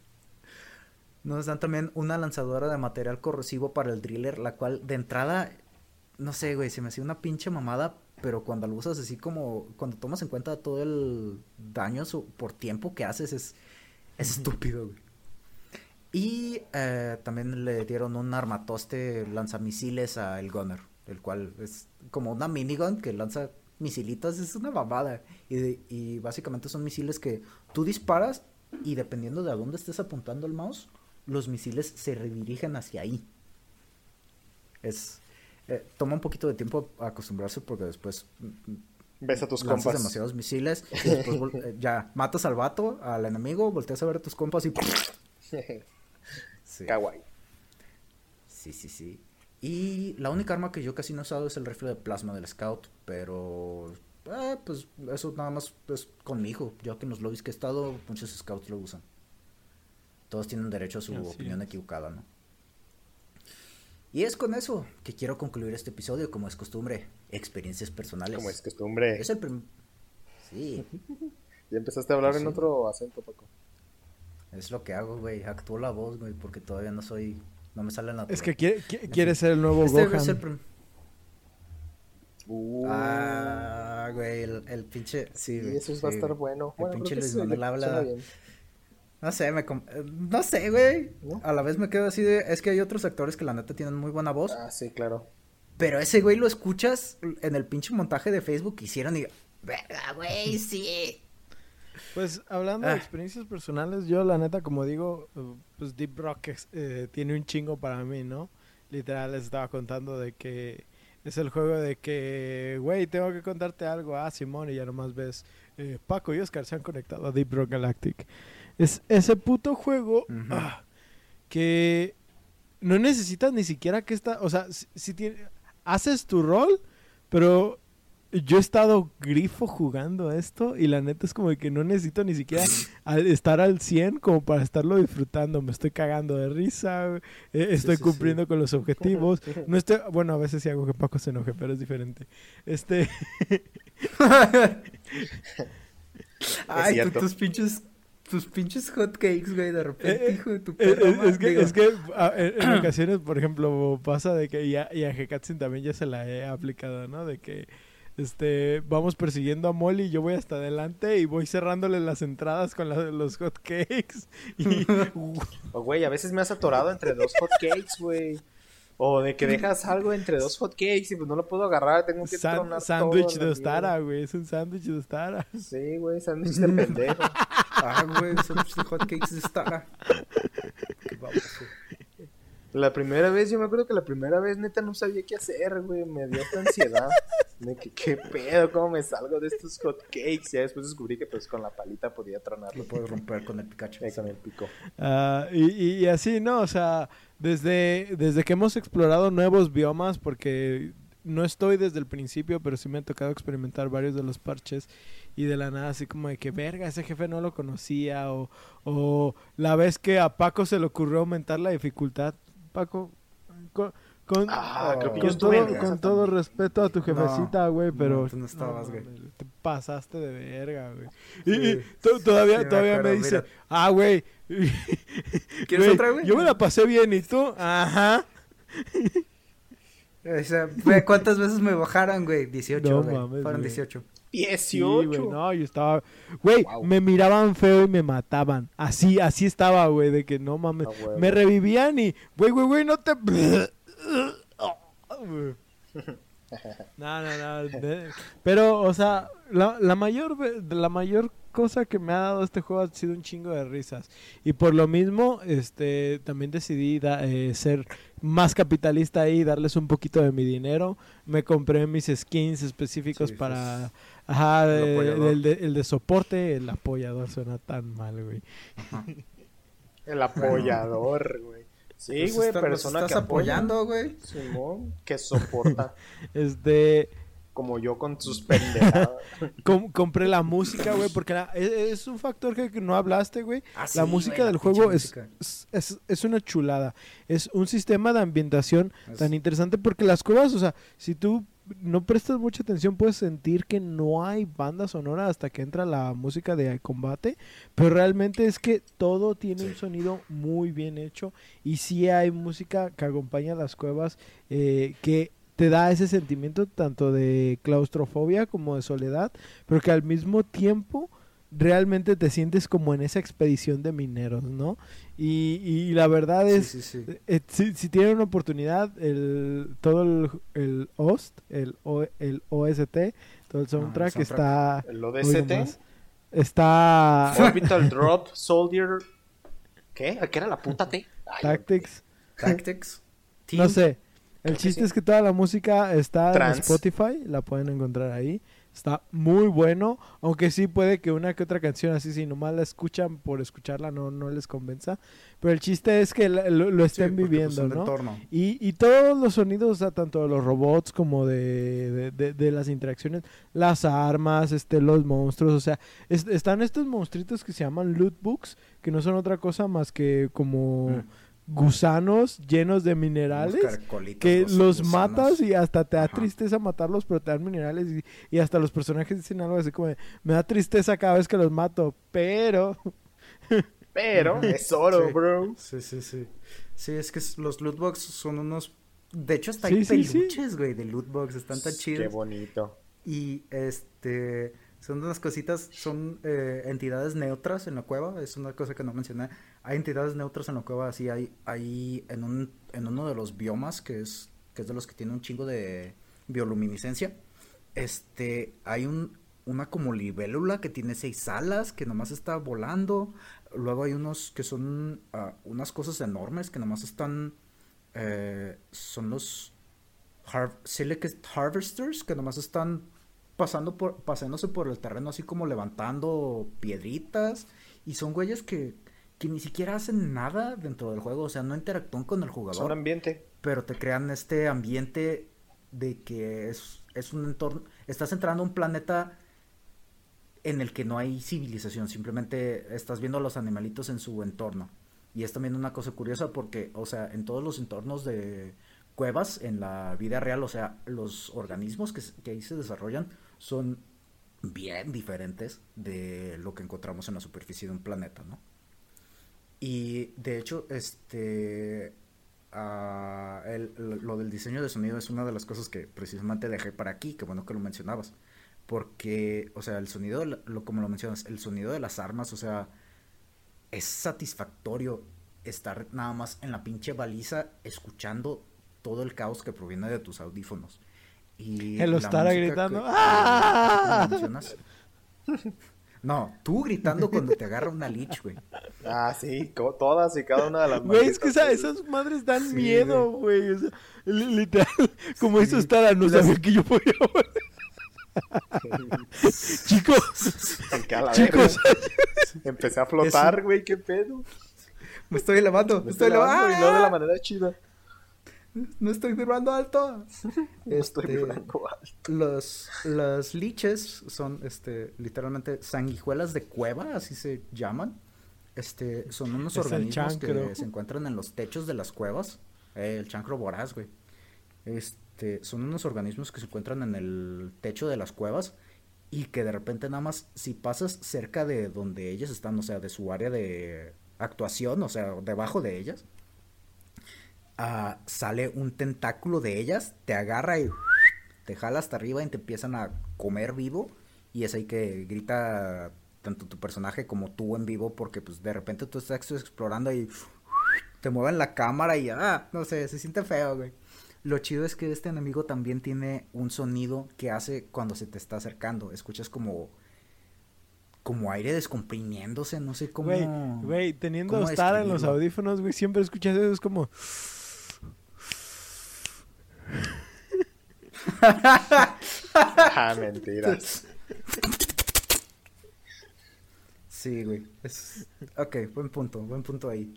Nos dan también una lanzadora de material corrosivo para el driller, la cual de entrada, no sé, güey, se me hacía una pinche mamada, pero cuando lo usas así como, cuando tomas en cuenta todo el daño su- por tiempo que haces, es, es estúpido, güey. Y eh, también le dieron un armatoste lanzamisiles a el Gunner, el cual es como una minigun que lanza misilitas, es una babada. Y, básicamente son misiles que tú disparas y dependiendo de a dónde estés apuntando el mouse, los misiles se redirigen hacia ahí. Es eh, toma un poquito de tiempo acostumbrarse porque después mm, Ves a tus compas. demasiados misiles y después eh, ya matas al vato, al enemigo, volteas a ver a tus compas y Sí. Kawaii. Sí, sí, sí. Y la única arma que yo casi no he usado es el rifle de plasma del scout, pero eh, pues eso nada más es con mi hijo, ya que en los lobbies que he estado muchos scouts lo usan. Todos tienen derecho a su Así opinión es. equivocada, ¿no? Y es con eso que quiero concluir este episodio, como es costumbre, experiencias personales. Como es costumbre. Es el prim- Sí, Ya empezaste a hablar Pues en sí. otro acento, Paco. es lo que hago, güey. Actúo la voz, güey, porque todavía no soy, no me sale natural. Es que quiere, qui- quiere ser el nuevo Este Gohan. el Uh, Ah, güey, el, el pinche. Sí, güey, eso va a sí, estar güey. bueno. El Bueno, pinche Luis sí, Manuel habla. No sé, me. com- eh, No sé, güey. ¿No? A la vez me quedo así de. Es que hay otros actores que la neta tienen muy buena voz. Ah, sí, claro. Pero ese güey lo escuchas en el pinche montaje de Facebook que hicieron y. Verga, güey, sí. Pues hablando de Ah. experiencias personales, yo la neta, como digo, pues Deep Rock eh, tiene un chingo para mí, ¿no? Literal les estaba contando de que es el juego de que, güey, tengo que contarte algo, ah, Simón, y ya nomás ves, eh, Paco y Oscar se han conectado a Deep Rock Galactic. Es ese puto juego ah, que no necesitas ni siquiera que esta, o sea, si, si tiene, haces tu rol, pero yo he estado grifo jugando esto y la neta es como que no necesito ni siquiera al- estar al 100 como para estarlo disfrutando. Me estoy cagando de risa, eh, estoy sí, cumpliendo con los objetivos. No estoy, bueno, a veces sí hago que Paco se enoje, pero es diferente. Este, Ay, tú- tus pinches. Tus pinches hotcakes, güey, de repente, Eh, eh, hijo de tu eh, perra eh, madre, es, que, es que a- en, en ocasiones, por ejemplo, pasa de que ya, y a Hekatsin también ya se la he aplicado, ¿no? De que este vamos persiguiendo a Molly, yo voy hasta adelante y voy cerrándole las entradas con la- los hot cakes. Y O, güey, a veces me has atorado entre dos hot cakes, güey. O de que dejas algo entre dos hot cakes y pues no lo puedo agarrar, tengo que san- tronar sándwich de Ostara, güey, es un sándwich de Ostara. Sí, güey, sándwich de pendejo. Ah, güey, son los hotcakes de Stara. Qué baboso. La primera vez, yo me acuerdo que la primera vez neta no sabía qué hacer, güey. Me dio esta ansiedad. De que qué pedo, cómo me salgo de estos hot cakes. Ya después descubrí que pues con la palita podía tronarlo Lo puedes romper con el Pikachu. eh, con el pico. Y, y- y así, ¿no? O sea, desde, desde que hemos explorado nuevos biomas, porque no estoy desde el principio, pero sí me ha tocado experimentar varios de los parches y de la nada así como de que, verga, ese jefe no lo conocía o, o la vez que a Paco se le ocurrió aumentar la dificultad. Paco, con, Ah, creo que con todo, en con todo respeto a tu jefecita, güey, pero... no, tú no estabas, güey. Te pasaste de verga, güey. Sí, y, y to- todavía, sí me todavía me dice, mira. ah, güey. ¿Quieres otra, güey? Yo me la pasé bien, ¿y tú? Ajá. O sea, ¿cuántas veces me bajaron, güey? 18, No güey. Fueron güey. 18. 18. Sí, güey, no, yo estaba... Güey, Wow. me miraban feo y me mataban. Así, así estaba, güey, de que no mames. Me revivían y, güey, güey, güey, no te... No, no, no. Pero, o sea, la, la mayor la mayor cosa que me ha dado este juego ha sido un chingo de risas. Y por lo mismo, este, también decidí da- eh, ser más capitalista ahí y darles un poquito de mi dinero. Me compré mis skins específicos Sí, para... pues, Ajá, el de- el, de, el de soporte. El apoyador suena tan mal, güey. Ajá. El apoyador, güey. Sí, güey, está- persona estás que apoyando, güey. Simón, que soporta. Este... como yo con sus pendejadas. Com- compré la música, güey, porque la- es, es un factor que, que no hablaste, güey. Ah, la música del juego es, es, es- una chulada. Es un sistema de ambientación tan interesante porque las cuevas, o sea, si tú no prestas mucha atención puedes sentir que no hay banda sonora hasta que entra la música de combate, pero realmente es que todo tiene un sonido muy bien hecho y sí hay música que acompaña las cuevas eh, que te da ese sentimiento tanto de claustrofobia como de soledad, pero que al mismo tiempo realmente te sientes como en esa expedición de mineros, ¿no? Y, y la verdad es, sí, sí. eh, si, si tienen una oportunidad, el, todo el, el OST, el, O- el OST, todo el soundtrack, soundtrack. está... El ODST, más, Está... Orbital Drop, Soldier. ¿Qué? ¿Qué era la puta T? Ay, Tactics. Tactics. No sé. El Creo que chiste sí. es que toda la música está Trans. en Spotify, la pueden encontrar ahí. Está muy bueno, aunque sí puede que una que otra canción así, si nomás la escuchan por escucharla, no, no les convenza. Pero el chiste es que lo, estén pues, viviendo, ¿no? Y, y todos los sonidos, o sea, tanto de los robots como de, de, de- de las interacciones, las armas, este, los monstruos, o sea, es- están estos monstruitos que se llaman loot books, que no son otra cosa más que como Mm. Gusanos llenos de minerales que los gusanos. matas y hasta te da Ajá. tristeza matarlos, pero te dan minerales y, y hasta los personajes dicen algo así como, de, me da tristeza cada vez que los mato, pero... Pero es oro, Sí. bro. Sí, sí, sí. Sí, es que los loot box son unos... De hecho, hasta Sí, hay sí, peluches, güey, de loot box. Están tan Qué chidos. bonito. Y, este... Son unas cositas, son eh, entidades neutras en la cueva, es una cosa que no mencioné. Hay entidades neutras en la cueva, así hay, hay en, un, en uno de los biomas, que es, que es de los que tiene un chingo de bioluminiscencia, este, hay un, una como libélula que tiene seis alas, que nomás está volando. Luego hay unos que son ah, unas cosas enormes que nomás están, eh, son los har- Silicate Harvesters, que nomás están pasando por, pasándose por el terreno así como levantando piedritas. Y son güeyes que, que ni siquiera hacen nada dentro del juego, o sea, no interactúan con el jugador Son ambiente. pero te crean este ambiente de que es, es un entorno, estás entrando a un planeta en el que no hay civilización, simplemente estás viendo a los animalitos en su entorno. Y es también una cosa curiosa porque, o sea, en todos los entornos de cuevas, en la vida real, o sea, los organismos que, que ahí se desarrollan son bien diferentes de lo que encontramos en la superficie de un planeta, ¿no? Y de hecho, este, ah, el- lo del diseño de sonido es una de las cosas que precisamente dejé para aquí, que bueno que lo mencionabas, porque, o sea, el sonido, lo, como lo mencionas, el sonido de las armas, o sea, es satisfactorio estar nada más en la pinche baliza escuchando todo el caos que proviene de tus audífonos. Y El música gritando, que- ¡Ah! No, tú gritando cuando te agarra una lich, güey. Ah, sí, todas y cada una de las Güey, es que esa- esas madres dan Sí, miedo, güey. o sea, li- literal, como Sí. Stara, no sabía que yo podía Chicos, chicos. Empecé a flotar, güey, qué pedo. Me estoy elevando, Me estoy estoy elevando. lavando y no de la manera chida. No estoy vibrando alto. No estoy Este, vibrando alto. Los, las liches son, este, literalmente sanguijuelas de cueva, así se llaman. Este, son unos Es organismos que se encuentran en los techos de las cuevas. Eh, el chancro voraz, güey. Este, son unos organismos que se encuentran en el techo de las cuevas y que de repente nada más si pasas cerca de donde ellas están, o sea, de su área de actuación, o sea, debajo de ellas, sale un tentáculo de ellas, te agarra y te jala hasta arriba y te empiezan a comer vivo y es ahí que grita tanto tu personaje como tú en vivo porque pues de repente tú estás explorando y te mueven la cámara y ah, no sé, se siente feo, güey. Lo chido es que este enemigo también tiene un sonido que hace cuando se te está acercando. Escuchas como como aire descomprimiéndose, no sé cómo. Güey, teniendo Stara en los audífonos, güey, siempre escuchas eso, es como... Ah, mentiras. Sí, güey. Es... Ok, buen punto, buen punto ahí.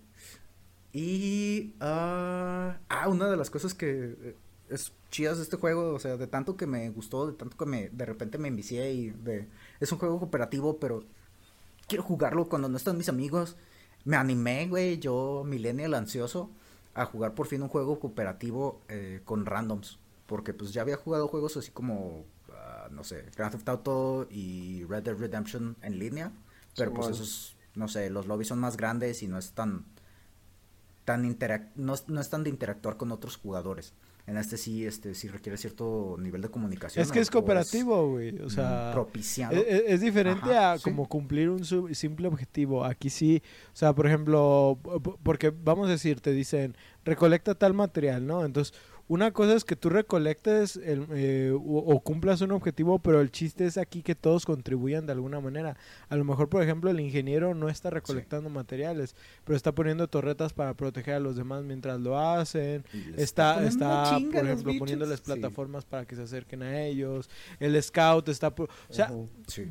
Y... ah, ah, una de las cosas que... eh, es chidas este juego, o sea, de tanto que me gustó, de tanto que me de repente me envicié y de es un juego cooperativo, pero quiero jugarlo cuando no están mis amigos. Me animé, güey, yo millennial ansioso a jugar por fin un juego cooperativo eh, con randoms, porque pues ya había jugado juegos así como ah, no sé, Grand Theft Auto y Red Dead Redemption en línea, pero pues esos no sé, los lobbies son más grandes y no es tan tan no, no es tan de interactuar con otros jugadores. En este sí, este sí requiere cierto nivel de comunicación. Es que es cooperativo, güey. O sea, propiciado. Es, e, es diferente a como cumplir un simple objetivo. Aquí sí, o sea, por ejemplo, porque vamos a decir, te dicen, recolecta tal material, ¿no? Entonces, una cosa es que tú recolectes el, eh, o, cumplas un objetivo, pero el chiste es aquí que todos contribuyan de alguna manera. A lo mejor, por ejemplo, el ingeniero no está recolectando materiales, pero está poniendo torretas para proteger a los demás mientras lo hacen. Está, está, por ejemplo, poniéndoles plataformas para que se acerquen a ellos. El scout está... o sea,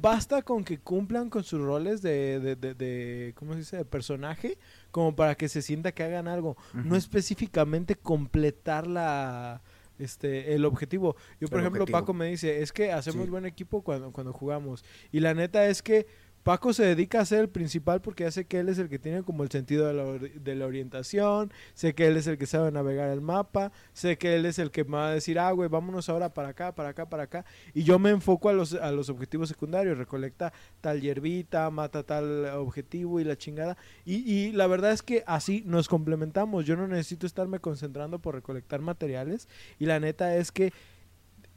basta con que cumplan con sus roles de, de, de, de ¿cómo se dice?, de personaje como para que se sienta que hagan algo, no específicamente completar la este el objetivo. Yo por ejemplo Paco me dice, "Es que hacemos buen equipo cuando cuando jugamos." Y la neta es que Paco se dedica a ser el principal porque hace que él es el que tiene como el sentido de la, de la, orientación, sé que él es el que sabe navegar el mapa, sé que él es el que me va a decir, ah, güey, vámonos ahora para acá, para acá, para acá. Y yo me enfoco a los, a los objetivos secundarios, recolecta tal hierbita, mata tal objetivo y la chingada. Y, y la verdad es que así nos complementamos, yo no necesito estarme concentrando por recolectar materiales y la neta es que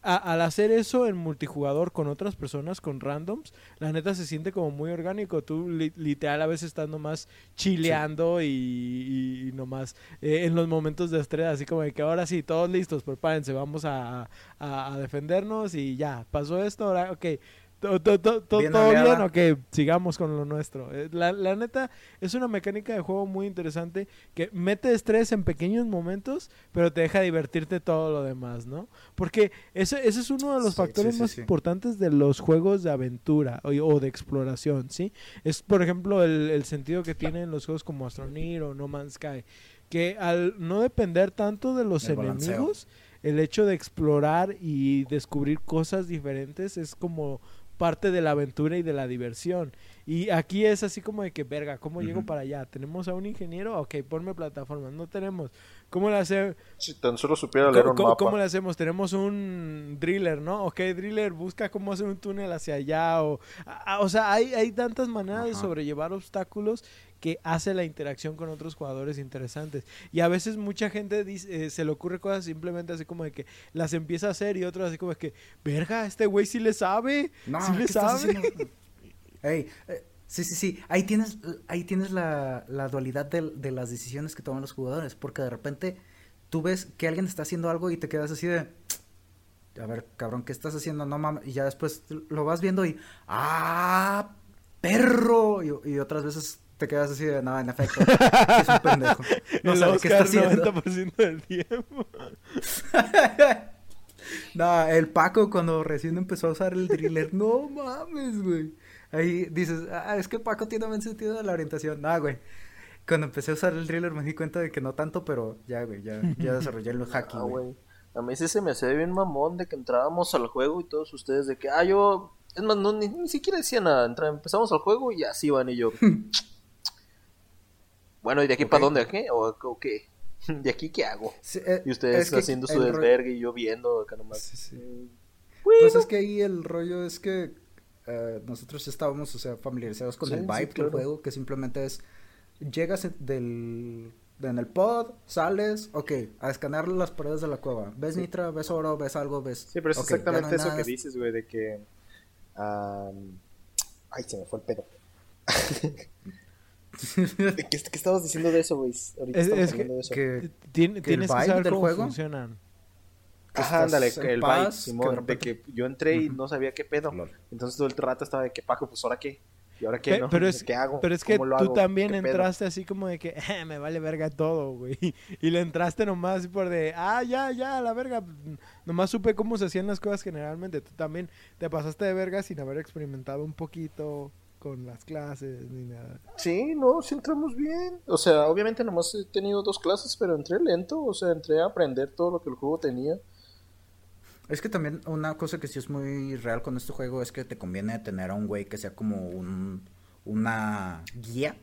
al hacer eso en multijugador con otras personas, con randoms, la neta se siente como muy orgánico. Tú literal a veces estás nomás chileando y, nomás eh, en los momentos de estrés, así como de que ahora sí, todos listos, prepárense, vamos a, a defendernos y ya, pasó esto, ahora, ok todo, todo, bien, ok, sigamos con lo nuestro. Eh, la, la, neta, es una mecánica de juego muy interesante que mete estrés en pequeños momentos, pero te deja divertirte todo lo demás, ¿no? Porque ese, ese es uno de los factores más importantes de los juegos de aventura o, de exploración, ¿sí? Es, por ejemplo, el, el sentido que tienen los juegos como Astroneer o No Man's Sky, que al no depender tanto de los enemigos, el hecho de explorar y descubrir cosas diferentes es como parte de la aventura y de la diversión. Y aquí es así como de que, verga, ¿cómo llego para allá? ¿Tenemos a un ingeniero? Ok, ponme plataformas. No tenemos. ¿Cómo le hacemos? Si tan solo supiera leer un ¿cómo, mapa. ¿Cómo le hacemos? Tenemos un driller, ¿no? Ok, driller, busca cómo hacer un túnel hacia allá. O, o sea, hay, hay tantas maneras de sobrellevar obstáculos que hace la interacción con otros jugadores interesantes. Y a veces mucha gente dice, eh, se le ocurre cosas simplemente así como de que las empieza a hacer y otros así como de que, verga, este güey sí le sabe, no, sí le sabe. Ey, eh, sí, sí, sí, ahí tienes, ahí tienes la, la dualidad de, de, las decisiones que toman los jugadores, porque de repente tú ves que alguien está haciendo algo y te quedas así de... A ver, cabrón, ¿qué estás haciendo? No mames. Y ya después lo vas viendo y. ¡Ah! ¡Perro! y otras veces te quedas así de, nada, en efecto, es un pendejo. No el sabe qué está haciendo. 90% del tiempo. no, el Paco cuando recién empezó a usar el driller, no mames, güey. Ahí dices, ah, es que Paco tiene buen sentido de la orientación. No, güey. Cuando empecé a usar el driller me di cuenta de que no tanto, pero ya, güey, ya, ya desarrollé el hacking, güey. A mí sí se me hace bien mamón de que entrábamos al juego y todos ustedes de que, ah, yo... Es más, no, ni, ni siquiera decían nada. empezamos al juego y así van y yo... Bueno, ¿y de aquí para dónde? ¿A qué? ¿O, qué? ¿De aquí qué hago? Eh, y ustedes haciendo su desvergue y yo viendo acá nomás. Mm, pues es que ahí el rollo es que uh, nosotros estábamos, o sea, familiarizados con el vibe del juego, que simplemente es, llegas del, en el pod, sales, ok, a escanear las paredes de la cueva. ¿Ves nitra? ¿Ves oro? ¿Ves algo? ¿Ves...? Sí, pero es exactamente eso que dices, güey, de que... Ay, se me fue el pedo. ¿Qué, ¿Qué, estabas diciendo de eso, güey? Ahorita es, es que, de eso. que, tienes que saber del cómo juego? funcionan. Ajá, ándale, el vibe, Simón, de que yo entré y no sabía qué pedo. Entonces todo el rato estaba de que, Paco, pues ¿ahora qué? ¿Y ahora qué, no? Pero es, ¿Qué hago? Pero es que tú también entraste así como de que, eh, me vale verga todo, güey. Y le entraste nomás por de, ah, ya, ya, la verga. Nomás supe cómo se hacían las cosas generalmente. Tú también te pasaste de verga sin haber experimentado un poquito con las clases ni nada. Sí, no, sí entramos bien. O sea, obviamente nomás he tenido dos clases, pero entré lento. O sea, entré a aprender todo lo que el juego tenía. Es que también una cosa que sí es muy real con este juego es que te conviene tener a un güey que sea como un, una guía.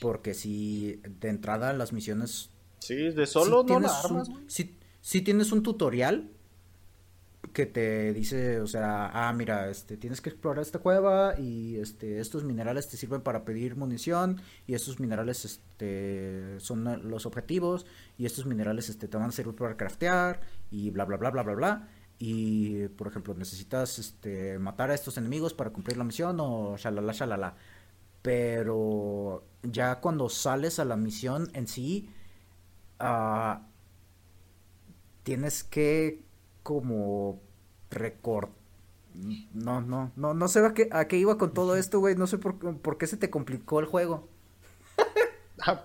Porque si de entrada las misiones... Sí, de solo sí no la tienes armas, un- sí tienes un tutorial que te dice, o sea, ah, mira, este, tienes que explorar esta cueva y este, estos minerales te sirven para pedir munición y estos minerales, este, son los objetivos y estos minerales, este, te van a servir para craftear y bla, bla, bla, bla, bla, bla. Y, por ejemplo, necesitas, este, matar a estos enemigos para cumplir la misión o shalala, shalala. Pero ya cuando sales a la misión en sí, ah, tienes que como record no no no no sé a qué a qué iba con todo esto güey no sé por, por qué se te complicó el juego Ah,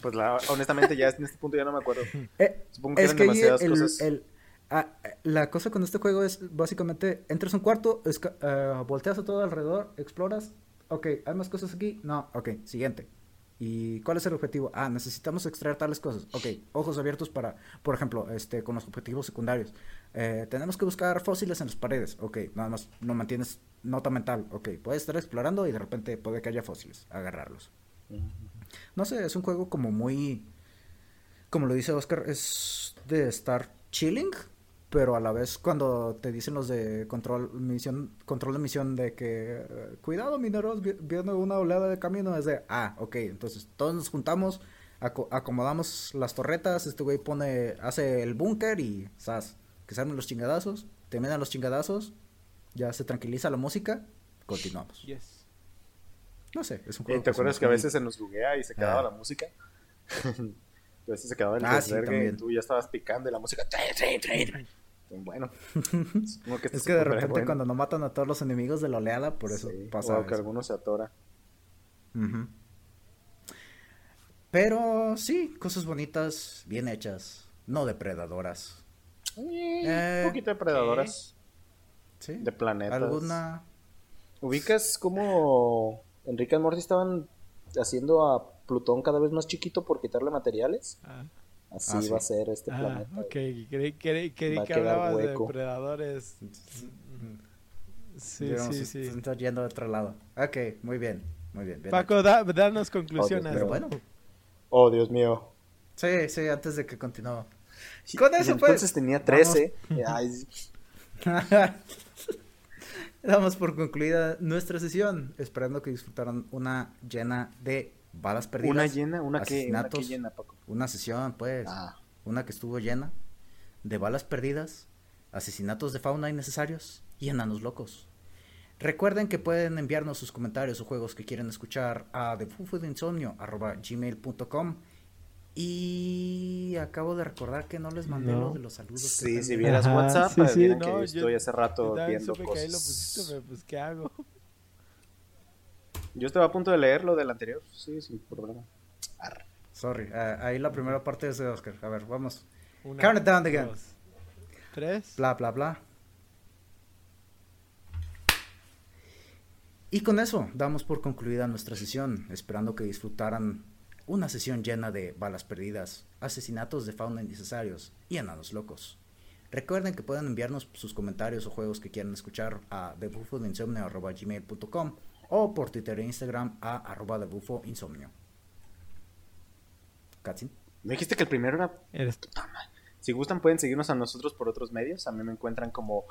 Pues la- honestamente ya en este punto ya no me acuerdo. Eh, Supongo que es eran que demasiadas el- cosas. el- ah, la cosa con este juego es básicamente entras a un cuarto ah, volteas a todo alrededor exploras ok hay más cosas aquí no ok siguiente ¿Y cuál es el objetivo? Ah, necesitamos extraer tales cosas. Ok, ojos abiertos para, por ejemplo, este, con los objetivos secundarios. Eh, tenemos que buscar fósiles en las paredes. Ok, nada más no mantienes nota mental. Ok, puedes estar explorando y de repente puede que haya fósiles. Agarrarlos. No sé, es un juego como muy... Como lo dice Oscar, es de estar chilling, pero a la vez cuando te dicen los de control misión control de misión de que cuidado mineros vi- viene una oleada de camino es de ah ok entonces todos nos juntamos aco- acomodamos las torretas este güey pone hace el búnker y sas que se armen los chingadazos terminan los chingadazos ya se tranquiliza la música continuamos Yes. no sé es un ¿Y juego ¿Te se me acuerdas que a veces se nos buguea y se quedaba Ah. la música? a veces se quedaba el Ah, sí, y también. tú ya estabas picando y la música... Bueno, que esto es que de repente bueno. cuando no matan a todos los enemigos de la oleada por eso Sí, pasa o que alguno se atora. Pero sí, cosas bonitas, bien hechas, no depredadoras. Eh, un poquito de predadoras ¿Sí? de planetas. ¿Alguna? ¿Ubicas cómo Enrique y Morty estaban haciendo a Plutón cada vez más chiquito por quitarle materiales? Ah, Así Ah, sí. va a ser este ah, planeta. ok. Creí, creí- creí Va a que quedar hablabas de hueco. depredadores. Sí, Digamos, sí, se- sí. se está yendo de otro lado. Ok, muy bien, muy bien. bien Paco, da, danos Oh, conclusiones. Pero bueno, Oh, Dios mío. sí, sí, antes de que continúe. Sí, Con eso, pues, Entonces tenía 13. Ay, Damos por concluida nuestra sesión, esperando que disfrutaran una llena de balas perdidas. una llena, una que, una que llena, Paco. Una sesión, pues. Ah, Una que estuvo llena de balas perdidas, asesinatos de fauna innecesarios y enanos locos. Recuerden que pueden enviarnos sus comentarios o juegos que quieren escuchar a thefufudeinsomnio.gmail.com Y acabo de recordar que no les mandé No. lo de los saludos. que sí, si tengo. vieras Ajá, WhatsApp, sí, sí, que yo estoy hace rato viendo supe que ahí lo pusiste, cosas. pero pues ¿qué hago? Yo estaba a punto de leer lo del anterior. Sí, sin problema. Arre. Sorry, eh, ahí la primera parte es de Oscar. A ver, vamos. Una, Count it down again. dos, tres. Bla, bla, bla. Y con eso damos por concluida nuestra sesión, esperando que disfrutaran una sesión llena de balas perdidas, asesinatos de fauna innecesarios y enanos locos. Recuerden que pueden enviarnos sus comentarios o juegos que quieran escuchar a thebufodeinsomnio.gmail.com o por Twitter e Instagram a arroba thebufoinsomnio. Katsin. Me dijiste que el primero era Eres Si gustan pueden seguirnos a nosotros por otros medios. A mí me encuentran como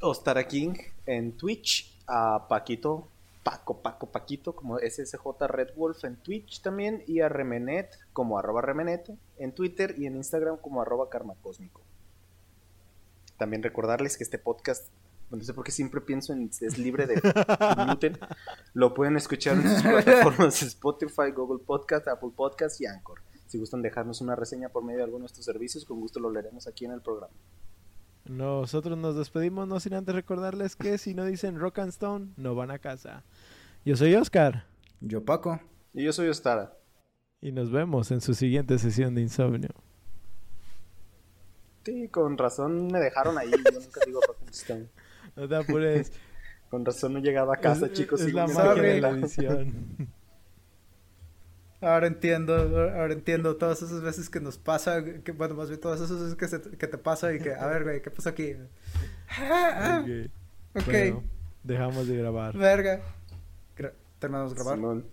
Ostara King en Twitch, a Paquito, Paco, Paco, Paquito, como SSJ Red Wolf en Twitch también, y a Remenet como arroba Remenet en Twitter y en Instagram como arroba Karma Cósmico. También recordarles que este podcast, no sé por qué siempre pienso en es libre de gluten, lo pueden escuchar en sus plataformas Spotify, Google Podcast, Apple Podcast y Anchor. Si gustan dejarnos una reseña por medio de alguno de estos servicios, con gusto lo leeremos aquí en el programa. Nosotros nos despedimos, no sin antes recordarles que si no dicen Rock and Stone, no van a casa. Yo soy Oscar Yo Paco. Y yo soy Ostara. y nos vemos en su siguiente sesión de insomnio. Sí, con razón me dejaron ahí. Yo nunca digo Rock and Stone. No te apures. Con razón no llegaba a casa, Es- chicos. Es y la magia de la edición. Ahora entiendo, ahora entiendo todas esas veces que nos pasa, que, bueno, más bien todas esas veces que, se- que te pasa y que, a ver, güey, ¿qué pasó aquí? Ah, ah, Ok. ok, Bueno, dejamos de grabar. verga. Gra- Terminamos de grabar. Simón.